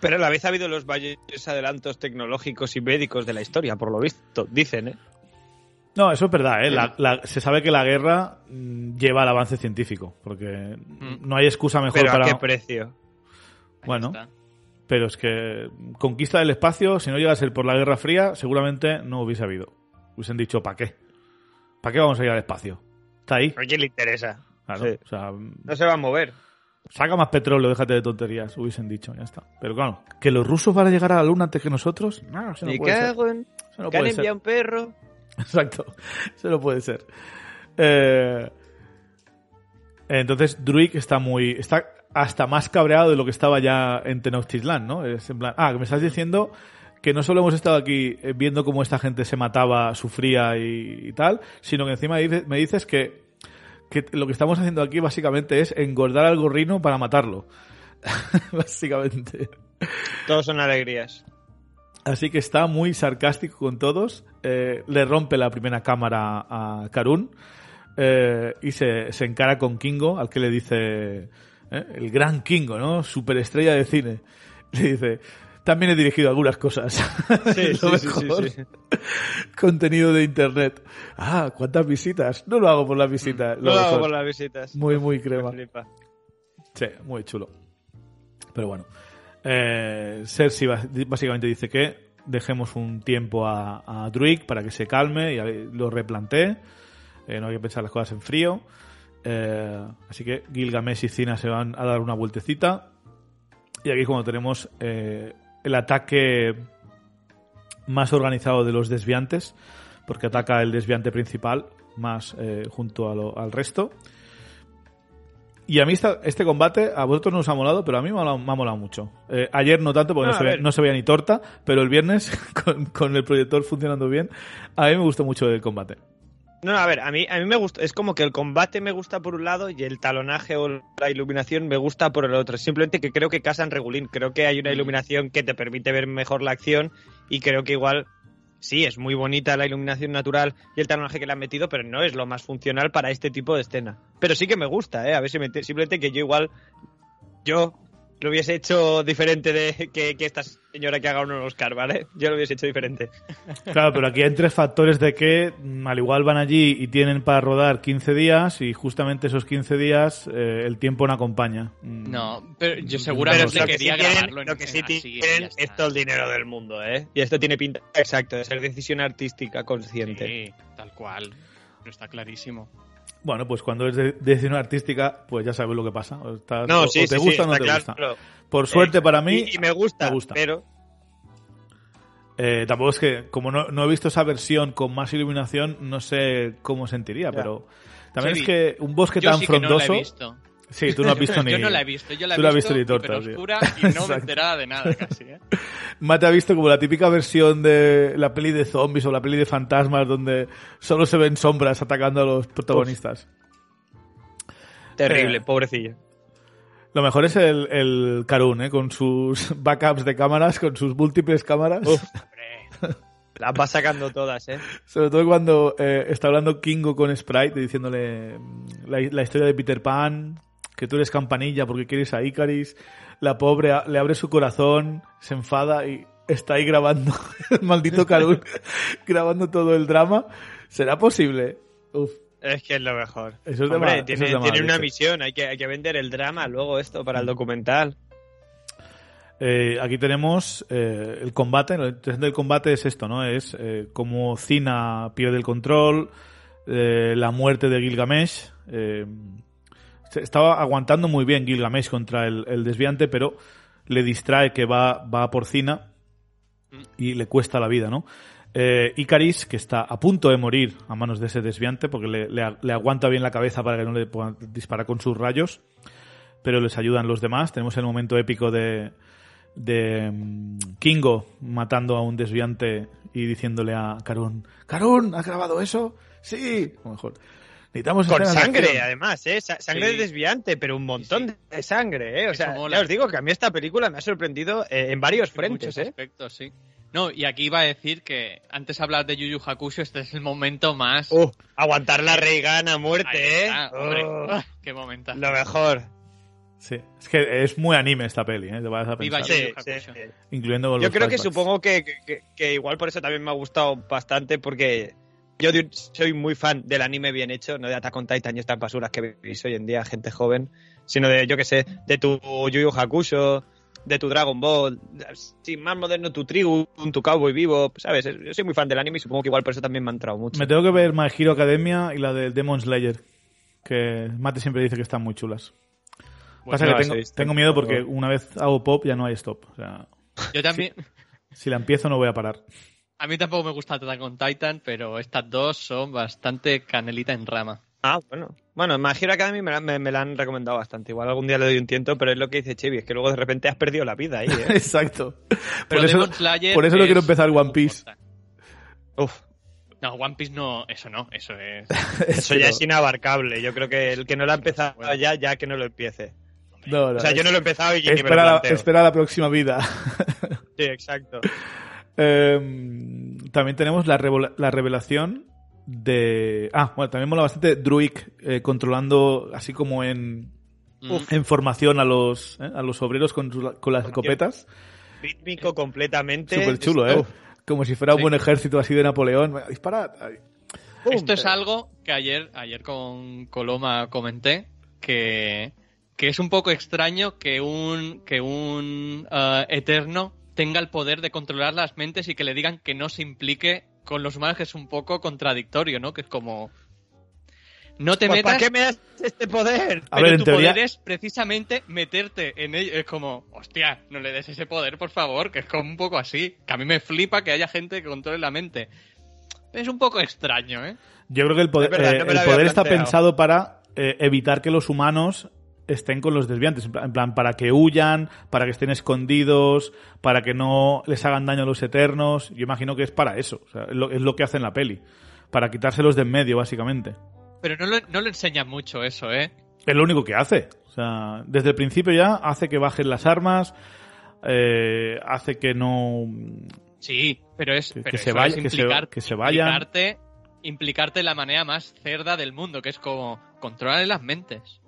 Pero a la vez ha habido los mayores adelantos tecnológicos y médicos de la historia, por lo visto, dicen, ¿eh? No, eso es verdad, ¿eh? La- la- se sabe que la guerra mm, lleva al avance científico, porque no hay excusa mejor Pero para... a qué precio. Bueno. Pero es que conquista del espacio, si no llega a ser por la Guerra Fría, seguramente no hubiese habido. Hubiesen dicho, ¿para qué? ¿Para qué vamos a ir al espacio? Está ahí. ¿A quién le interesa? Claro, Sí. o sea, No se va a mover. saca más petróleo, déjate de tonterías, hubiesen dicho, ya está. Pero claro, ¿que los rusos van a llegar a la luna antes que nosotros? No, eso no puede ser. no puede un perro. <laughs> Exacto, eso no puede ser. Eh, entonces, Druid está muy. está hasta más cabreado de lo que estaba ya en Tenochtitlan, ¿no? Es en plan, ah, que me estás diciendo que no solo hemos estado aquí eh, viendo cómo esta gente se mataba, sufría y, tal, sino que encima me dices que, que lo que estamos haciendo aquí básicamente es engordar al gorrino para matarlo. <laughs> básicamente. Todos son alegrías. Así que está muy sarcástico con todos. Eh, le rompe la primera cámara a Karun eh, y se, se encara con Kingo, al que le dice eh, el gran Kingo, ¿no? Superestrella de cine. Le dice, también he dirigido algunas cosas. <laughs> Sí, Lo sí, mejor. sí. Contenido de internet. Ah, ¿cuántas visitas? No lo hago por las visitas. No Lo lo hago por las visitas. Muy, muy crema. Sí, muy chulo. Pero bueno. Eh, Cersei básicamente dice que dejemos un tiempo a, a Druid para que se calme y lo replantee. Eh, no hay que pensar las cosas en frío. Eh, así que Gilgamesh y Cina se van a dar una vueltecita. Y aquí es cuando tenemos eh, el ataque más organizado de los desviantes. Porque ataca el desviante principal más junto al resto. Y a mí esta- este combate, a vosotros no os ha molado, pero a mí me ha molado, me ha molado mucho. Eh, ayer no tanto, porque no, No, se veía, ver. no se veía ni torta, pero el viernes, <laughs> con, con el proyector funcionando bien, a mí me gustó mucho el combate. No, no, a ver, a mí, a mí me gusta, es como que el combate me gusta por un lado y el talonaje o la iluminación me gusta por el otro. Simplemente que creo que casan regulín, creo que hay una Mm. iluminación que te permite ver mejor la acción y creo que igual, sí, es muy bonita la iluminación natural y el talonaje que le han metido, pero no es lo más funcional para este tipo de escena. Pero sí que me gusta, ¿eh? A ver si me, simplemente que yo igual, yo lo hubiese hecho diferente de que, que esta señora que haga un Oscar, ¿vale? Yo lo hubiese hecho diferente. Claro, pero aquí hay tres factores de que mm, al igual van allí y tienen para rodar 15 días y justamente esos 15 días eh, el tiempo no acompaña. Mm, No, pero yo Pero seguramente lo que quería sí tienen- grabarlo en lo que sí tienen es todo el dinero del mundo, ¿eh? Y esto tiene pinta, exacto, de ser decisión artística consciente. Sí, tal cual. Pero está clarísimo. Bueno, pues cuando es de decisión artística, pues ya sabes lo que pasa. O, estás- No, o- sí, o te sí, gusta sí, o no te claro. gusta. Por suerte Eh, para mí, y, y me gusta, me gusta. pero Eh, tampoco es que, como no, no he visto esa versión con más iluminación, no sé cómo sentiría, Ya. pero también es que un bosque Yo tan que no frondoso. la he visto. Sí, tú no has visto <laughs> ni. Yo no la he visto. Yo la he tú visto, visto ni torta, oscura y no Exacto. me enteraba de nada casi, ¿eh? <laughs> Mate ha visto como la típica versión de la peli de zombies o la peli de fantasmas donde solo se ven sombras atacando a los protagonistas. terrible, Eh. pobrecillo. Lo mejor es el, el Karun, ¿eh? con sus <laughs> backups de cámaras, con sus múltiples cámaras. Hombre, las va sacando todas, ¿eh? Sobre todo cuando eh, está hablando Kingo con Sprite, diciéndole mm, la, la historia de Peter Pan, que tú eres campanilla porque quieres a Icaris. La pobre le abre su corazón, se enfada y está ahí grabando, <laughs> el maldito Karun, <laughs> grabando todo el drama. ¿Será posible? Uf. Es que es lo mejor. Eso es de Hombre, mal- tiene, eso es de tiene una misión, hay que, hay que vender el drama luego esto para el documental. Eh, aquí tenemos eh, el combate. Lo interesante del combate es esto, ¿no? Es eh, como Cina pierde el control, eh, la muerte de Gilgamesh. Se- estaba aguantando muy bien Gilgamesh contra el, el desviante, pero le distrae que va, va por Cina y le cuesta la vida, ¿no? Eh, Icaris, que está a punto de morir a manos de ese desviante, porque le, le- aguanta bien la cabeza para que no le puedan disparar con sus rayos, pero les ayudan los demás. Tenemos el momento épico de, de mm, Kingo matando a un desviante y diciéndole a Karun, Karun, ¿has grabado eso? Sí, o mejor. Necesitamos Con sangre, acción". además, ¿eh? Sa- sangre Sí. desviante, pero un montón Sí, de sangre, ¿eh? O sea, mola. ya os digo que a mí esta película me ha sorprendido eh, en varios En frentes, muchos ¿eh? aspectos, sí. No, y aquí iba a decir que antes de hablar de Yu Yu Hakusho, este es el momento más... Uh, aguantar la Reagan a Ahí muerte, ¿eh? hombre. Oh, Ah, qué momento. lo mejor. Sí, es que es muy anime esta peli, ¿eh? Te vas a pensar. Sí, sí, sí. Incluyendo con Yo los creo que supongo que, que- que igual por eso también me ha gustado bastante, porque yo soy muy fan del anime bien hecho, no de Attack on Titan y estas basuras que veis hoy en día, gente joven, sino de, yo que sé, de tu Yu Yu Hakusho, de tu Dragon Ball, sí, más moderno tu Trigun, tu Cowboy Vivo, ¿sabes? Yo soy muy fan del anime y supongo que igual por eso también me ha entrado mucho. Me tengo que ver My Hero Academia y la de Demon Slayer, que Mate siempre dice que están muy chulas. Pasa no que las tengo, miedo porque una vez hago pop ya no hay stop. O sea, Yo también... si la empiezo no voy a parar. A mí tampoco me gusta Attack on Titan, pero estas dos son bastante canelita en rama. Ah, bueno. Bueno, My Hero Academy me la, me- me la han recomendado bastante. Igual algún día le doy un tiento, pero es lo que dice Chibi, es que luego de repente has perdido la vida ahí, ¿eh? <laughs> Exacto. Pero Por eso, por eso no es- quiero empezar One Piece. Uf, No, One Piece no, eso no, eso es... <laughs> eso ya es inabarcable. Yo creo que el que no lo ha empezado Bueno. ya, ya que no lo empiece. No, no, O sea, yo no lo he empezado y ni me lo espera, planteo. espera la próxima vida. <laughs> Sí, exacto. Em, también tenemos la, revelación de... Ah, bueno, también mola bastante Druid eh, controlando así como en, Mm. en formación a los, eh, a los obreros con, con las escopetas. Rítmico completamente. Súper chulo, ¿eh? Uf, Como si fuera un Sí. buen ejército así de Napoleón. Disparad. Esto es algo que ayer, ayer con Coloma comenté, que, que es un poco extraño que un, que un eh, eterno tenga el poder de controlar las mentes y que le digan que no se implique con los humanos, que es un poco contradictorio, ¿no? Que es como... No te Pues, metas, ¿Para qué me das este poder? A pero ver, en tu teoría- poder es precisamente meterte en ello. Es como, hostia, no le des ese poder, por favor, que es como un poco así. Que a mí me flipa que haya gente que controle la mente. Es un poco extraño, ¿eh? Yo creo que el poder, verdad, eh, no el poder está pensado para eh, evitar que los humanos estén con los desviantes. En plan, para que huyan, para que estén escondidos, para que no les hagan daño a los eternos. Yo imagino que es para eso. O sea, es, lo, es lo que hace en la peli. Para quitárselos de en medio, básicamente. Pero no le, no le enseñan mucho eso, ¿eh? Es lo único que hace. O sea, desde el principio ya hace que bajen las armas, eh, hace que no... Sí, pero es Que- pero que se vaya- es que se- que se vayan. Implicarte, implicarte de la manera más cerda del mundo, que es como controlar las mentes.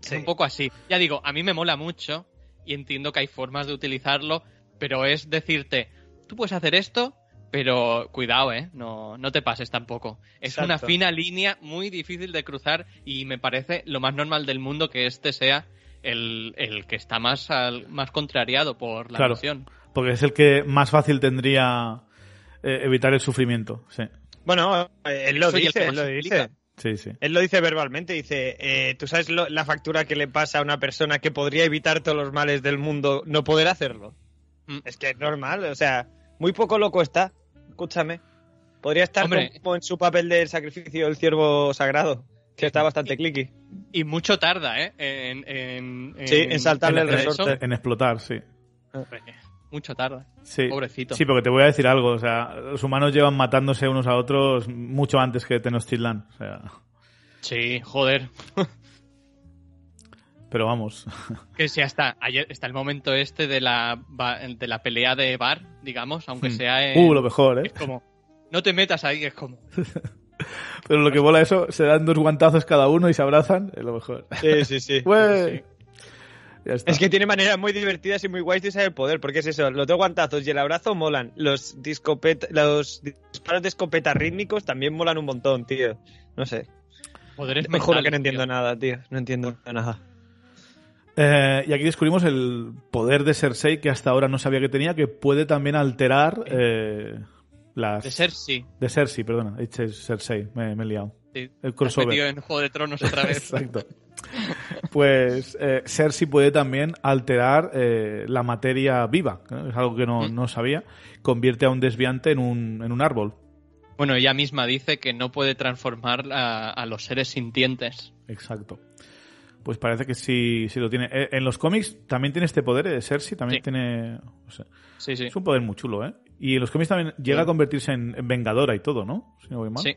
Sí. Es un poco así. Ya digo, a mí me mola mucho y entiendo que hay formas de utilizarlo, pero es decirte, tú puedes hacer esto, pero cuidado, ¿eh? No, no te pases tampoco. Es Exacto. una fina línea muy difícil de cruzar y me parece lo más normal del mundo que este sea el, el que está más, al- más contrariado por la Claro. noción. Porque es el que más fácil tendría eh, evitar el sufrimiento. Sí, Bueno, él lo Soy dice, él lo dice. Sí, sí. Él lo dice verbalmente, dice, eh, ¿tú sabes lo- la factura que le pasa a una persona que podría evitar todos los males del mundo no poder hacerlo? Mm. Es que es normal, o sea, muy poco loco está, escúchame. Podría estar Hombre. como en su papel del sacrificio del ciervo sagrado, que está bastante clicky. Y mucho tarda, ¿eh? En, en, Sí, en saltarle el resorte. En explotar, sí. Mucho tarda. Sí. Pobrecito. Sí, porque te voy a decir algo. O sea, los humanos llevan matándose unos a otros mucho antes que Tenochtitlan. O sea, Sí, joder. <laughs> pero vamos. <laughs> Que si hasta ayer está el momento este de la de la pelea de bar, digamos, aunque Hmm. sea en, Uh, lo mejor, ¿eh? es como no te metas ahí, es como <laughs> Pero lo que mola eso, se dan dos guantazos cada uno y se abrazan. Es lo mejor. Sí, sí, sí. Güey. Está. Es que tiene maneras muy divertidas y muy guays de usar el poder, porque es eso, los dos guantazos y el abrazo molan. Los, discopet los disparos de escopeta rítmicos también molan un montón, tío. No sé. Poderes Me juro que no entiendo tío. nada, tío. No entiendo nada. Eh, y aquí descubrimos el poder de Cersei que hasta ahora no sabía que tenía, que puede también alterar eh, las... De Cersei. De Cersei, perdona. He dicho Cersei, me, me he liado. Sí. El crossover. metido en Juego de Tronos otra vez. <laughs> Exacto. Pues eh, Cersei puede también alterar eh, la materia viva, ¿eh? es algo que no, Mm. no sabía. Convierte a un desviante en un, en un árbol. Bueno, ella misma dice que no puede transformar a, a los seres sintientes. Exacto. Pues parece que sí, sí lo tiene. Eh, en los cómics también tiene este poder, eh, Cersei también Sí. tiene... o sea, Sí, sí. Es un poder muy chulo, ¿eh? Y en los cómics también llega a convertirse en, en vengadora y todo, ¿no? Si no voy mal. Sí,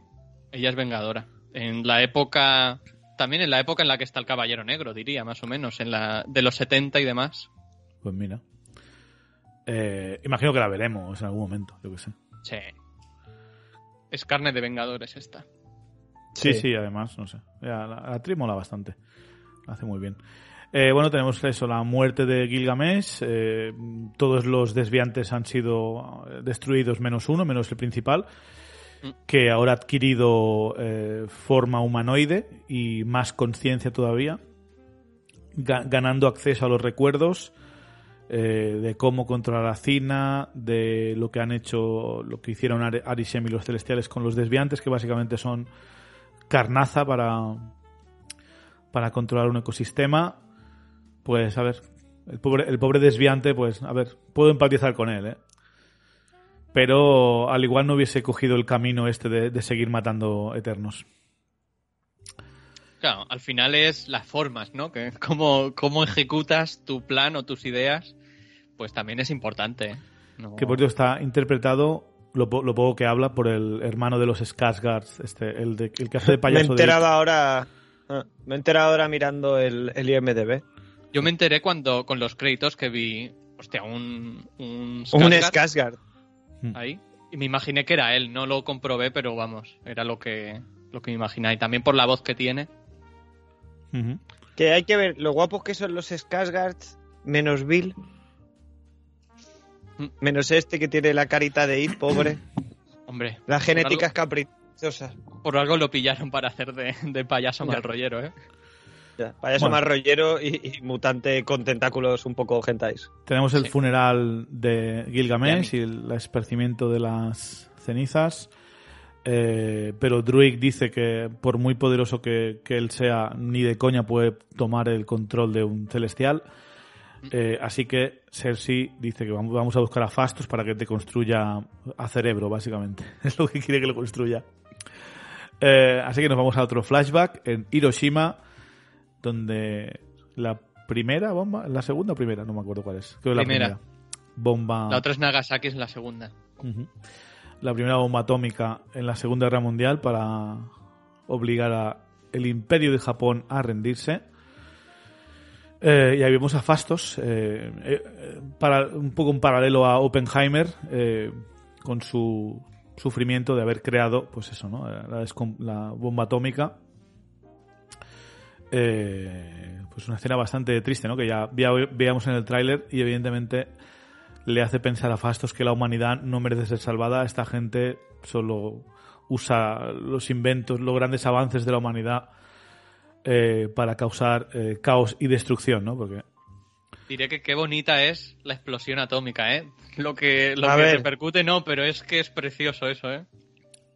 ella es vengadora. En la época, también en la época en la que está el Caballero Negro, diría, más o menos, en la de los 70 y demás. Pues mira. Eh, imagino que la veremos en algún momento, yo que sé. Sí. Es carne de vengadores esta. Sí, Sí. sí, además, no sé. La, la actriz mola bastante. La hace muy bien. Eh, bueno, tenemos eso, la muerte de Gilgamesh. eh, todos los desviantes han sido destruidos menos uno, menos el principal. Que ahora ha adquirido eh, forma humanoide y más conciencia todavía, ga- ganando acceso a los recuerdos eh, de cómo controlar a Cina, de lo que han hecho, lo que hicieron Ar- Arishem y los celestiales con los desviantes, que básicamente son carnaza para, para controlar un ecosistema. Pues a ver, el pobre, el pobre desviante, pues a ver, puedo empatizar con él, ¿eh? Pero al igual no hubiese cogido el camino este de, de seguir matando eternos. Claro, al final es las formas, ¿no? Que cómo, cómo ejecutas tu plan o tus ideas, pues también es importante. ¿no? Que por cierto está interpretado, lo, po- lo poco que habla, por el hermano de los Skarsgårds, este, el, de, el que hace de <laughs> Me he payaso de... enterado ahora. ah, Me he enterado ahora mirando el, el IMDB. Yo me enteré cuando con los créditos que vi, hostia, un un, Un Skarsgård Skarsgård. ahí y me imaginé que era él, no lo comprobé, pero vamos, era lo que lo que me imaginaba y también por la voz que tiene. Que hay que ver lo guapos que son los Skarsgårds, menos Bill. Mm. Menos este que tiene la carita de It, pobre. <clears throat> Hombre, La genética es por caprichosa. algo, por algo lo pillaron para hacer de, de payaso Ya. mal rollero, ¿eh? Ya, Payaso Bueno. más rollero y, y mutante con tentáculos un poco gentais. Tenemos el Sí. funeral de Gilgamesh y el esparcimiento de las cenizas. Eh, pero Druig dice que por muy poderoso que, que él sea, ni de coña puede tomar el control de un celestial. Eh, así que Cersei dice que vamos, vamos a buscar a Fastos para que te construya a cerebro, básicamente. <laughs> Es lo que quiere que lo construya. Eh, así que nos vamos a otro flashback en Hiroshima, donde la primera bomba, la segunda o primera, no me acuerdo cuál es. Creo que la Primera. primera. Bomba. La otra es Nagasaki, es la segunda. La primera bomba atómica en la Segunda Guerra Mundial para obligar a el Imperio de Japón a rendirse. Eh, y ahí vemos a Fastos, eh, eh, para, un poco un paralelo a Oppenheimer, con su sufrimiento de haber creado, pues eso, ¿no? La bomba atómica. Eh, pues una escena bastante triste, ¿no? Que ya veíamos en el tráiler y evidentemente le hace pensar a Fastos que la humanidad no merece ser salvada. Esta gente solo usa los inventos, los grandes avances de la humanidad eh, para causar eh, caos y destrucción, ¿no? Porque Diré que qué bonita es la explosión atómica, ¿eh? Lo que, lo A que ver. repercute no, pero es que es precioso eso, ¿eh?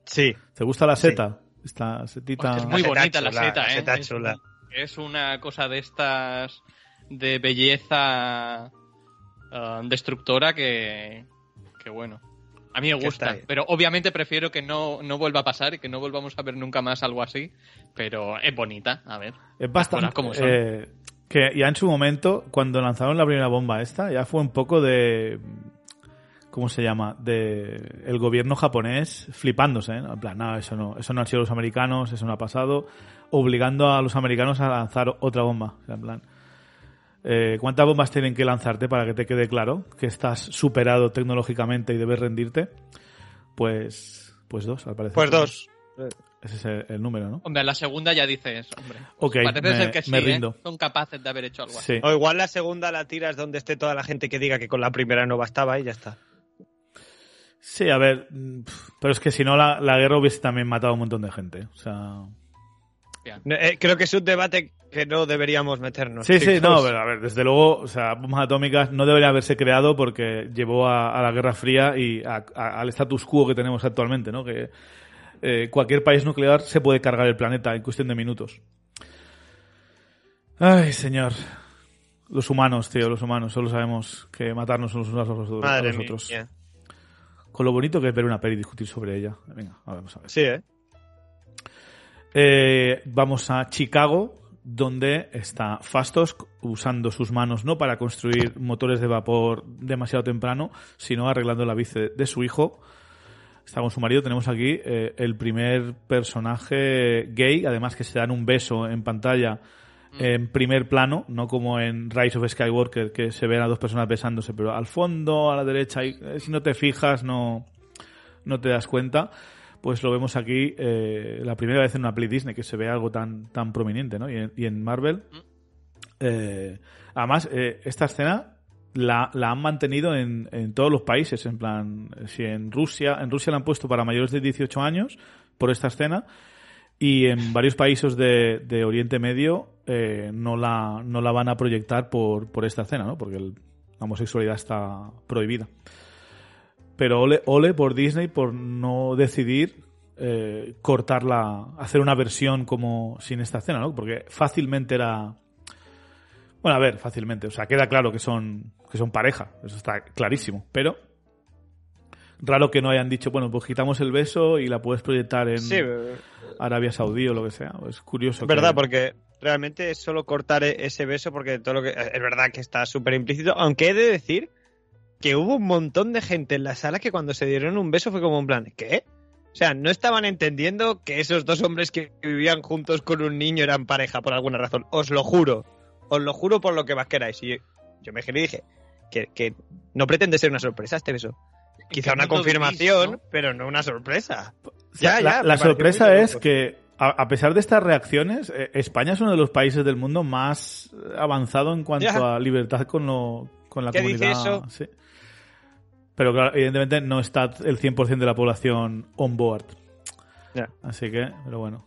Sí. ¿te gusta la seta? Esta setita. Hostia, es muy La seta bonita la chula, seta, la ¿eh? seta chula. Es una cosa de estas de belleza ah, destructora que, que bueno. A mí me gusta, pero obviamente prefiero que no, no vuelva a pasar y que no volvamos a ver nunca más algo así. Pero es bonita, a ver. Es bastante. como son. eh, que ya en su momento, cuando lanzaron la primera bomba esta, ya fue un poco de. ¿Cómo se llama? De el gobierno japonés flipándose, ¿eh? En plan, no, eso no, eso no han sido los americanos, eso no ha pasado, obligando a los americanos a lanzar otra bomba. O sea, en plan, eh, ¿cuántas bombas tienen que lanzarte para que te quede claro que estás superado tecnológicamente y debes rendirte? Pues, pues dos, al parecer. Pues dos. Ese es el, el número, ¿no? Hombre, la segunda ya dices, hombre. Ok, Parece me, ser que sí, me ¿eh? rindo. Son capaces de haber hecho algo así. Sí. O igual la segunda la tiras donde esté toda la gente que diga que con la primera no bastaba y ya está. Sí, a ver, mm, pero es que si no la, la guerra hubiese también matado a un montón de gente. O sea, No, eh, creo que es un debate que no deberíamos meternos. sí, sí, chicos. no, pero a ver, desde luego, o sea, bombas atómicas no debería haberse creado porque llevó a, a la Guerra Fría y a- a- al status quo que tenemos actualmente, ¿no? Que eh, cualquier país nuclear se puede cargar el planeta en cuestión de minutos. Ay, señor. Los humanos, tío, los humanos, solo sabemos que matarnos los unos a los otros. a Madre los otros. mía. Con lo bonito que es ver una peli y discutir sobre ella. Venga, ahora vamos a ver. Sí, ¿eh? Eh, vamos a Chicago, donde está Fastos usando sus manos no para construir motores de vapor demasiado temprano, sino arreglando la bici de su hijo. Está con su marido. Tenemos aquí eh, el primer personaje gay, además que se dan un beso en pantalla en primer plano, no como en Rise of Skywalker, que se ven a dos personas besándose, pero al fondo, a la derecha, y, eh, si no te fijas, no, no te das cuenta. Pues lo vemos aquí eh, la primera vez en una peli Disney que se ve algo tan, tan prominente, ¿no? Y en, y en Marvel. eh, además, eh, esta escena la, la han mantenido en, en todos los países. En plan, si en Rusia, en Rusia la han puesto para mayores de 18 años por esta escena. Y en varios países de, de Oriente Medio eh, no, la, no la van a proyectar por, por esta escena, ¿no? Porque el- la homosexualidad está prohibida. Pero ole, ole por Disney por no decidir eh, cortarla, hacer una versión como sin esta escena, ¿no? Porque fácilmente era. Bueno, a ver, fácilmente. O sea, queda claro que son, que son pareja. Eso está clarísimo. Pero. Raro que no hayan dicho, bueno, pues quitamos el beso y la puedes proyectar en Sí, Arabia Saudí o lo que sea. Es curioso. es que- verdad, porque realmente es solo cortar e- ese beso porque todo lo que... Es verdad que está súper implícito, aunque he de decir que hubo un montón de gente en la sala que cuando se dieron un beso fue como en plan, ¿qué? O sea, no estaban entendiendo que esos dos hombres que vivían juntos con un niño eran pareja por alguna razón. Os lo juro. Os lo juro por lo que más queráis. Y yo me giré y dije que, que no pretende ser una sorpresa este beso. Quizá una confirmación, no? pero no una sorpresa. Ya, la, ya, sorpresa es que, a, a pesar de estas reacciones, eh, España es uno de los países del mundo más avanzado en cuanto Ya. a libertad con, lo, con la ¿Qué dice comunidad. eso? Sí. Pero claro, evidentemente no está el 100% de la población on board. Ya. Así que, pero bueno.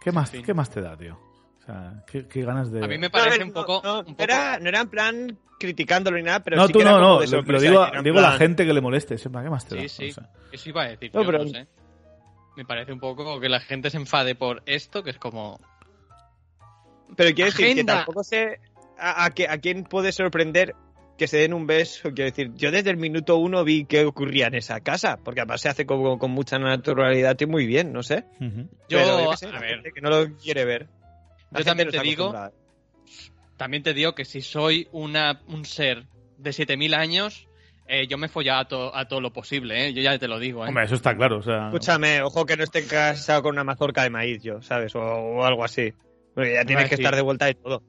¿Qué más. ¿qué más te da, tío? O sea, ¿qué, qué ganas de...? A mí me parece ver, un poco. no, un poco- Era, no era en plan criticándolo ni nada, pero no, sí tú que no, como no. de Lo, lo sorpresa, digo, a la gente que le moleste. Sepa, ¿qué más te da? Sí, sí. Sea, Eso iba a decir. No, yo, pero- no sé. Me parece un poco que la gente se enfade por esto, que es como. Pero quiero decir que tampoco sé a, a, que- a quién puede sorprender que se den un beso. Quiero decir, yo desde el minuto uno vi qué ocurría en esa casa, porque además se hace como con mucha naturalidad y muy bien, no sé. Yo, Pero qué sé, a ver, gente que no lo quiere ver. La Yo también te digo- también te digo que si soy una, un ser de 7000 años, eh, yo me follaba a, to- a todo lo posible, ¿eh? Yo ya te lo digo, ¿eh? Hombre, eso está claro. O sea, Escúchame, ojo que no esté casado con una mazorca de maíz, yo, ¿sabes? O, o algo así. Porque ya tienes que sí. estar de vuelta y todo.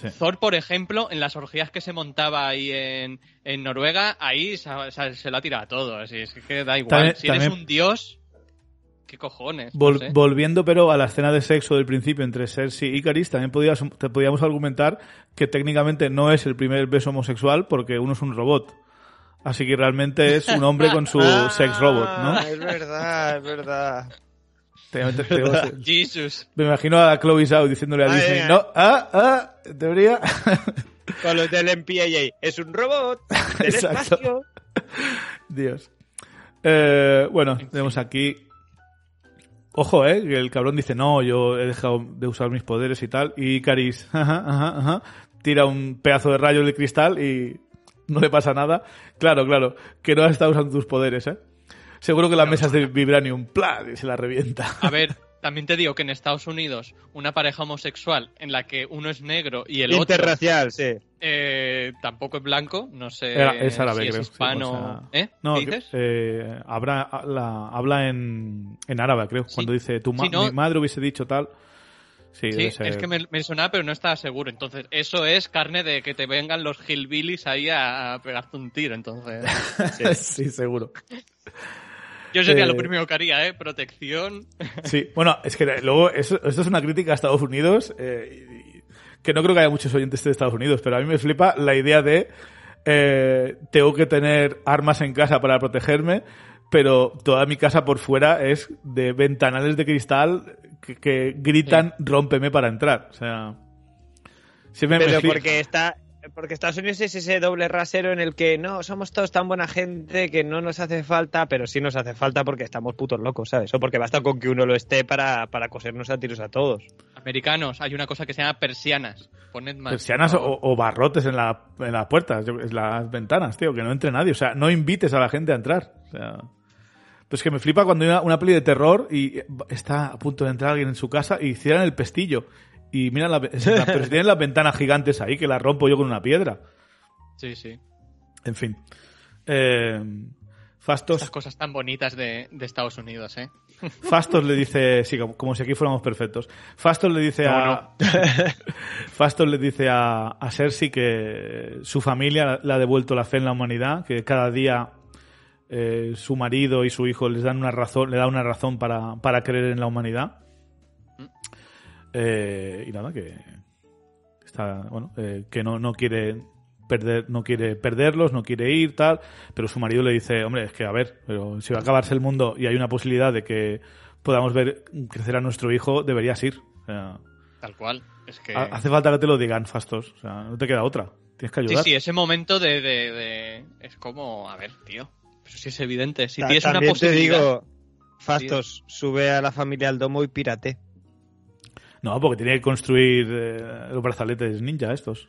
Sí. Thor, por ejemplo, en las orgías que se montaba ahí en, en Noruega, ahí se, se- se lo ha tirado a todo. Así es que da igual. También- si eres también- un dios, ¿qué cojones? No Vol- sé. Volviendo pero a la escena de sexo del principio entre Cersei y Caris, también podías, te podíamos argumentar que técnicamente no es el primer beso homosexual porque uno es un robot. Así que realmente es un hombre con su <laughs> Ah, sex robot, ¿no? Es verdad, es verdad. <laughs> Jesus. me imagino a Chloe Zhao diciéndole a Disney, no, ah, ah, en teoría. <laughs> Con los del MPAA. Es un robot <laughs> del Exacto. espacio. Dios. Eh, bueno, tenemos aquí. Ojo, eh, que el cabrón dice, no, yo he dejado de usar mis poderes y tal. Y Caris, ajá, ajá, ajá, tira un pedazo de rayo de cristal y no le pasa nada. Claro, claro, que no has estado usando tus poderes, eh. Seguro que la mesa es de Vibranium, ¡plan! y se la revienta. A ver, también te digo que en Estados Unidos, una pareja homosexual en la que uno es negro y el otro Interracial, sí. eh, tampoco es blanco, no sé Era- es árabe, si creo, es sí, hispano. o sea, ¿Eh? No, ¿Qué dices? eh, habla, la- habla en, en árabe, creo. Sí. Cuando dice, tu ma- Sí, no. mi madre hubiese dicho tal. Sí, Sí, ser. es que me, me sonaba, pero no estaba seguro. Entonces, eso es carne de que te vengan los hillbillies ahí a, a pegarte un tiro. Entonces, <laughs> sí, seguro. Yo sería Eh, lo primero que haría, ¿eh? Protección. <laughs> Sí, bueno, es que luego eso- esto es una crítica a Estados Unidos, eh, que no creo que haya muchos oyentes de Estados Unidos, pero a mí me flipa la idea de eh, tengo que tener armas en casa para protegerme, pero toda mi casa por fuera es de ventanales de cristal que, que gritan rómpeme para entrar. O sea, siempre me Pero porque está. Porque Estados Unidos es ese doble rasero en el que no, somos todos tan buena gente que no nos hace falta, pero sí nos hace falta porque estamos putos locos, ¿sabes? O porque basta con que uno lo esté para, para cosernos a tiros a todos. Americanos, hay una cosa que se llama persianas. Poned más. persianas o, barrotes en, la, en las puertas, en las ventanas, tío, que no entre nadie. O sea, no invites a la gente a entrar. O sea, pues que me flipa cuando hay una, una peli de terror y está a punto de entrar alguien en su casa y cierran el pestillo. Y mira, <laughs> la, pero si tienen las ventanas gigantes ahí que las rompo yo con una piedra. Sí, sí. En fin. Eh, Fastos, cosas tan bonitas de, de Estados Unidos, ¿eh? <laughs> Fastos le dice, sí, como, como si aquí fuéramos perfectos. Fastos le dice ¿Cómo a <laughs> Fastos le dice a, a Cersei que su familia le ha devuelto la fe en la humanidad, que cada día eh, su marido y su hijo les dan una razón, le da una razón para, para creer en la humanidad. Eh, y nada, que está, bueno, eh, que no, no quiere perder, no quiere perderlos, no quiere ir, tal, pero su marido le dice, hombre, es que a ver, pero si va a acabarse el mundo y hay una posibilidad de que podamos ver crecer a nuestro hijo, deberías ir. O sea, Tal cual. Es que... ha- hace falta que te lo digan, Fastos. O sea, no te queda otra. Tienes que Sí, ayudar. sí, ese momento de, de- de- Es como... A ver, tío. Pero sí es evidente. Si Ta- tienes una También te posibilidad... digo, Fastos, sube a la familia al domo y pirate. No, porque tiene que construir eh, los brazaletes ninja estos.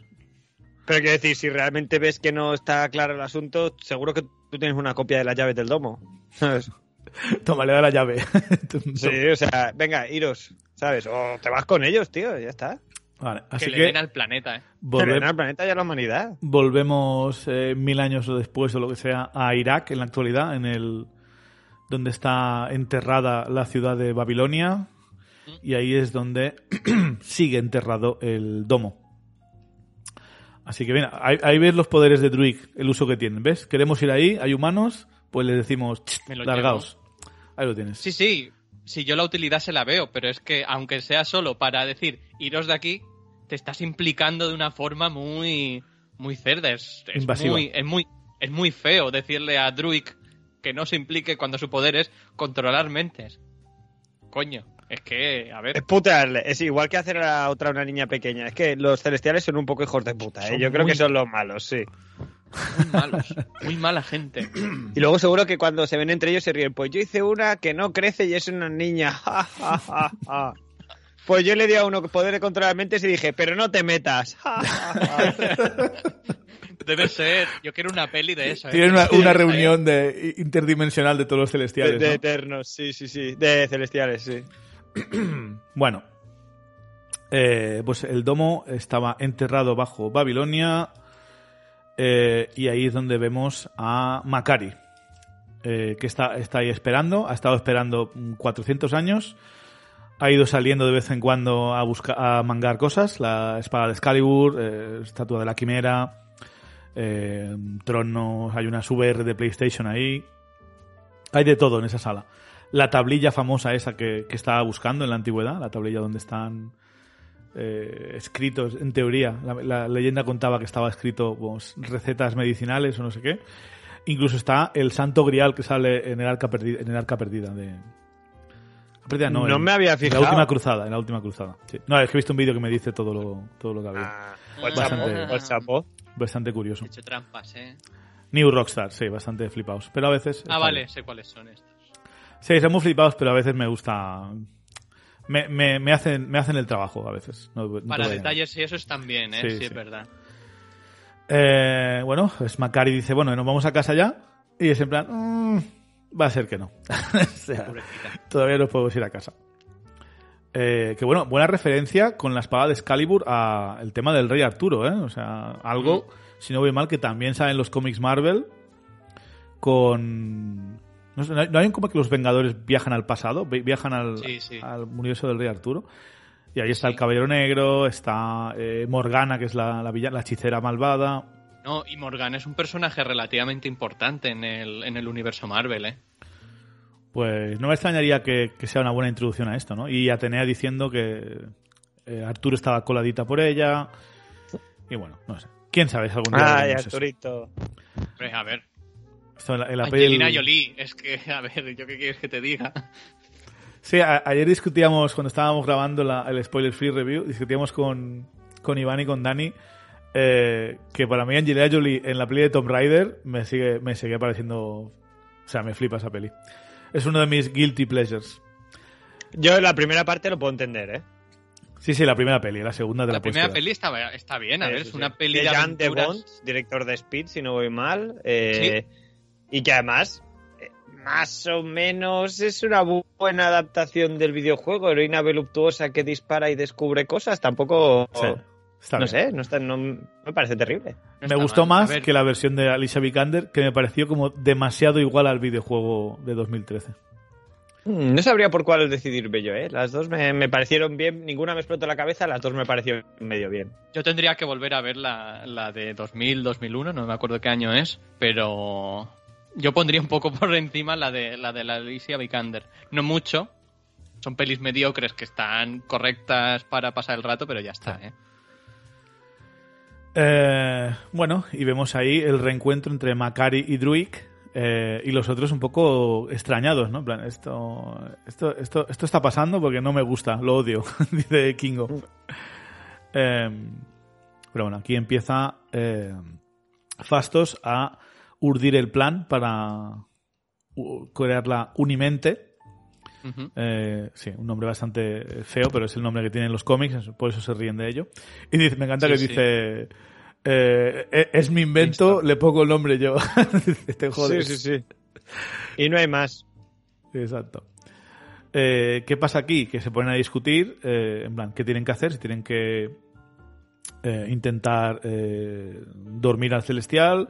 Pero quiero decir, si realmente ves que no está claro el asunto, seguro que tú tienes una copia de las llaves del domo. ¿Sabes? <laughs> Toma, le da la llave. <laughs> Sí, o sea, venga, iros, ¿sabes? O te vas con ellos, tío, ya está. Vale, Que así le que den al planeta, ¿eh? volve- Pero al planeta y a la humanidad. volvemos eh, mil años después o lo que sea a Irak en la actualidad, en el donde está enterrada la ciudad de Babilonia y ahí es donde <clears throat> sigue enterrado el domo. Así que bien, ahí, ahí ves los poderes de Druid, el uso que tienen, ¿ves? Queremos ir ahí, hay humanos, pues les decimos, "Ch, Me lo largaos. Ahí lo tienes. Sí, sí. Si yo la utilidad se la veo, pero es que aunque sea solo para decir iros de aquí, te estás implicando de una forma muy muy cerda. Es, es muy, es muy es muy feo decirle a Druid que no se implique cuando su poder es controlar mentes. Coño, es que, a Es ver, putearle, es igual que hacer a otra una niña pequeña. Es que los celestiales son un poco hijos de puta, ¿eh? Yo creo que son los malos, sí. muy malos, muy mala gente. <clears throat> Y luego seguro que cuando se ven entre ellos se ríen. Pues yo hice una que no crece y es una niña. <laughs> ja, ja, ja, ja. Pues yo le di a uno poder de controlar mentes y dije, pero no te metas. <laughs> Debe ser, yo quiero una peli de eso. ¿eh? Tienen una, ¿eh? reunión de, interdimensional de todos los De, celestiales. de ¿no? eternos, sí, sí, sí. De celestiales, sí. <clears throat> Bueno, eh, pues el domo estaba enterrado bajo Babilonia eh, y ahí es donde vemos a Macari, eh, que está, está ahí esperando, ha estado esperando mm, 400 años, ha ido saliendo de vez en cuando a buscar a mangar cosas, la espada de Excalibur, estatua de la quimera, tronos, hay una VR de PlayStation ahí, hay de todo en esa sala la tablilla famosa esa que, que estaba buscando en la antigüedad, la tablilla donde están eh, escritos, en teoría, la, la leyenda contaba que estaba escrito pues, recetas medicinales o no sé qué. Incluso está el santo grial que sale en el arca perdida, en el arca perdida de... Perdida, no, No en- me había en fijado. la última cruzada, en la última cruzada. sí. No, es que he visto un vídeo que me dice todo lo, todo lo que había. Ah, pues Bastante. chapo, pues. Bastante curioso. He hecho trampas, ¿eh? New Rockstar, sí, bastante flipados. Pero a veces... Ah, vale, bien. sé cuáles son estos. Sí, son muy flipados, pero a veces me gusta. Me, me, me hacen, me hacen el trabajo a veces. No- no te Para detalles y eso están bien, ¿eh? Sí, Sí, sí. es verdad. Eh, bueno, pues Macari dice: Bueno, nos vamos a casa ya. Y es en plan: "Mm, Va a ser que no. <laughs> o sea, Pobrecita. todavía no podemos ir a casa. Eh, que bueno, buena referencia con la espada de Excalibur a el tema del rey Arturo, ¿eh? O sea, algo, Mm. si no voy mal, que también sale en los cómics Marvel con... No, sé, ¿no hay- no hay un como que los Vengadores viajan al pasado, Vi- viajan al, Sí, sí. al universo del rey Arturo. Y ahí está Sí. el Caballero Negro, está eh, Morgana, que es la, la, villana- la hechicera malvada. No, y Morgan es un personaje relativamente importante en el, en el universo Marvel, ¿eh? Pues no me extrañaría que, que sea una buena introducción a esto, ¿no? Y Atenea diciendo que eh, Arturo estaba coladita por ella. Y bueno, no sé. ¿Quién sabe algún día Ay, eso? Arturito. A ver, Angelina Jolie, es que, a ver, ¿yo qué quieres que te diga? Sí, a- ayer discutíamos, cuando estábamos grabando la- el Spoiler Free Review, discutíamos con, con Iván y con Dani eh, que para mí Angelina Jolie en la peli de Tomb Raider me sigue, me sigue pareciendo... O sea, me flipa esa peli. Es uno de mis guilty pleasures. Yo la primera parte lo puedo entender, ¿eh? Sí, sí, la primera peli, la segunda de la, La primera peli está, está bien, a ver, Sí, es sí, una sí. peli de de Jan de. Bond, director de Speed, si no voy mal. eh, Y que además, eh, más o menos, es una bu- buena adaptación del videojuego. Heroína voluptuosa que dispara y descubre cosas. Tampoco. Sí, está no bien. sé, no, está, no me parece terrible. No Me gustó mal. Más que la versión de Alicia Vikander, que me pareció como demasiado igual al videojuego de 2013. Mm, No sabría por cuál decidirme yo, ¿eh? Las dos me, me parecieron bien. Ninguna me explotó la cabeza, las dos me parecieron medio bien. Yo tendría que volver a ver la, la de 2000, 2001, no me acuerdo qué año es, pero yo pondría un poco <laughs> por encima la de la de la Alicia Vikander. No mucho, son pelis mediocres que están correctas para pasar el rato, pero ya está, ¿eh? Eh, bueno, y vemos ahí el reencuentro entre Macari y Druid. eh, y los otros un poco extrañados, ¿no? En plan, esto, esto, esto, esto está pasando porque no me gusta, lo odio, <laughs> dice Kingo. Eh, pero bueno, aquí empieza eh, Fastos a urdir el plan para crear la Unimente. Ujú. Eh, sí, un nombre bastante feo, pero es el nombre que tienen los cómics, por eso se ríen de ello. Y dice, me encanta Sí, que sí. dice, eh, e- es mi invento, le pongo el nombre yo. <laughs> Dice, Te jodes. Sí, sí, sí. Y no hay más. Exacto. Eh, ¿Qué pasa aquí? Que se ponen a discutir, eh, en plan, ¿qué tienen que hacer? Si tienen que intentar dormir al celestial,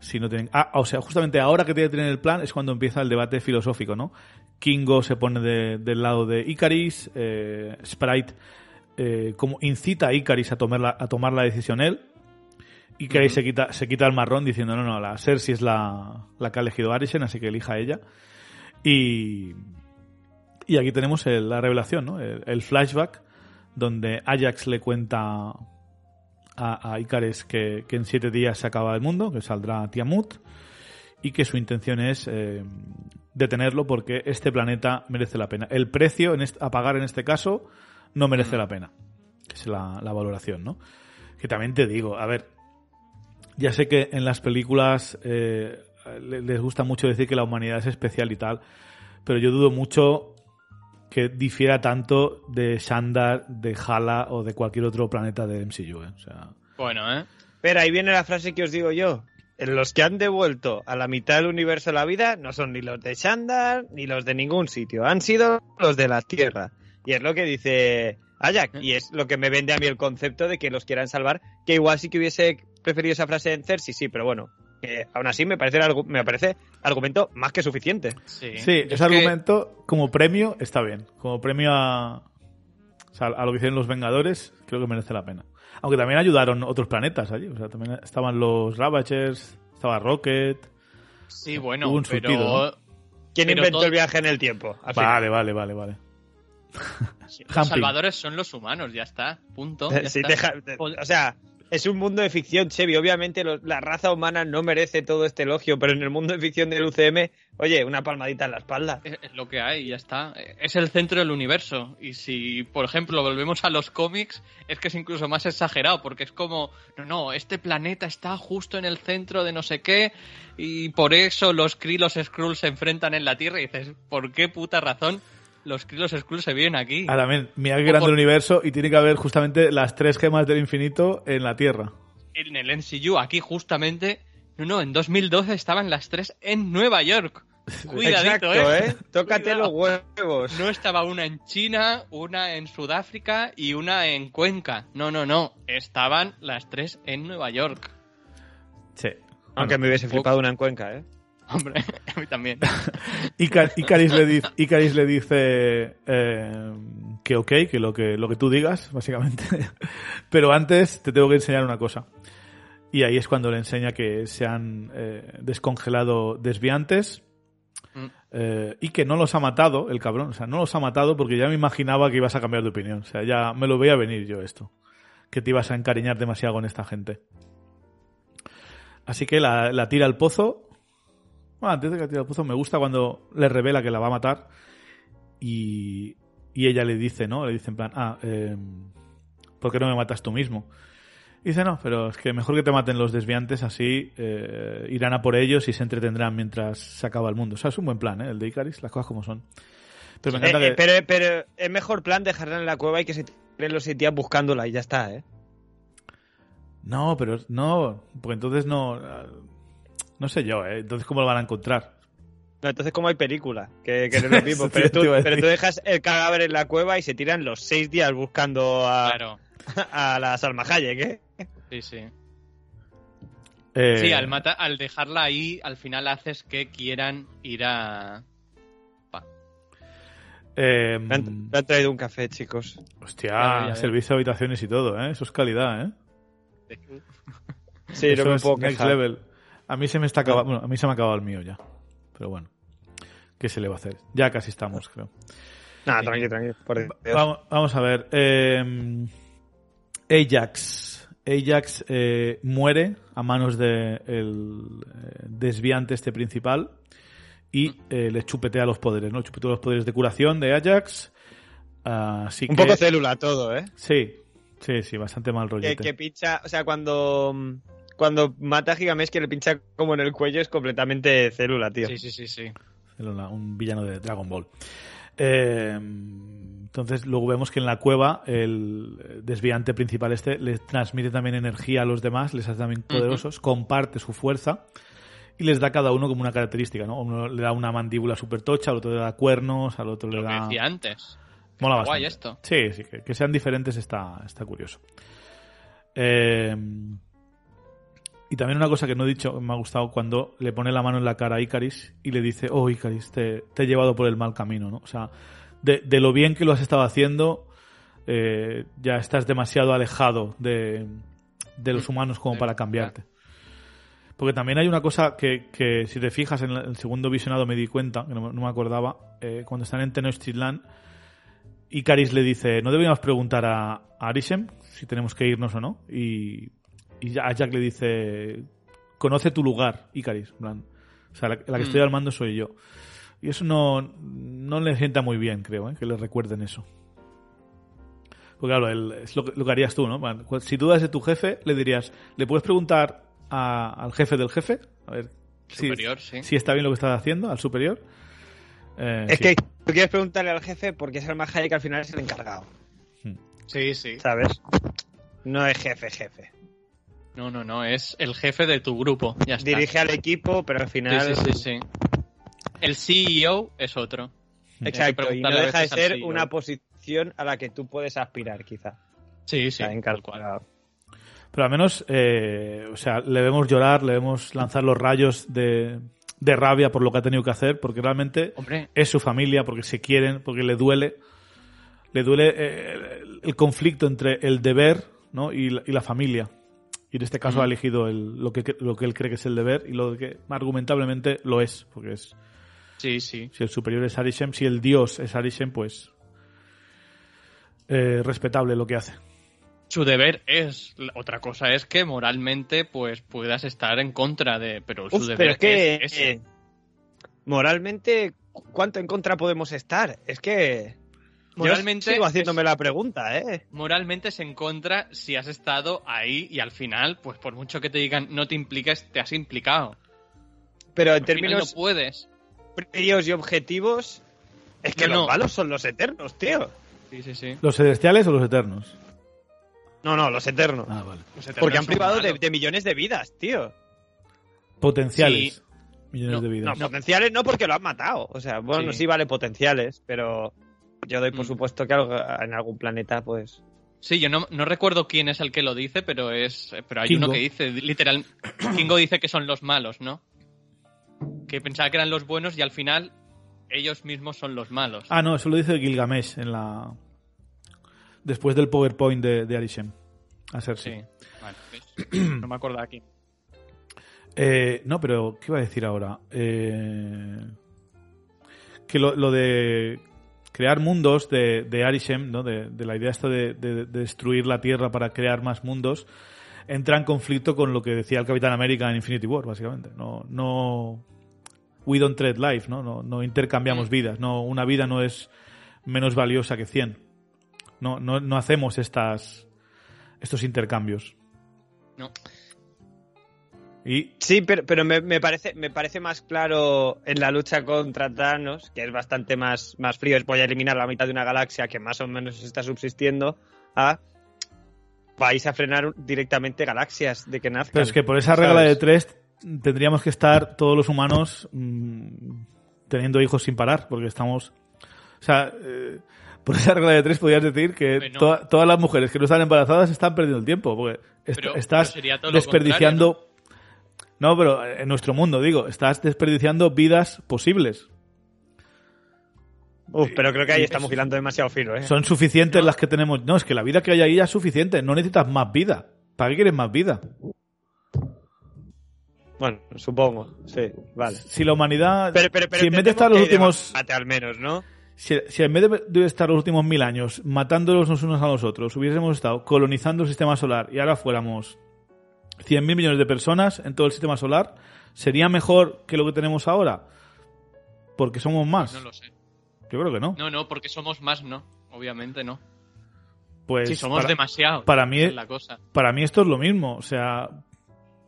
si no tienen... Ah, o sea, justamente ahora que tienen que tener el plan es cuando empieza el debate filosófico, ¿no? Kingo se pone de- del lado de Icaris, eh, Sprite eh, como incita a Icaris a tomar la, a tomar la decisión él, Icaris se, quita, se quita el marrón diciendo, no, no, la Cersei es la, la que ha elegido Arisen, así que elija a ella. Y, y aquí tenemos el- la revelación, ¿no? El, el flashback donde Ajax le cuenta a, a Icaris que, que en siete días se acaba el mundo, que saldrá Tiamut y que su intención es eh, detenerlo porque este planeta merece la pena. El precio en a pagar en este caso no merece la pena. Es la, la valoración, ¿no? Que también te digo, a ver, ya sé que en las películas eh, le- les gusta mucho decir que la humanidad es especial y tal, pero yo dudo mucho que difiera tanto de Shandar, de Hala o de cualquier otro planeta de MCU. ¿eh? O sea, Bueno, ¿eh? Pero ahí viene la frase que os digo yo. Los que han devuelto a la mitad del universo la vida no son ni los de Shandar ni los de ningún sitio. Han sido los de la Tierra. Y es lo que dice Ajax. Y es lo que me vende a mí el concepto de que los quieran salvar. Que igual sí que hubiese preferido esa frase en Cersei, sí, pero bueno. Que aún así me parece, me parece argumento más que suficiente. Sí, ese es que- argumento como premio está bien. Como premio a, o sea, a lo que hicieron los Vengadores, creo que merece la pena. Aunque también ayudaron otros planetas allí. O sea, también estaban los Ravagers, estaba Rocket. Sí, bueno, Hubo un pero... surtido, ¿Quién Pero inventó todo- el viaje en el tiempo? Vale, vale, vale, vale. Los salvadores son los humanos, ya está. Punto. ya Sí, está. deja- de- o sea, es un mundo de ficción, Chevy. Obviamente la raza humana no merece todo este elogio, pero en el mundo de ficción del UCM, oye, una palmadita en la espalda. Es lo que hay, ya está. Es el centro del universo. Y si, por ejemplo, volvemos a los cómics, es que es incluso más exagerado, porque es como, no, no, este planeta está justo en el centro de no sé qué, y por eso los Kree los Skrulls se enfrentan en la Tierra. Y dices, ¿por qué puta razón los los Skrulls se vienen aquí? Ah, también, mira qué grande por- el universo y tiene que haber justamente las tres gemas del infinito en la Tierra. En el MCU, aquí justamente, no, no, en 2012 estaban las tres en Nueva York. <laughs> Cuidadito, Exacto, ¿eh? ¿eh? Tócate Cuidado. los huevos. No estaba una en China, una en Sudáfrica y una en Cuenca. No, no, no. Estaban las tres en Nueva York. Sí. Aunque me hubiese flipado una en Cuenca, ¿eh? Hombre, <laughs> a mí también. <laughs> Icar- Icaris le dice, Icaris le dice eh, que ok, que lo que lo que tú digas, básicamente. <laughs> Pero antes te tengo que enseñar una cosa. Y ahí es cuando le enseña que se han eh, descongelado desviantes. Mm. Eh, y que no los ha matado, el cabrón. O sea, no los ha matado porque ya me imaginaba que ibas a cambiar de opinión. O sea, ya me lo veía venir yo esto. Que te ibas a encariñar demasiado con esta gente. Así que la, la tira al pozo. Bueno, antes de que tire al pozo, me gusta cuando le revela que la va a matar. Y, y ella le dice, ¿no? Le dice en plan, ah, eh, ¿por qué no me matas tú mismo? Y dice, no, pero es que mejor que te maten los desviantes, así eh, irán a por ellos y se entretendrán mientras se acaba el mundo. O sea, es un buen plan, ¿eh? El de Icaris, las cosas como son. Entonces me encanta Eh, que... pero, pero es mejor plan dejarla en la cueva y que se tiren los días buscándola y ya está, ¿eh? No, pero no, porque entonces no... No sé yo, ¿eh? Entonces, ¿cómo lo van a encontrar? No, entonces, como hay película, que, que no es lo <laughs> mismo. Pero, tú, pero dejas el cadáver en la cueva y se tiran los seis días buscando a, Claro, <laughs> a la Salma Hayek, ¿eh? sí, sí. Eh, Sí, al, mata- al dejarla ahí, al final haces que quieran ir a... Eh, Me han, me han traído un café, chicos. hostia, Ya, ya, ya. servicio de habitaciones y todo, ¿eh? Eso es calidad, ¿eh? Sí, Eso no me es puedo next quejar. level. A mí se me está acabando, bueno, a mí se me ha acabado el mío ya. Pero bueno, ¿qué se le va a hacer? Ya casi estamos, creo. Nah, tranqui, tranqui. Por Dios. Vamos, vamos a ver. eh, Ajax. Ajax eh, muere a manos de el eh, desviante este principal y eh, le chupetea los poderes, ¿no? Chupetea los poderes de curación de Ajax. Así Un que... poco célula todo, ¿eh? Sí, sí, sí, bastante mal Que, rollete. que pincha, o sea, cuando, cuando mata a Gigamesh que le pincha como en el cuello es completamente célula, tío. Sí, sí, sí, sí. Célula, un villano de Dragon Ball. Eh, entonces, luego vemos que en la cueva el desviante principal este le transmite también energía a los demás, les hace también poderosos, comparte su fuerza y les da a cada uno como una característica, ¿no? Uno le da una mandíbula super tocha, al otro le da cuernos, al otro le Lo que da... decía antes. Mola Está guay bastante. esto. Sí, sí, que, que sean diferentes está, está curioso. Eh, y también una cosa que no he dicho, me ha gustado cuando le pone la mano en la cara a Icaris y le dice, oh Icaris, te, te he llevado por el mal camino, ¿no? O sea, de, de lo bien que lo has estado haciendo, eh, ya estás demasiado alejado de, de los humanos como para cambiarte. Porque también hay una cosa que, que si te fijas en el segundo visionado me di cuenta, que no, me- no me acordaba, eh, cuando están en Tenochtitlan, Icaris le dice, no deberíamos preguntar a, a Arishem si tenemos que irnos o no. Y, y a Jack le dice, conoce tu lugar, Icaris. plan, o sea, la, la que estoy Mm. al mando soy yo. Y eso no, no le sienta muy bien, creo, ¿eh? que le recuerden eso. Porque claro, es lo, que- lo que harías tú, ¿no? Plan, Si dudas de tu jefe, le dirías, ¿le puedes preguntar a- al jefe del jefe? A ver si- Superior, sí. si está bien lo que estás haciendo, al superior. Eh, Es sí. que tú quieres preguntarle al jefe porque es el más que al final es el encargado, Sí, sí. ¿sabes? No es jefe, jefe. No, no, no. Es el jefe de tu grupo. Ya está. Dirige al equipo, pero al final... Sí, sí, sí, sí. El CEO es otro. <laughs> Exacto, y no deja de ser CEO. una posición a la que tú puedes aspirar, quizá. Sí, sí. Está tal cual. encalculado. Pero al menos, eh, o sea, le vemos llorar, le vemos lanzar los rayos de, de rabia por lo que ha tenido que hacer, porque realmente Hombre, es su familia, porque se quieren, porque le duele. Le duele eh, el, el conflicto entre el deber ¿no? y, la, y la familia. Y en este caso ha elegido el- lo, que, lo que él cree que es el deber y lo que argumentablemente lo es, porque es sí, sí. si el superior es Arishem, si el dios es Arishem, pues eh, respetable lo que hace. Su deber es. Otra cosa es que moralmente, pues puedas estar en contra de. Pero su Uf, deber pero es que es ese. eh, moralmente, ¿cu- ¿cuánto en contra podemos estar? Es que Moralmente yo sigo haciéndome es- la pregunta, ¿eh? Moralmente es en contra si has estado ahí y al final, pues por mucho que te digan no te impliques, te has implicado. Pero en Al final términos no puedes. fríos y objetivos, es que No, los no. malos son los eternos, tío. Sí, sí, sí. ¿Los celestiales o los eternos? No, no, los eternos. Ah, vale. Los eternos Porque han privado de, millones de vidas, tío. Potenciales. Sí. Millones No, de vidas. No, potenciales no porque lo han matado. O sea, bueno, Sí. sí, vale potenciales, pero yo doy por Mm. supuesto que algo- en algún planeta, pues... Sí, yo no, no recuerdo quién es el que lo dice, pero es pero hay Kingo. uno que dice, literal, <clears throat> Kingo dice que son los malos, ¿no? Que pensaba que eran los buenos y al final ellos mismos son los malos. Ah, no, eso lo dice Gilgamesh en la. Después del PowerPoint de, de Arishem. A ser sí. sí. Vale, pues, <clears throat> no me acuerdo aquí. Eh, no, pero ¿qué iba a decir ahora? Eh, que lo, lo de crear mundos de, de Arishem, ¿no? de, de la idea esta de, de- de destruir la Tierra para crear más mundos, entra en conflicto con lo que decía el Capitán América en Infinity War, básicamente. No, no, we don't trade life, ¿no? No, no intercambiamos vidas. No, una vida no es menos valiosa que 100. No, no, no hacemos estas, estos intercambios. No. Y Sí, pero, pero me, me parece, me parece más claro en la lucha contra Thanos, que es bastante más, más frío, es voy a eliminar la mitad de una galaxia que más o menos está subsistiendo, a vais a frenar directamente galaxias de que nazcan. Pero es que por esa regla ¿sabes? de tres tendríamos que estar todos los humanos mm, teniendo hijos sin parar, porque estamos... O sea, eh, por esa regla de tres podrías decir que no. todas las mujeres que no están embarazadas están perdiendo el tiempo, porque est- Pero- estás pero desperdiciando... ¿no? pero en nuestro mundo, digo, estás desperdiciando vidas posibles. Uf, pero creo que ahí estamos hilando demasiado fino, ¿eh? Son suficientes No. las que tenemos. No, es que la vida que hay ahí ya es suficiente. No necesitas más vida. ¿Para qué quieres más vida? Bueno, supongo, sí, vale. Si la humanidad... Pero, pero, pero si en vez de estar los últimos... debate al menos, ¿no? Si, si en vez de, de estar los últimos mil años matándolos los unos a los otros, hubiésemos estado colonizando el sistema solar y ahora fuéramos 100.000 millones de personas en todo el sistema solar, ¿sería mejor que lo que tenemos ahora? Porque somos más. No lo sé. Yo creo que no. No, no, porque somos más, no. Obviamente no. Pues Si somos para, demasiados. para mí- la cosa. para mí esto es lo mismo. O sea,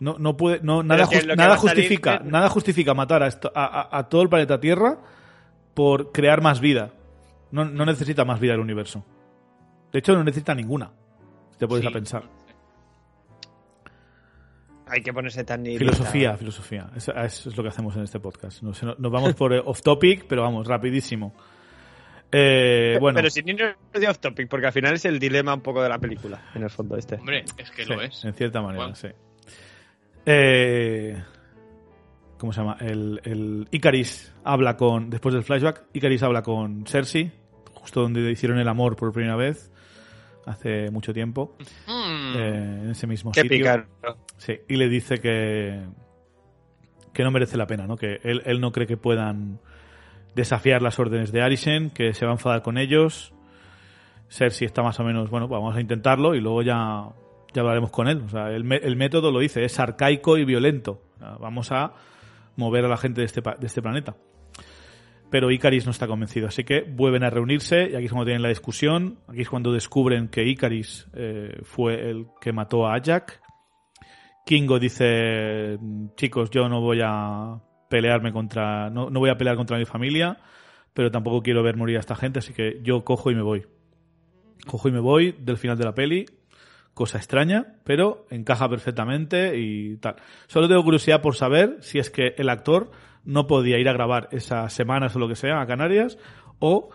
no, no puede, no, nada, nada salir justifica, nada justifica matar a, esto- a, a- a todo el planeta Tierra por crear más vida. No, no necesita más vida el universo. De hecho, no necesita ninguna. Si te puedes Sí, a pensar. Hay que ponerse tan nihilista. Filosofía, filosofía. Eso, eso es lo que hacemos en este podcast. Nos, nos vamos por eh, off topic, pero vamos, rapidísimo. Eh, bueno, Pero sin irnos de off topic, porque al final es el dilema un poco de la película, en el fondo este. Hombre, es que sí, lo es. en cierta manera, Bueno. sí. Eh, ¿Cómo se llama? El, el Icaris habla con, después del flashback, Icaris habla con Cersei, justo donde hicieron el amor por primera vez, hace mucho tiempo, Hmm. eh, en ese mismo Qué sitio. picaro. Sí, y le dice que, que no merece la pena, ¿no? Que él, él no cree que puedan desafiar las órdenes de Arisen, que se va a enfadar con ellos. Cersei está más o menos, bueno, pues vamos a intentarlo y luego ya, ya hablaremos con él. O sea, el, el método lo dice, es arcaico y violento. O sea, vamos a mover a la gente de este, pa- de este planeta. Pero Icaris no está convencido, así que vuelven a reunirse y aquí es cuando tienen la discusión. Aquí es cuando descubren que Icaris eh, fue el que mató a Ajak. Kingo dice, chicos, yo no voy a pelearme contra, no, no voy a pelear contra mi familia, pero tampoco quiero ver morir a esta gente, así que yo cojo y me voy. Cojo y me voy del final de la peli, cosa extraña, pero encaja perfectamente y tal. Solo tengo curiosidad por saber si es que el actor no podía ir a grabar esas semanas o lo que sea a Canarias o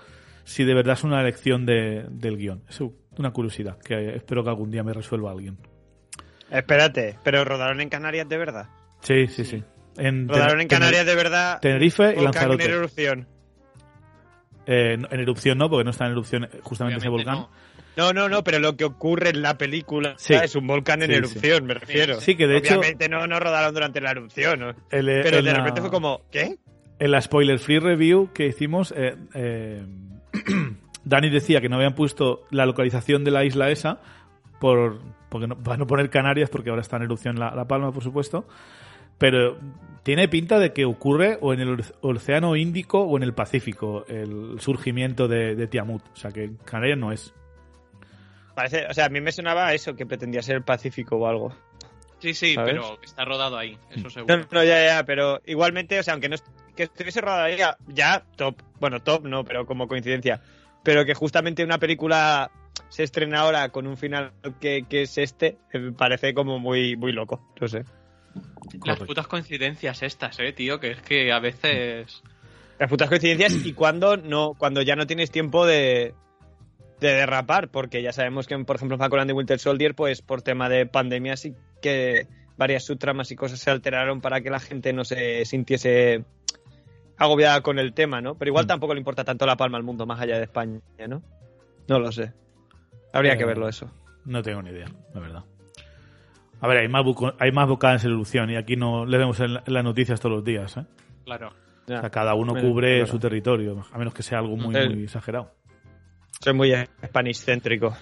si de verdad es una elección de- del guion. Es una curiosidad que espero que algún día me resuelva alguien. Espérate, pero rodaron en Canarias de verdad. Sí, sí, sí. En, Rodaron en Canarias de verdad. Tenerife y volcán en Lanzarote. erupción. Eh, en erupción no, porque no está en erupción eh, justamente ese volcán. No, no, no, pero lo que ocurre en la película Sí. es un volcán en Sí, erupción, me refiero. Sí, que de hecho- Obviamente no, no rodaron durante la erupción, ¿no? El, eh, pero de la- repente fue como, ¿qué? En la spoiler free review que hicimos, eh, eh, <clears throat> Dani decía que no habían puesto la localización de la isla esa por porque no, para no poner Canarias, porque ahora está en erupción la, La Palma, por supuesto. Pero tiene pinta de que ocurre o en el Océano Índico o en el Pacífico el surgimiento de, de Tiamut. O sea que Canarias no es. Parece, o sea, a mí me sonaba a eso, que pretendía ser el Pacífico o algo. Sí, sí, ¿Sabes? pero que está rodado ahí, eso seguro. No, no, ya, ya, pero igualmente, o sea, aunque no est- que estuviese rodada ahí, ya, ya, top. Bueno, top no, pero como coincidencia. Pero que justamente una película se estrena ahora con un final que, que es este, eh, me parece como muy, muy loco. No sé. Las putas coincidencias estas, eh, tío, que es que a veces... Las putas coincidencias y cuando no, cuando ya no tienes tiempo de, de derrapar, porque ya sabemos que, por ejemplo, en Falcon and the Winter Soldier, pues por tema de pandemia sí que varias subtramas y cosas se alteraron para que la gente no se sintiese agobiada con el tema, ¿no? Pero igual Mm. tampoco le importa tanto la palma al mundo más allá de España, ¿no? No lo sé. Habría Eh, que verlo eso. No tengo ni idea, la verdad. A ver, hay más, buco- hay más volcanes en erupción y aquí no le vemos en, la- en las noticias todos los días. ¿eh? Claro. O sea, cada uno cubre su territorio, a menos que sea algo muy, muy exagerado. Soy muy Spanish céntrico.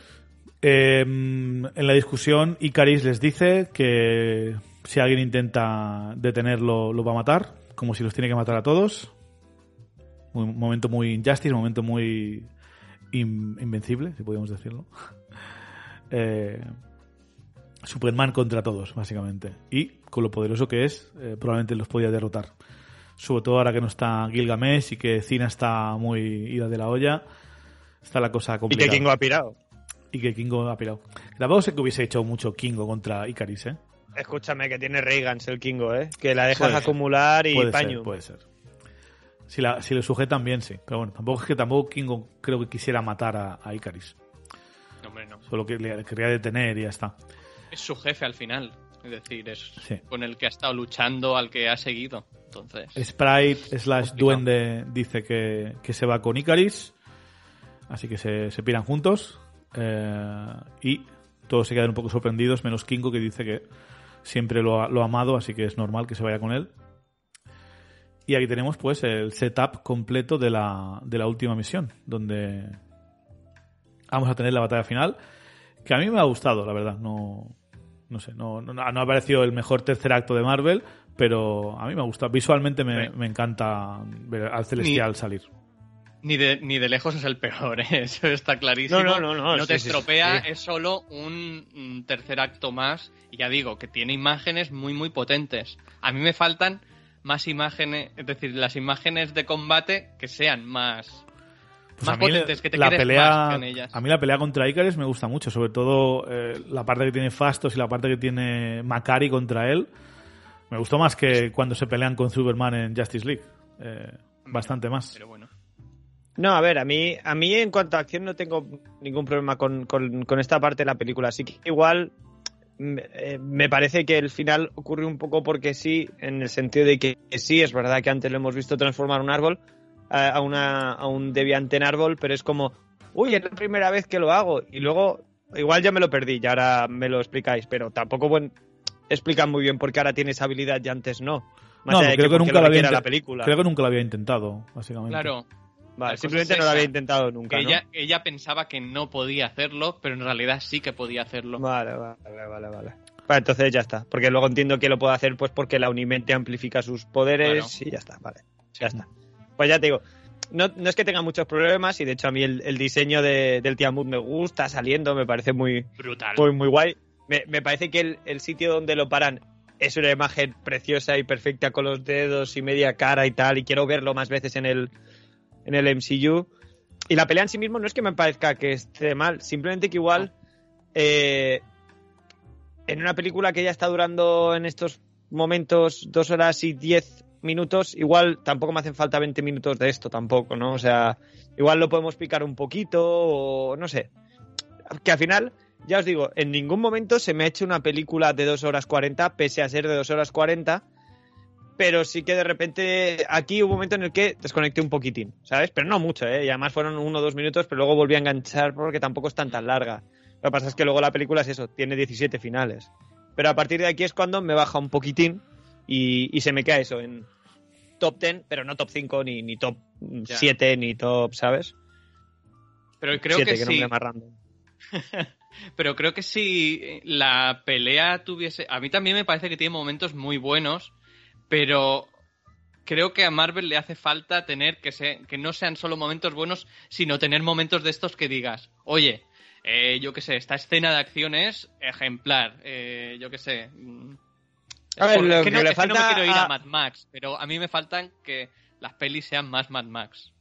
Eh, en la discusión, Icaris les dice que si alguien intenta detenerlo, lo va a matar, como si los tiene que matar a todos. Un momento muy injustice, un momento muy invencible, si podemos decirlo. <laughs> Eh, Superman contra todos, básicamente. Y con lo poderoso que es, eh, probablemente los podía derrotar. Sobre todo ahora que no está Gilgamesh y que Cina está muy ida de la olla. Está la cosa complicada. Y que Kingo ha pirado. Y que Kingo ha pirado. Tampoco sé que hubiese hecho mucho Kingo contra Icaris, ¿eh? Escúchame, que tiene Reagans el Kingo, ¿eh? Que la dejas acumular y puede paño. Ser, puede ser. Si, la, si le sujetan bien, sí. Pero bueno, tampoco es que tampoco Kingo creo que quisiera matar a, a Icaris. No, hombre, no. Solo que le quería detener y ya está. Es su jefe al final. Es decir, es con el que ha estado luchando, al que ha seguido. Entonces. Sprite slash duende dice que, que, se va con Icaris. Así que se, se piran juntos. Eh, y todos se quedan un poco sorprendidos, menos Kingo que dice que siempre lo ha, lo ha amado, así que es normal que se vaya con él. Y aquí tenemos pues el setup completo de la, de la última misión, donde vamos a tener la batalla final, que a mí me ha gustado, la verdad. No, no sé, no, no, no ha parecido el mejor tercer acto de Marvel, pero a mí me ha gustado. Visualmente me, me encanta ver al Celestial salir. Ni de, ni de lejos es el peor, <laughs> ¿eh? eso está clarísimo. No, no, no, no, te sí, sí, estropea, sí. es solo un, tercer acto más. Y ya digo, que tiene imágenes muy, muy potentes. A mí me faltan más imágenes, es decir, las imágenes de combate que sean más, Pues más potentes, que te la pelea, más con ellas. A mí la pelea contra Icaris me gusta mucho, sobre todo eh, la parte que tiene Fastos y la parte que tiene Macari contra él. Me gustó más que cuando se pelean con Superman en Justice League. Eh, bastante más. Pero bueno. No, a ver, a mí, a mí en cuanto a acción no tengo ningún problema con, con- con esta parte de la película. Así que igual mm, eh, me parece que el final ocurre un poco porque sí, en el sentido de que sí, es verdad que antes lo hemos visto transformar un árbol a, a una, a un deviante en árbol, pero es como, uy, es la primera vez que lo hago. Y luego, igual ya me lo perdí, y ahora me lo explicáis, pero tampoco buen, explican muy bien por qué ahora tiene esa habilidad y antes no. Más No, allá de creo que porque nunca lo había la película. Creo que nunca lo había intentado, básicamente. Claro, Vale, simplemente no lo había intentado nunca. que ¿no? ella, ella pensaba que no podía hacerlo, pero en realidad sí que podía hacerlo. Vale, vale, vale, vale. Vale, entonces ya está. Porque luego entiendo que lo puedo hacer pues porque la Unimente amplifica sus poderes y ya está, vale. Ya está. Pues ya te digo, no, no es que tenga muchos problemas y de hecho a mí el, el diseño de- del Tiamut me gusta saliendo, me parece muy, Brutal. muy, muy guay. Me, me parece que el, el sitio donde lo paran es una imagen preciosa y perfecta con los dedos y media cara y tal y quiero verlo más veces en el, en el MCU. Y la pelea en sí mismo no es que me parezca que esté mal, simplemente que igual eh, en una película que ya está durando en estos momentos dos horas y diez minutos, igual tampoco me hacen falta 20 minutos de esto tampoco, ¿no? O sea, igual lo podemos picar un poquito o no sé. Que al final, ya os digo, en ningún momento se me ha hecho una película de dos horas 40, pese a ser de dos horas 40, pero sí que de repente aquí hubo un momento en el que desconecté un poquitín, ¿sabes? Pero no mucho, ¿eh? Y además fueron uno o dos minutos, pero luego volví a enganchar porque tampoco es tan tan larga. Lo que pasa es que luego la película es eso, tiene 17 finales. Pero a partir de aquí es cuando me baja un poquitín y, y se me queda eso en top 10, pero no top 5, ni, ni top Ya. 7, ni top, ¿sabes? Pero creo 7, que que sí. <laughs> Pero creo que si la pelea tuviese. A mí también me parece que tiene momentos muy buenos, pero creo que a Marvel le hace falta tener que, se- que no sean solo momentos buenos, sino tener momentos de estos que digas, oye, eh, yo qué sé, esta escena de acción es ejemplar, eh, yo qué sé. mm, A ver, lo que no, le es que no me falta quiero ir a a- Mad Max, pero a mí me faltan que las pelis sean más Mad Max.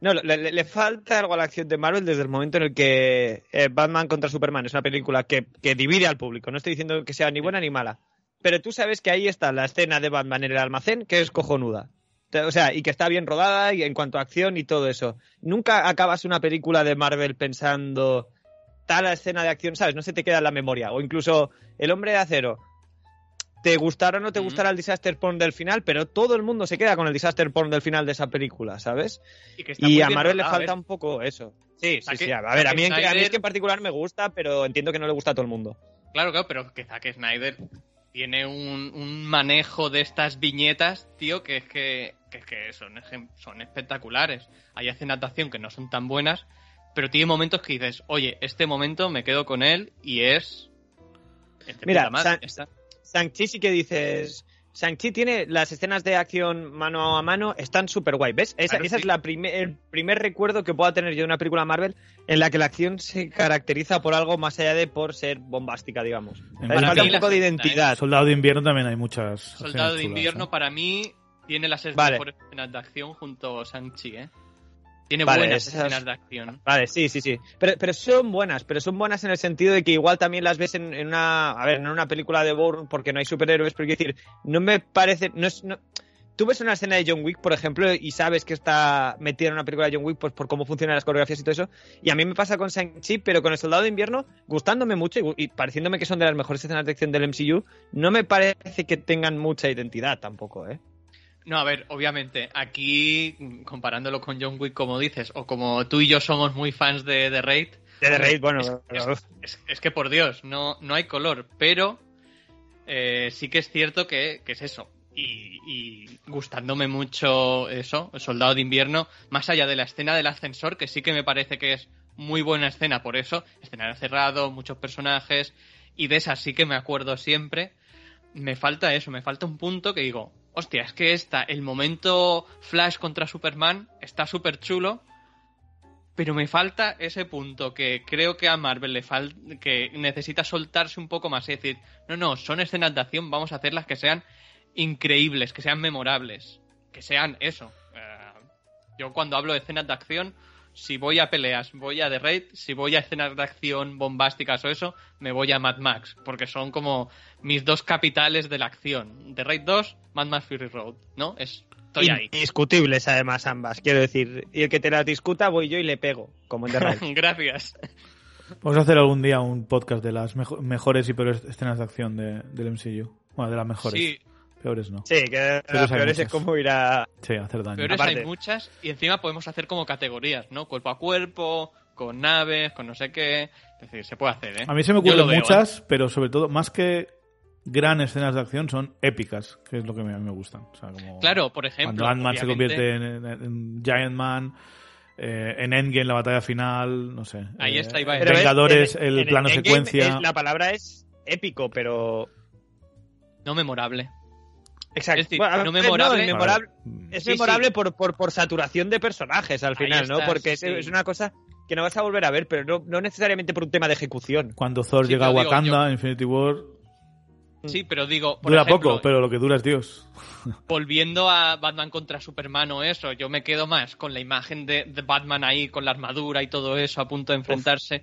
No, le falta algo a la acción de Marvel desde el momento en el que eh, Batman contra Superman es una película que, que divide al público. No estoy diciendo que sea ni buena ni mala. Pero tú sabes que ahí está la escena de Batman en el almacén, que es cojonuda. O sea, y que está bien rodada y en cuanto a acción y todo eso. Nunca acabas una película de Marvel pensando tal escena de acción, ¿sabes? No se te queda en la memoria. O incluso El Hombre de Acero. Te gustará o no te gustará el disaster porn del final, pero todo el mundo se queda con el disaster porn del final de esa película, ¿sabes? Y, que está Y muy a Marvel le falta un poco eso. Sí, sí, sí. A ver, a mí, en- a mí es que en particular me gusta, pero entiendo que no le gusta a todo el mundo. Claro, claro, pero que Zack Snyder tiene un, un manejo de estas viñetas, tío, que es que, que, es que son, son espectaculares. Hay escenas de acción que no son tan buenas, pero tiene momentos que dices, oye, este momento me quedo con él y es... Mira, madre, San- sí que dices. Shang-Chi tiene las escenas de acción mano a mano, están súper guay. ¿Ves? Esa, Claro, esa sí. es la primer, el primer recuerdo que pueda tener yo de una película Marvel en la que la acción se caracteriza por algo más allá de por ser bombástica, digamos. Un poco de identidad. Soldado de invierno también hay muchas. Soldado de chulas, invierno ¿eh? para mí tiene las Vale. mejores escenas de acción junto a Shang-Chi, ¿eh? Tiene Vale, buenas esas- escenas de acción. Vale, sí, sí, sí. Pero, pero son buenas, pero son buenas en el sentido de que igual también las ves en, en una, a ver, no en una película de Bourne porque no hay superhéroes, pero quiero decir, no me parece, no es, no- tú ves una escena de John Wick, por ejemplo, y sabes que está metida en una película de John Wick pues por cómo funcionan las coreografías y todo eso, y a mí me pasa con Shang-Chi, pero con El Soldado de Invierno, gustándome mucho y, y pareciéndome que son de las mejores escenas de acción del MCU, no me parece que tengan mucha identidad tampoco, ¿eh? No, a ver, obviamente, aquí, comparándolo con John Wick, como dices, o como tú y yo somos muy fans de The Raid, De The Raid, bueno, es, es- es- es que por Dios, no, no hay color, pero eh, sí que es cierto que, que es eso. Y, y gustándome mucho eso, el Soldado de Invierno, más allá de la escena del ascensor, que sí que me parece que es muy buena escena por eso, escenario cerrado, muchos personajes, y de esas sí que me acuerdo siempre. Me falta eso, me falta un punto que digo, hostia, es que esta, el momento Flash contra Superman está súper chulo, pero me falta ese punto que creo que a Marvel le falta, que necesita soltarse un poco más y decir, no, no, son escenas de acción, vamos a hacerlas que sean increíbles, que sean memorables, que sean eso. Eh, yo cuando hablo de escenas de acción, si voy a peleas, voy a The Raid, si voy a escenas de acción bombásticas o eso, me voy a Mad Max, porque son como mis dos capitales de la acción. The Raid 2, Mad Max Fury Road, ¿no? Es, estoy ahí. Indiscutibles además ambas, quiero decir. Y el que te la discuta voy yo y le pego, como en The Raid. <laughs> Gracias. Vamos a hacer algún día un podcast de las mejo- mejores y peores escenas de acción de- del MCU. Bueno, de las mejores. Sí, Peores no. Sí, que hay peores es como ir a... Sí, hacer daño. Peores Aparte. hay muchas y encima podemos hacer como categorías, ¿no? Cuerpo a cuerpo, con naves, con no sé qué. Es decir, se puede hacer, ¿eh? A mí se me ocurren veo, muchas, pero sobre todo, más que gran escenas de acción, son épicas, que es lo que me- a mí me gustan. O sea, como Claro, por ejemplo. Cuando Ant-Man se convierte en, en- en Giant Man, eh, en Endgame, la batalla final, no sé. Ahí eh, está, iba a en decir. Vengadores, en- el en plano secuencia. es- la palabra es épico, pero... No memorable. Exacto. Es decir, Bueno, a no memorable. es memorable, Vale. es Sí, memorable sí. Por, por, por saturación de personajes al final, ¿no? Porque es, sí. es una cosa que no vas a volver a ver, pero no, no necesariamente por un tema de ejecución. Cuando Thor Sí, llega a digo, Wakanda, Infinity War, Sí, pero digo, por dura ejemplo, poco, pero lo que dura es Dios. <laughs> volviendo a Batman contra Superman o eso, yo me quedo más con la imagen de, de Batman ahí con la armadura y todo eso a punto de enfrentarse.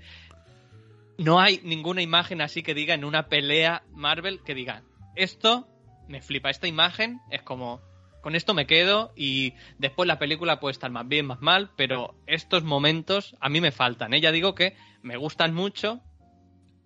No hay ninguna imagen así que diga en una pelea Marvel que diga, esto me flipa, esta imagen es como, con esto me quedo y después la película puede estar más bien, más mal, pero estos momentos a mí me faltan. ¿eh? Ya digo que me gustan mucho,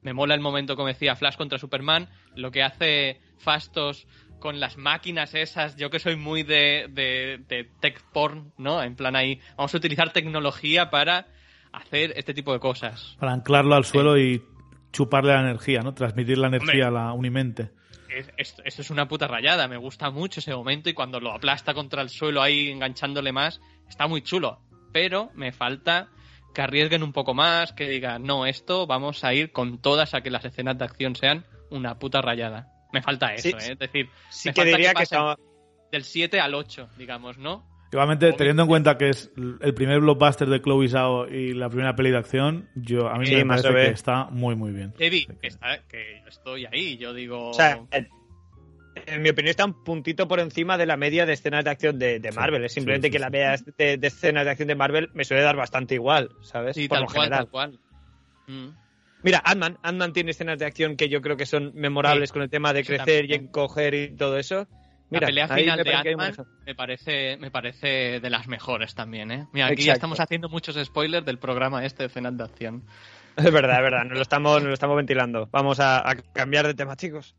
me mola el momento, como decía, Flash contra Superman, lo que hace Fastos con las máquinas esas, yo que soy muy de, de, de tech porn, ¿no? En plan ahí, vamos a utilizar tecnología para hacer este tipo de cosas. Para anclarlo al suelo y chuparle la energía, ¿no? Transmitir la energía Hombre. a la Unimente. Es- es- Esto es una puta rayada, me gusta mucho ese momento y cuando lo aplasta contra el suelo ahí enganchándole más, está muy chulo. Pero me falta que arriesguen un poco más, que digan, no, esto vamos a ir con todas a que las escenas de acción sean una puta rayada. Me falta eso, Sí, ¿eh? es decir, Sí Me que falta diría que está- del 7 al 8, digamos, ¿no? Igualmente, teniendo en cuenta que es el primer blockbuster de Chloe Zhao y la primera peli de acción, yo a mí Sí, me parece que está muy, muy bien. Evi, que, está- que estoy ahí, yo digo... O sea, en mi opinión está un puntito por encima de la media de escenas de acción de, de Sí, Marvel. Es simplemente sí, sí, que sí. la media de, de escenas de acción de Marvel me suele dar bastante igual, ¿sabes? sí, por tal lo cual, general. tal cual. Mm. Mira, Ant-Man, Ant-Man tiene escenas de acción que yo creo que son memorables Sí, con el tema de crecer y encoger y todo eso. Mira, la pelea final me de Ant-Man me parece, me parece de las mejores también, ¿eh? Mira, aquí ya estamos haciendo muchos spoilers del programa este de escenas de acción. Es verdad, es verdad, nos lo estamos, nos lo estamos ventilando. Vamos a, a cambiar de tema, chicos.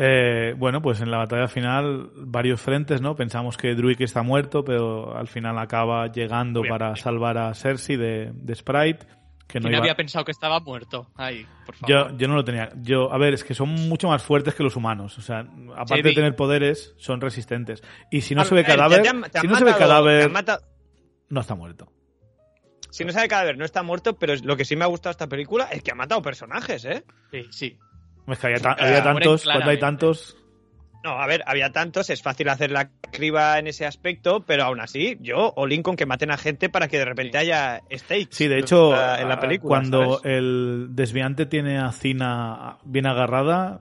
Eh, bueno, pues en la batalla final, varios frentes, ¿no? Pensamos que Druid está muerto, pero al final acaba llegando para salvar a Cersei de, de Sprite. Que no ¿Quién iba- había pensado que estaba muerto? Ahí, por favor. Yo, yo no lo tenía. Yo, a ver, es que son mucho más fuertes que los humanos. O sea, aparte de tener poderes, son resistentes. Y si no A se ve ver, ya cadáver, te han- te han si no se ve cadáver, matado- no está muerto. Si no sabe cadáver, no está muerto, pero lo que sí me ha gustado esta película es que ha matado personajes, ¿eh? Sí, sí. Es que había, ta- Ah, había tantos, cuando hay claramente. tantos. No, a ver, había tantos, es fácil hacer la criba en ese aspecto, pero aún así, yo, o con que maten a gente para que de repente haya stakes. Sí, de hecho, en la, en la película. cuando ¿sabes? el desviante tiene a Cina bien agarrada,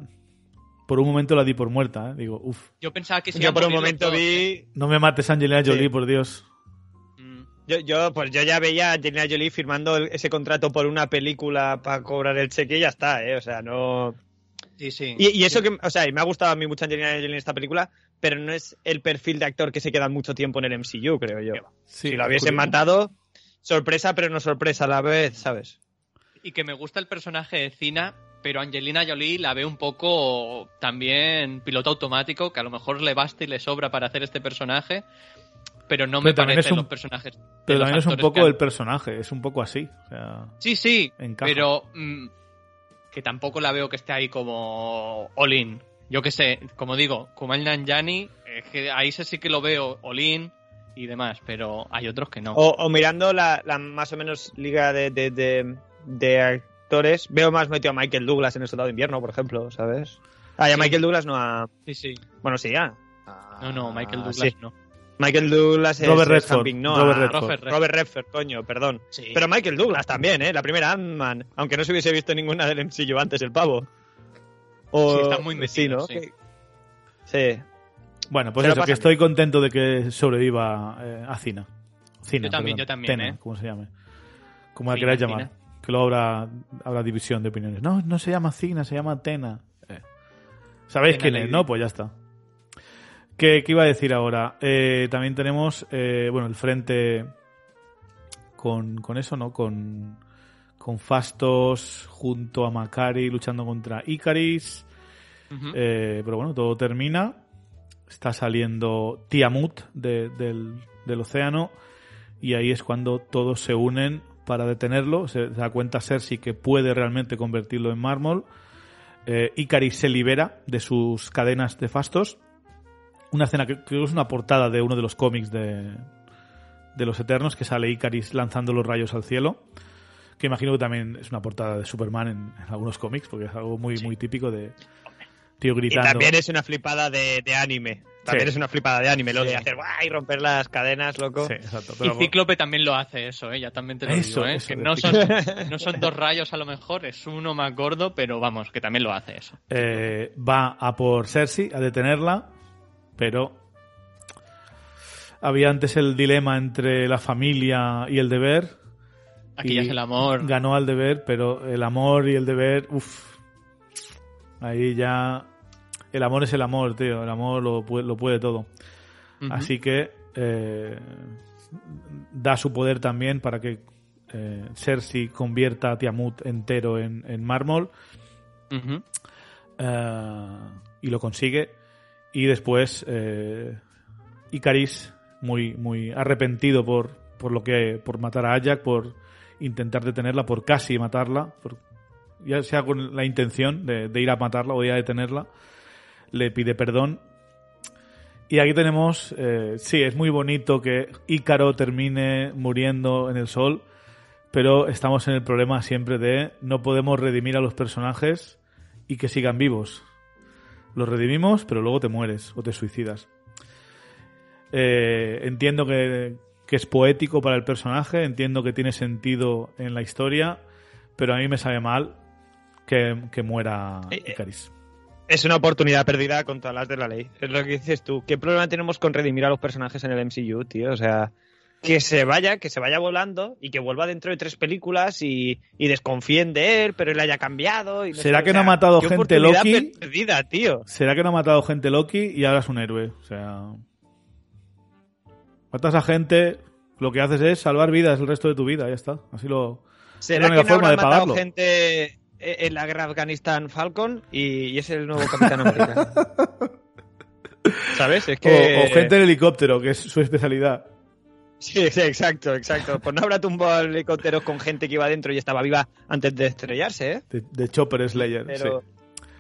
por un momento la di por muerta. ¿eh? Digo, uff, Yo pensaba que se Yo por un momento vi. no me mates Angelina Jolie, Sí. por Dios. Mm. Yo, yo, pues yo ya veía a Angelina Jolie firmando ese contrato por una película para cobrar el cheque y ya está, ¿eh? O sea, no. Sí, sí. Y, y eso que, o sea, y me ha gustado a mí mucho Angelina Jolie en esta película, pero no es el perfil de actor que se queda mucho tiempo en el MCU, creo yo. Sí, si lo hubiesen curioso. matado, sorpresa, pero no sorpresa a la vez, ¿sabes? Y que me gusta el personaje de Cina, pero Angelina Jolie la ve un poco también piloto automático, que a lo mejor le basta y le sobra para hacer este personaje, pero no me Pero parecen un- los personajes. Pero los también es un poco el personaje, es un poco así. O sea, Sí, sí, encaja. pero mm, que tampoco la veo que esté ahí como all-in. Yo que sé, como digo, Kumail Nanjiani, es que ahí sí sí que lo veo all-in y demás, pero hay otros que no. O, o mirando la, la más o menos liga de, de, de- de actores, veo más metido a Michael Douglas en el Soldado de Invierno, por ejemplo, ¿sabes? Ah, y a Sí. Michael Douglas no a... Sí, sí. Bueno, sí, a... No, no, Michael Douglas sí. no. Michael Douglas es Robert Redford, no, Robert a- Redford. Robert Redford. Robert Redford, coño, perdón. Sí. Pero Michael Douglas también, ¿eh? La primera Ant-Man, aunque no se hubiese visto ninguna del MCU antes el pavo. O, Sí, está muy metido, Sí, ¿no? sí. Que- Sí. Bueno, pues eso, que estoy contento de que sobreviva eh, a Cina. Cina, Yo también, perdón. yo también, Tena, ¿eh? como se llame. Como la Cina, queráis llamar. Que luego habrá, habrá división de opiniones. No, no se llama Cina, se llama Tena. Eh. ¿Sabéis Tena quién es? No, pues ya está. ¿Qué, qué iba a decir ahora? Eh, también tenemos, eh, bueno, el frente con, con eso, ¿no? Con, con Fastos junto a Macari luchando contra Icaris. Eh, pero bueno, todo termina. Está saliendo Tiamut de- del, del océano. Y ahí es cuando todos se unen para detenerlo. Se, se da cuenta Cersei que puede realmente convertirlo en mármol. Eh, Icaris se libera de sus cadenas de fastos. Una escena que creo que es una portada de uno de los cómics de, de los Eternos, que sale Icaris lanzando los rayos al cielo. Que imagino que también es una portada de Superman en, en algunos cómics, porque es algo muy, Sí. muy típico de tío Y gritando. también es una flipada de, de anime. También Sí. es una flipada de anime, lo Sí. de hacer guay y romper las cadenas, loco. Sí, exacto. Y Cíclope también lo hace eso, ¿eh? ya también te lo Eso, digo, ¿eh? eso, que no son, <laughs> no son dos rayos a lo mejor, es uno más gordo, pero vamos, que también lo hace eso. eh, va a por Cersei a detenerla, pero había antes el dilema entre la familia y el deber. Aquí Y ya es el amor. Ganó al deber, pero el amor y el deber, uff. Ahí ya. El amor es el amor, tío. El amor lo puede, lo puede todo. Así que eh, da su poder también para que eh, Cersei convierta a Tiamut entero en, en mármol eh, y lo consigue. Y después eh, Icaris, muy, muy arrepentido por, por lo que por matar a Ajak, por intentar detenerla, por casi matarla, ya sea con la intención de, de ir a matarla o de ir a detenerla, le pide perdón. Y aquí tenemos, eh, sí, es muy bonito que Ícaro termine muriendo en el sol, pero estamos en el problema siempre de no podemos redimir a los personajes y que sigan vivos. Los redimimos, pero luego te mueres o te suicidas. Eh, entiendo que, que es poético para el personaje, entiendo que tiene sentido en la historia, pero a mí me sabe mal que, que muera Eh, eh, Icaris. Es una oportunidad perdida con todas las de la ley. Es lo que dices tú. ¿Qué problema tenemos con redimir a los personajes en el MCU, tío? O sea, que se vaya, que se vaya volando y que vuelva dentro de tres películas y, y desconfíen de él, pero él haya cambiado. y ¿Será sé, que o no ha matado gente Loki? perdida, tío. ¿Será que no ha matado gente Loki y ahora es un héroe? O sea. Matas a gente, lo que haces es salvar vidas el resto de tu vida, ya está. Así lo. ¿Será la que única no forma de matado pagarlo. gente en la guerra Afganistán Falcon y, y es el nuevo Capitán América? <laughs> ¿Sabes? Es que... O, o gente en helicóptero, que es su especialidad. Sí, sí, <laughs> exacto, exacto. Pues no habrá tumbado helicópteros con gente que iba dentro y estaba viva antes de estrellarse, ¿eh? De, de Chopper Slayer, Pero- sí.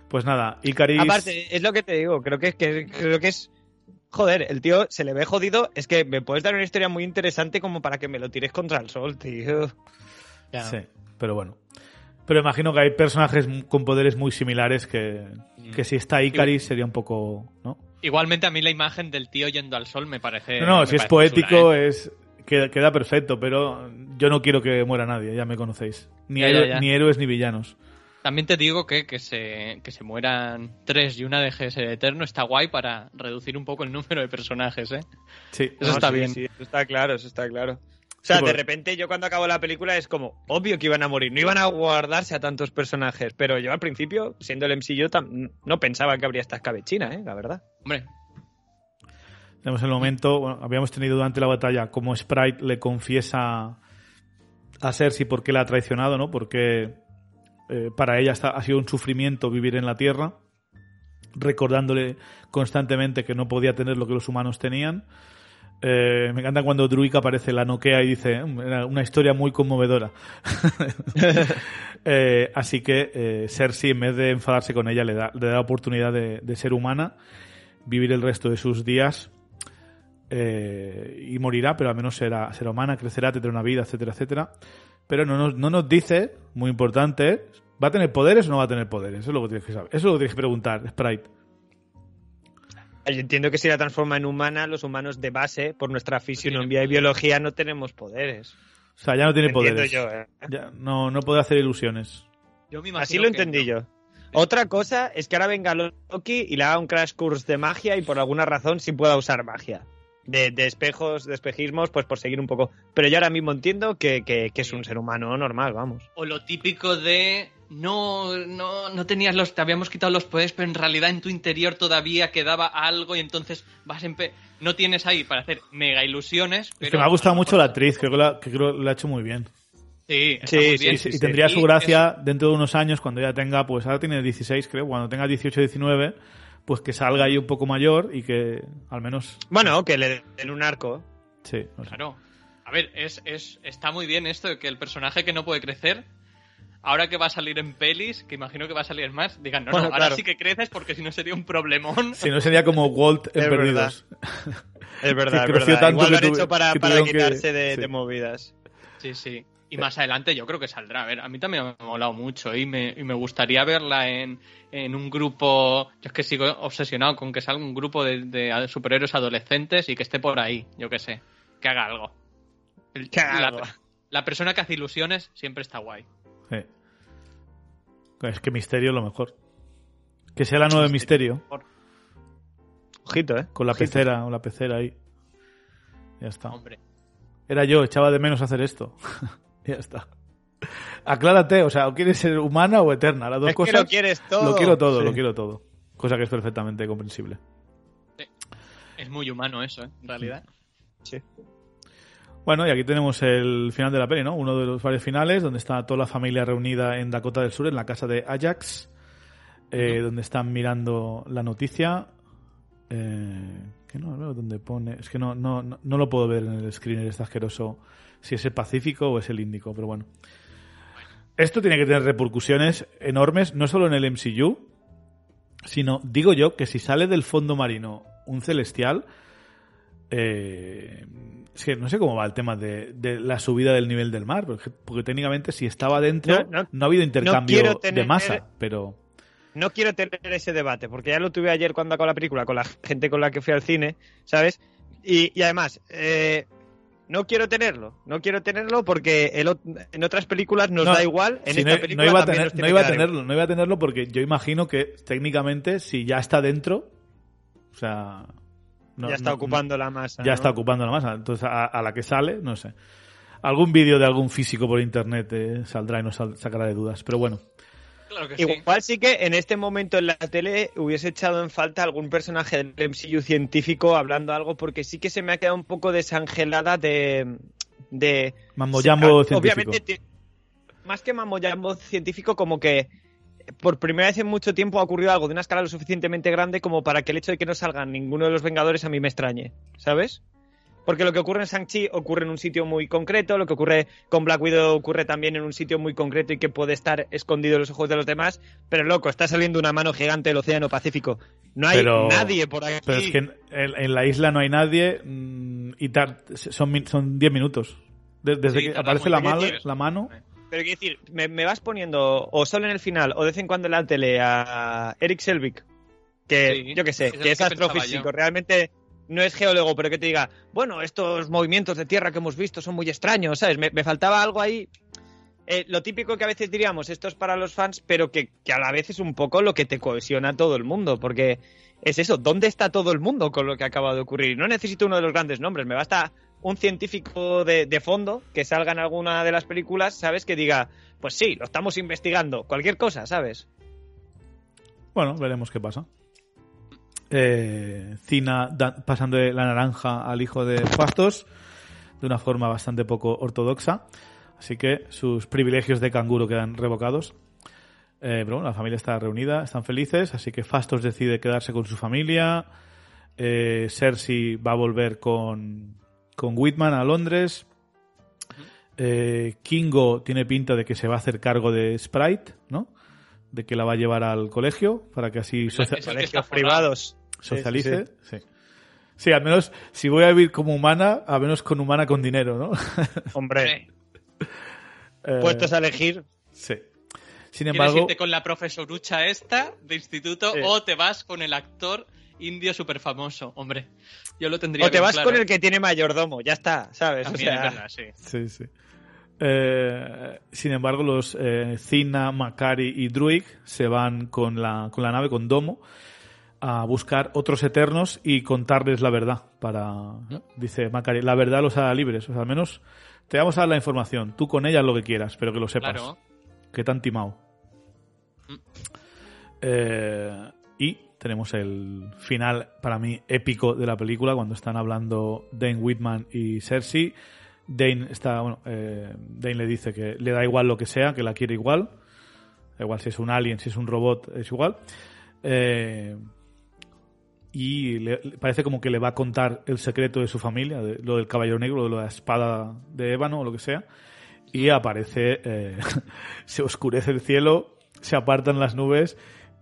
Pues nada, Icaris... Aparte, es lo que te digo, creo que, que- creo que es. Joder, el tío se le ve jodido. Es que me puedes dar una historia muy interesante como para que me lo tires contra el sol, tío. Ya. Sí, pero bueno. Pero imagino que hay personajes con poderes muy similares que, Mm. que si está Icaris sería un poco... ¿no? Igualmente a mí la imagen del tío yendo al sol me parece... No, no, me si es poético chula, ¿eh? es queda, queda perfecto, pero yo no quiero que muera nadie, ya me conocéis. Ni, Ya, héroe- ya, ya. ni héroes ni villanos. También te digo que, que, se, que se mueran tres y una deje de ser eterno está guay para reducir un poco el número de personajes, ¿eh? Sí, Eso está sí, bien. sí, eso está claro, eso está claro. O sea, Sí, de pues- repente yo cuando acabo la película es como obvio que iban a morir, no iban a guardarse a tantos personajes, pero yo al principio, siendo el MCU, tam- no pensaba que habría esta escabechina, ¿eh? La verdad. Hombre, Tenemos el momento, bueno, habíamos tenido durante la batalla como Sprite le confiesa a Cersei por qué la ha traicionado, ¿no? Porque eh, para ella está- ha sido un sufrimiento vivir en la Tierra, recordándole constantemente que no podía tener lo que los humanos tenían. Eh, me encanta cuando Druica aparece, la noquea y dice, "Mm, una historia muy conmovedora. <laughs> Eh, así que eh, Cersei, en vez de enfadarse con ella, le da, le da la oportunidad de, de ser humana, vivir el resto de sus días eh, y morirá, pero al menos será, será humana, crecerá, tendrá una vida, etcétera, etcétera. Pero no nos, no nos dice, muy importante, ¿va a tener poderes o no va a tener poderes? Eso es lo que tienes que saber. Eso es lo que tienes que preguntar, Sprite. Yo entiendo que si la transforma en humana, los humanos de base, por nuestra fisionomía y biología, no tenemos poderes. O sea, ya no tiene Entiendo poderes. yo, ¿eh? Ya no, no puede hacer ilusiones. yo me imagino Así lo entendí yo. Otra cosa es que ahora venga Loki y le haga un crash course de magia y por alguna razón sí pueda usar magia. De, de espejos, de espejismos, pues por seguir un poco. Pero yo ahora mismo entiendo que, que- que es un ser humano normal, vamos. O lo típico de no, no, no tenías los, te habíamos quitado los poderes, pero en realidad en tu interior todavía quedaba algo y entonces vas en no tienes ahí para hacer mega ilusiones. Es que me ha gustado mucho la actriz, creo que, la, que creo que lo ha hecho muy bien. Sí, está Sí, muy sí, bien. y, sí, y sí. tendría su gracia dentro de unos años, cuando ya tenga, pues ahora tiene 16, creo, cuando tenga 18 19, pues que salga ahí un poco mayor y que al menos. Bueno, que le den un arco. Sí. Claro. A ver, es, es, está muy bien esto de que el personaje que no puede crecer, ahora que va a salir en pelis, que imagino que va a salir más, digan, no, Bueno, no, ahora claro. sí que creces porque si no sería un problemón. Si no sería como Walt en Es Perdidos. Es <laughs> verdad, Que es verdad. tanto Igual lo han tuve- hecho para, que para que- quitarse de, sí. de movidas. Sí, sí. Y más adelante yo creo que saldrá. A ver, a mí también me ha molado mucho y me, y me gustaría verla en, en un grupo. Yo es que sigo obsesionado con que salga un grupo de, de superhéroes adolescentes y que esté por ahí, yo qué sé. Que haga algo. El- Que haga la, algo. la persona que hace ilusiones siempre está guay. Sí. Es que Misterio es lo mejor. Que sea la nueva Misterio, Ojito, ¿eh? con la Ojito. pecera, o la pecera ahí. Ya está. Hombre. Era yo, echaba de menos hacer esto. <laughs> ya está. Aclárate, o sea, o quieres ser humana o eterna, las dos Es que cosas. lo quieres todo. Lo quiero todo, Sí. lo quiero todo. Cosa que es perfectamente comprensible. Es muy humano eso, ¿eh? En realidad. Sí. Bueno, y aquí tenemos el final de la peli, ¿no? Uno de los varios finales, donde está toda la familia reunida en Dakota del Sur, en la casa de Ajax, eh, donde están mirando la noticia. Eh, que no veo dónde pone. Es que no, no, no, no lo puedo ver en el screener, está asqueroso. Si es el Pacífico o es el Índico, pero bueno. Esto tiene que tener repercusiones enormes, no solo en el MCU, sino, digo yo, que si sale del fondo marino un celestial, eh, es que no sé cómo va el tema de, de la subida del nivel del mar, porque, porque técnicamente si estaba dentro no, No, no- ha habido intercambio tener- de masa, pero No quiero tener ese debate, porque ya lo tuve ayer cuando acabó la película, con la gente con la que fui al cine, ¿sabes? Y, y además, eh, no quiero tenerlo, no quiero tenerlo porque el en otras películas nos No, da igual, en si esta no, película no iba a, también tener- nos tiene no iba que a dar igual. tenerlo, no iba a tenerlo porque yo imagino que técnicamente si ya está dentro, o sea, no- ya está no- ocupando la masa. ya ¿no? está ocupando la masa. Entonces, a, a la que sale, no sé. Algún vídeo de algún físico por internet eh, saldrá y nos sal- sacará de dudas. Pero bueno, Claro que sí. Igual sí que en este momento en la tele hubiese echado en falta algún personaje del MCU científico hablando algo, porque sí que se me ha quedado un poco desangelada de. de ah, científico. Obviamente, más que Mambo Jambo científico, como que por primera vez en mucho tiempo ha ocurrido algo de una escala lo suficientemente grande como para que el hecho de que no salgan ninguno de los Vengadores a mí me extrañe, ¿sabes? porque lo que ocurre en Shang-Chi ocurre en un sitio muy concreto, lo que ocurre con Black Widow ocurre también en un sitio muy concreto y que puede estar escondido en los ojos de los demás, pero loco, está saliendo una mano gigante del Océano Pacífico. No hay Pero- nadie por aquí. Pero es que en, en- en la isla no hay nadie mm, y tar- son min- son 10 minutos. De- desde Sí, que aparece la, mano- la mano. Pero quiero decir, me, me vas poniendo o solo en el final o de vez en cuando en la tele a Eric Selvig, que Sí, yo que sé, es que es astrofísico, realmente no es geólogo, pero que te diga, bueno, estos movimientos de tierra que hemos visto son muy extraños, ¿sabes? Me, me faltaba algo ahí. eh, lo típico que a veces diríamos, esto es para los fans, pero que, que a la vez es un poco lo que te cohesiona a todo el mundo, porque es eso, ¿dónde está todo el mundo con lo que acaba de ocurrir? No necesito uno de los grandes nombres, me basta un científico de, fondo que salga en alguna de las películas, ¿sabes? Que diga, pues sí, lo estamos investigando, cualquier cosa, ¿sabes? Bueno, veremos qué pasa. Eh, Cina da- pasando de la naranja al hijo de Fastos de una forma bastante poco ortodoxa. Así que sus privilegios de canguro quedan revocados. Eh, pero bueno, la familia está reunida, están felices, así que Fastos decide quedarse con su familia. Eh, Cersei va a volver con, con Whitman a Londres. Eh, Kingo tiene pinta de que se va a hacer cargo de Sprite, ¿no? De que la va a llevar al colegio para que así socia- Colegios privados. socialice. Sí, Sí, sí. al menos si voy a vivir como humana, al menos con humana con dinero, ¿no? <laughs> Hombre, Eh, puestos a elegir. Sí. Sin ¿Quieres embargo, irte con la profesorucha esta de instituto o te vas con el actor indio súper famoso? Hombre, yo lo tendría O te vas claro. con el que tiene mayordomo, ya está, ¿sabes? O También sea, es verdad, sí. Sí, sí. Eh, sin embargo, los eh, Cina, Macari y Druig se van con la, con la nave, con Domo, a buscar otros eternos y contarles la verdad. Para, dice Macari, la verdad los hará libres. O sea, al menos te vamos a dar la información. Tú con ella lo que quieras, pero que lo sepas. Claro. Que te han timado. Mm. Eh, y tenemos el final, para mí, épico de la película, cuando están hablando Dane Whitman y Cersei. Dane está, bueno, eh, Dane le dice que le da igual lo que sea, que la quiere igual. Igual si es un alien, si es un robot, es igual. Eh, y le- parece como que le va a contar el secreto de su familia, lo del caballero negro, de la espada de ébano o lo que sea. Y aparece, eh, <laughs> se oscurece el cielo, se apartan las nubes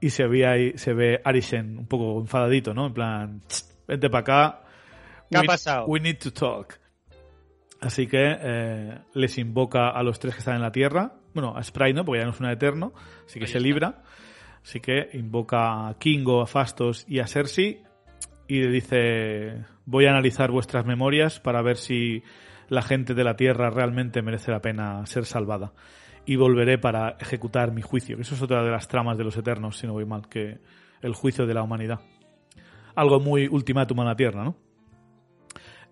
y se ve ahí, se ve Arisen un poco enfadadito, ¿no? En plan, "Tsk, vente para acá. ¿Qué ha We- pasado? We need to talk. Así que eh, les invoca a los tres que están en la Tierra. Bueno, a Sprite no, porque ya no es un eterno, así que Ahí se está. libra. Así que invoca a Kingo, a Fastos y a Cersei y le dice voy a analizar vuestras memorias para ver si la gente de la Tierra realmente merece la pena ser salvada. Y volveré para ejecutar mi juicio. Eso es otra de las tramas de los Eternos, si no voy mal, que el juicio de la humanidad. Algo muy ultimátum a la Tierra, ¿no?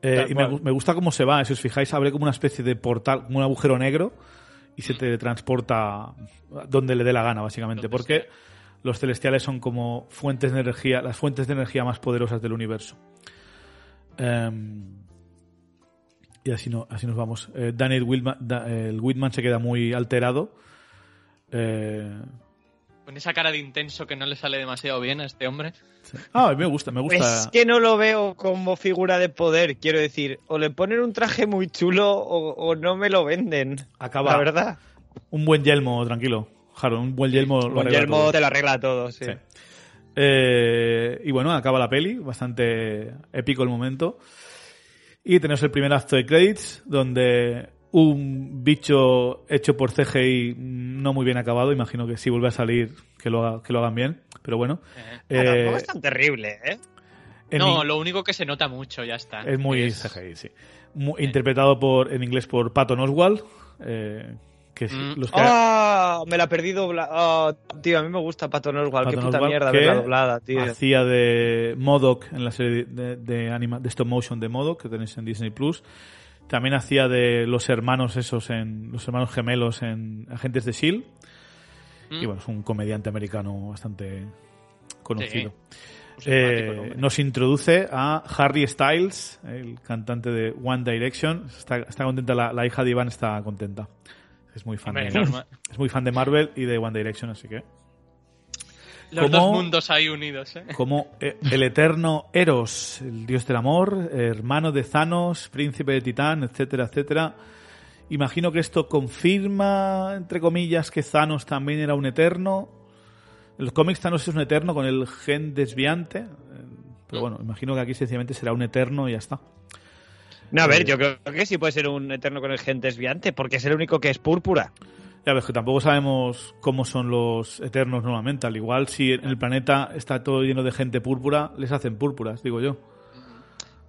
Eh, y me, gusta cómo se va, si os fijáis, abre como una especie de portal, como un agujero negro y se teletransporta donde le dé la gana, básicamente. Porque sea. los celestiales son como fuentes de energía, las fuentes de energía más poderosas del universo. Em, y así, no, así nos vamos. Eh, Daniel Whitman, Da- el Whitman se queda muy alterado. Eh, Con esa cara de intenso que no le sale demasiado bien a este hombre. ah, a mí me gusta, me gusta. Es que no lo veo como figura de poder, quiero decir. O le ponen un traje muy chulo o, o no me lo venden. Acaba La verdad. un buen yelmo, tranquilo. Jaro, un buen yelmo lo arregla Guillermo todo. te lo arregla todo, sí. Sí. Eh, y bueno, acaba la peli, bastante épico el momento. Y tenemos el primer acto de credits, donde un bicho hecho por CGI no muy bien acabado, imagino que si vuelve a salir, que lo, haga- que lo hagan bien, pero bueno. Eh. Ah, Eh, tampoco es tan terrible, ¿eh? No, lo único que se nota mucho, ya está. es muy Es- CGI, sí. Interpretado por, en inglés por Patton Oswald, eh, que Mm. los que... ¡Ah! me la perdí doblada. Ah, tío, a mí me gusta Patton Oswalt. Qué puta mierda que verla doblada, tío. Hacía de Modoc en la serie de, de, anima- de stop motion de Modoc que tenéis en Disney Plus. También hacía de los hermanos esos en los hermanos gemelos en Agentes de Shield. Mm. Y bueno, es un comediante americano bastante conocido. Eh, nos introduce a Harry Styles, el cantante de One Direction. Está, está contenta, la, la hija de Iván está contenta. Es muy fan Hombre, de, normal. es muy fan de Marvel y de One Direction, así que. Los como, dos mundos ahí unidos, ¿eh? como eh, el eterno Eros, el dios del amor, hermano de Thanos, príncipe de Titán, etcétera, etcétera. Imagino que esto confirma, entre comillas, que Thanos también era un eterno. En los cómics Thanos es un eterno con el gen desviante. eh, Pero bueno, imagino que aquí sencillamente será un eterno y ya está. No, a ver, Eh, yo creo que sí puede ser un eterno con el gen desviante, porque es el único que es púrpura. Ya ves que tampoco sabemos cómo son los eternos normalmente. Al igual si en el planeta está todo lleno de gente púrpura, les hacen púrpuras, digo yo.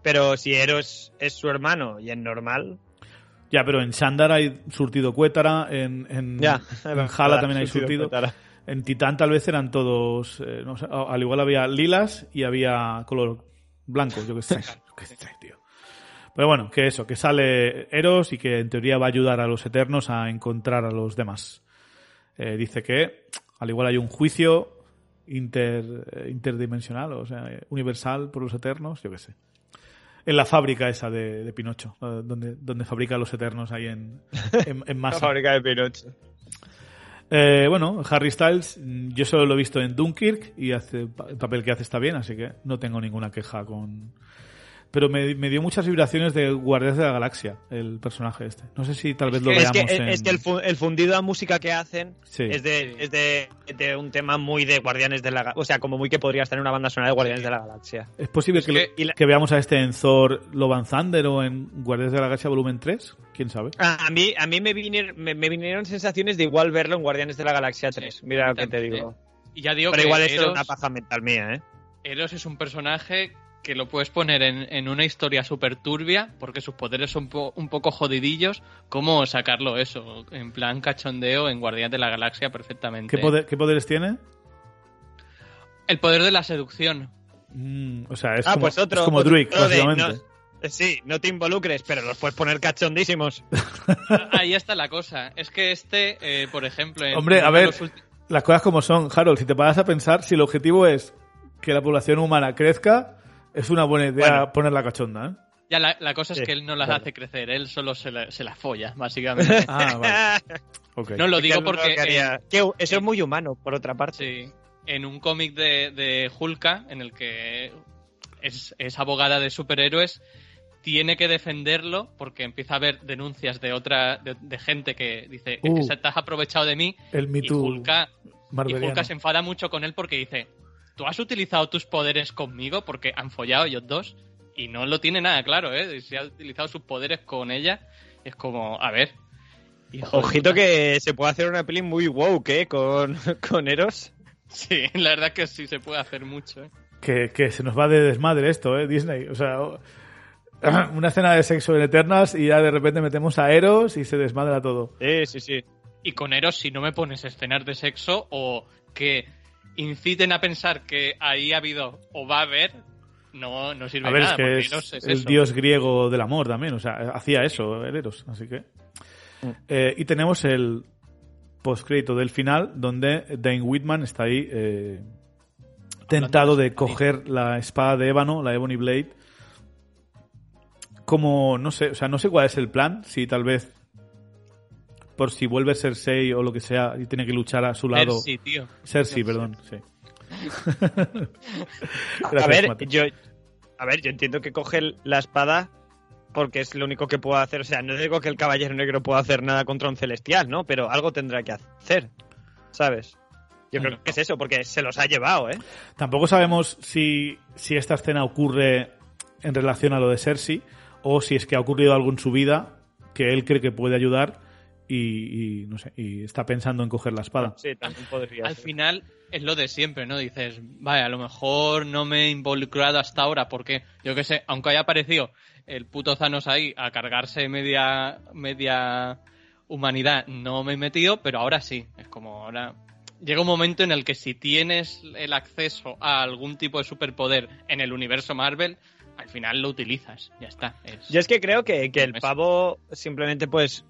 Pero si Eros es su hermano y es normal. Ya, pero en Shandar hay surtido cuétara, en, en, Ya, en <laughs> Hala también hay surtido. En Titán tal vez eran todos, eh, no sé, al igual había lilas y había color blanco, yo qué sé. <laughs> Yo qué sé, tío. Pero bueno, que eso, que sale Eros y que en teoría va a ayudar a los Eternos a encontrar a los demás. Eh, dice que al igual hay un juicio inter, eh, interdimensional, o sea, eh, universal por los Eternos, yo qué sé. En la fábrica esa de, de Pinocho, donde, donde fabrica los Eternos ahí en, en, en <laughs> La masa. fábrica de Pinocho. Eh, bueno, Harry Styles, mm, yo solo lo he visto en Dunkirk y hace, el papel que hace está bien, así que no tengo ninguna queja con. Pero me, me dio muchas vibraciones de Guardianes de la Galaxia, el personaje este. No sé si tal vez lo Es veamos que, en. es que el, fu- el fundido a música que hacen Sí. es, de, es de, de un tema muy de Guardianes de la Galaxia. O sea, como muy que podría estar en una banda sonora de Guardianes de la Galaxia. ¿Es posible Es que, que- lo- y la- que veamos a este en Thor Love and Thunder o en Guardianes de la Galaxia Volumen 3? ¿Quién sabe? A mí, a mí me, vinieron, me, me vinieron sensaciones de igual verlo en Guardianes de la Galaxia 3. Sí, Mira lo que te digo. Y ya digo Pero que igual esto es una paja mental mía, ¿eh? Eros es un personaje que lo puedes poner en, en una historia súper turbia, porque sus poderes son po- un poco jodidillos. ¿Cómo sacarlo eso? En plan cachondeo en Guardián de la Galaxia perfectamente. ¿Qué, poder- qué poderes tiene? El poder de la seducción. Mm, o sea, es Ah, como, pues otro- es como otro Druid, básicamente. Sí, no te involucres, pero los puedes poner cachondísimos. <laughs> Ahí está la cosa. Es que este, eh, por ejemplo... En Hombre, a ver, las cosas como son, Harold, si te paras a pensar, si el objetivo es que la población humana crezca, es una buena idea Bueno. poner la cachonda, ¿eh? Ya la, la cosa es Sí, que él no las claro. hace crecer, él solo se la, se la folla, básicamente. <laughs> Ah, vale. <laughs> No lo digo porque... Que eso es muy humano, por otra parte. Sí, en un cómic de, de Hulka, en el que es, es abogada de superhéroes, tiene que defenderlo porque empieza a haber denuncias de otra de, de gente que dice Uh. que se te has aprovechado de mí El Me y Too Hulka, y. Hulka se enfada mucho con él porque dice tú has utilizado tus poderes conmigo porque han follado ellos dos y no lo tiene nada claro, ¿eh? Si ha utilizado sus poderes con ella es como, a ver. hijo Ojito que se puede hacer una peli muy woke, ¿eh? Con, <laughs> con Eros. Sí, la verdad que sí se puede hacer mucho, ¿eh? Que, que se nos va de desmadre esto, ¿eh? Disney. O sea, <clears throat> una escena de sexo en Eternas y ya de repente metemos a Eros y se desmadra todo. Sí, sí, sí. Y con Eros, si no me pones escenas de sexo o que inciten a pensar que ahí ha habido o va a haber, no, no sirve A ver, nada. es que es el eso. dios griego del amor también, o sea, hacía eso el Eros, así que... Eh, y tenemos el postcrédito del final donde Dane Whitman está ahí eh, tentado de coger la espada de ébano, la Ebony Blade, como, no sé, o sea, no sé cuál es el plan, si tal vez por si vuelve Cersei o lo que sea y tiene que luchar a su lado. Cersei, tío. Cersei, Cersei. perdón, sí. <laughs> a ver, Mate. yo, a ver, yo entiendo que coge la espada porque es lo único que puedo hacer. O sea, no digo que el caballero negro pueda hacer nada contra un celestial, ¿no? Pero algo tendrá que hacer, ¿sabes? Yo creo que es eso, porque se los ha llevado, ¿eh? Tampoco sabemos si, si esta escena ocurre en relación a lo de Cersei o si es que ha ocurrido algo en su vida que él cree que puede ayudar y, y, no sé, y está pensando en coger la espada. Sí, también podría Al ser. final es lo de siempre, ¿no? Dices, vaya, a lo mejor no me he involucrado hasta ahora porque, yo qué sé, aunque haya aparecido el puto Thanos ahí a cargarse media, media humanidad, no me he metido, pero ahora sí. Es como ahora. Llega un momento en el que si tienes el acceso a algún tipo de superpoder en el universo Marvel, al final lo utilizas. Ya está. Es- Yo es que creo que, que el pavo simplemente, pues,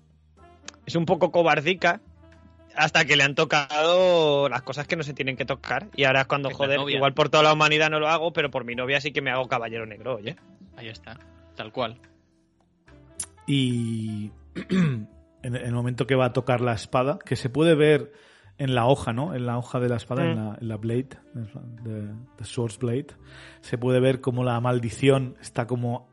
es un poco cobardica hasta que le han tocado las cosas que no se tienen que tocar. Y ahora es cuando, Es joder, igual por toda la humanidad no lo hago, pero por mi novia sí que me hago caballero negro, oye. Ahí está. Tal cual. Y <clears throat> en el momento que va a tocar la espada, que se puede ver en la hoja, ¿no? En la hoja de la espada, en, Mm. la, en la blade, de, de Swords Blade, se puede ver como la maldición está como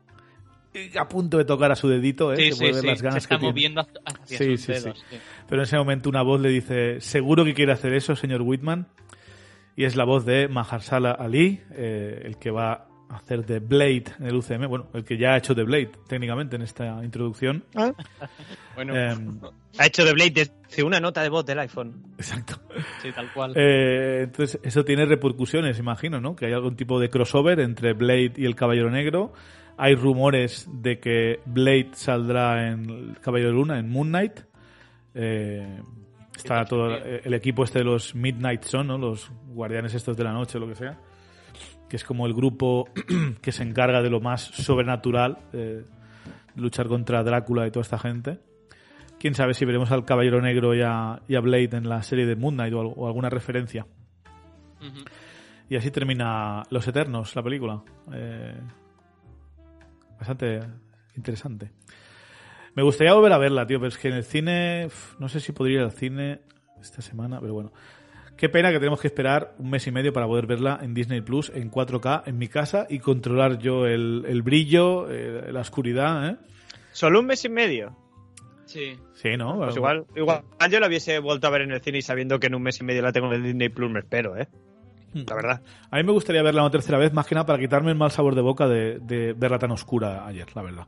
a punto de tocar a su dedito, ¿eh? Sí, se sí, puede ver sí. las Se ganas está que tiene. moviendo hacia Sí, sus dedos. sí. Pero en ese momento una voz le dice, seguro que quiere hacer eso, señor Whitman. Y es la voz de Mahershala Ali, eh, el que va a hacer de Blade en el UCM. Bueno, el que ya ha hecho de Blade, técnicamente, en esta introducción. <laughs> Bueno, Em, Ha hecho de Blade desde una nota de voz del iPhone. exacto. sí, tal cual. Eh, entonces, eso tiene repercusiones, imagino, ¿no? Que hay algún tipo de crossover entre Blade y el Caballero Negro. Hay rumores de que Blade saldrá en Caballero Luna, en Moon Knight. Eh, está todo sí. eh, el equipo este de los Midnight Sun, ¿no? Los guardianes estos de la noche, lo que sea. Que es como el grupo <clears throat> que se encarga de lo más sobrenatural, eh, de luchar contra Drácula y toda esta gente. Quién sabe si veremos al Caballero Negro y a, y a Blade en la serie de Moon Knight o, al- o alguna referencia. Y así termina Los Eternos, la película. Eh, bastante interesante. Me gustaría volver a verla, tío, pero es que en el cine. No sé si podría ir al cine esta semana, pero bueno. Qué pena que tenemos que esperar un mes y medio para poder verla en Disney Plus en 4K en mi casa y controlar yo el, el brillo, eh, la oscuridad, ¿eh? Solo un mes y medio. Sí. Sí, ¿no? Pues igual, igual yo la hubiese vuelto a ver en el cine y sabiendo que en un mes y medio la tengo en el Disney Plus me espero, ¿eh? Hmm. La verdad. A mí me gustaría verla una tercera vez, más que nada para quitarme el mal sabor de boca de, de verla tan oscura ayer, la verdad.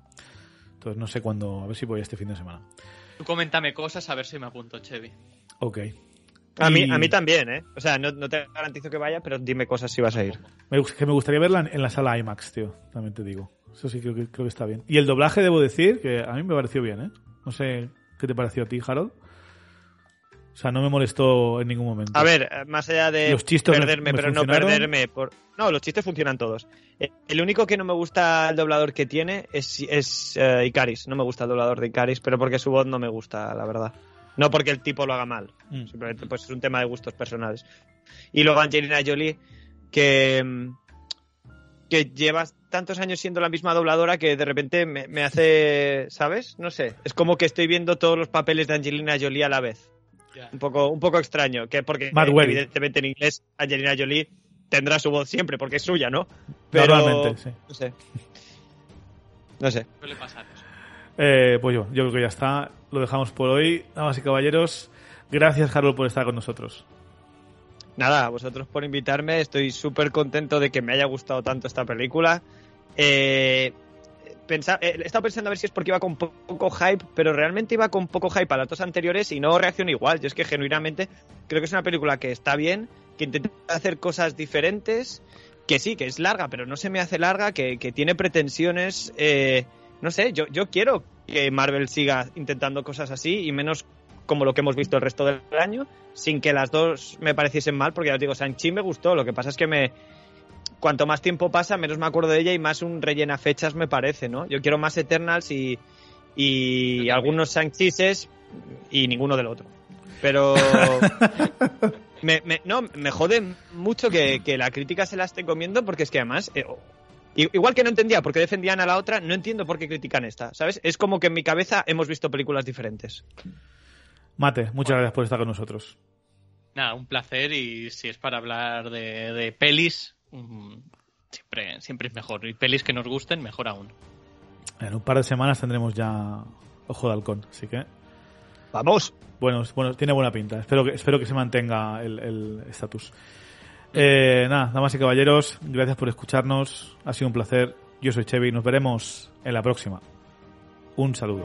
Entonces no sé cuándo, a ver si voy este fin de semana. Tú coméntame cosas a ver si me apunto, Chevy. Ok. A mí, a mí también, ¿eh? O sea, no, no te garantizo que vaya, pero dime cosas si vas a ir. Me, que me gustaría verla en, en la sala IMAX, tío. También te digo. Eso sí creo que, creo que está bien. Y el doblaje, debo decir, que a mí me pareció bien, ¿eh? No sé qué te pareció a ti, Harold. O sea, no me molestó en ningún momento. A ver, eh, más allá de Los chistes me- perderme, me pero no perderme por... No, los chistes funcionan todos. Eh, El único que no me gusta el doblador que tiene es, es eh, Icaris. No me gusta el doblador de Icaris, pero porque su voz no me gusta, la verdad. No porque el tipo lo haga mal. Mm. Simplemente pues es un tema de gustos personales. Y luego Angelina Jolie, que, mm, que llevas tantos años siendo la misma dobladora que de repente me, me hace, ¿sabes? No sé. Es como que estoy viendo todos los papeles de Angelina Jolie a la vez. Un poco, un poco extraño, que porque eh, Webby. evidentemente en inglés Angelina Jolie tendrá su voz siempre porque es suya, ¿no? Pero Normalmente, sí. no sé. No sé. Suele pasar eso. Eh, pues yo, yo creo que ya está. Lo dejamos por hoy. Damas y caballeros, gracias, Harold, por estar con nosotros. Nada, a vosotros por invitarme. Estoy súper contento de que me haya gustado tanto esta película. Eh, pensa- eh, he estado pensando a ver si es porque iba con po- poco hype, pero realmente iba con poco hype a las dos anteriores y no reacciono igual. Yo es que genuinamente creo que es una película que está bien, que intenta hacer cosas diferentes, que sí, que es larga, pero no se me hace larga, que, que tiene pretensiones. eh, no sé, yo, yo quiero que Marvel siga intentando cosas así y menos como lo que hemos visto el resto del año, sin que las dos me pareciesen mal, porque ya os digo, Sanchi me gustó, lo que pasa es que me... Cuanto más tiempo pasa, menos me acuerdo de ella y más un rellena fechas me parece, ¿no? Yo quiero más Eternals y, y algunos Sanchises y ninguno del otro. Pero... <laughs> me, me- no, me jode mucho que, que la crítica se la esté comiendo porque es que además... eh, i- Igual que no entendía por qué defendían a la otra, no entiendo por qué critican esta, ¿sabes? Es como que en mi cabeza hemos visto películas diferentes. Mate, muchas gracias por estar con nosotros. Nada, un placer y si es para hablar de, de pelis, mm, siempre, siempre es mejor. Y pelis que nos gusten, mejor aún. En un par de semanas tendremos ya Ojo de Halcón, así que... ¡Vamos! Bueno, bueno, tiene buena pinta. Espero que, espero que se mantenga el el estatus. Eh, nada, damas y caballeros, gracias por escucharnos. Ha sido un placer. Yo soy Chevy. Nos veremos en la próxima. Un saludo.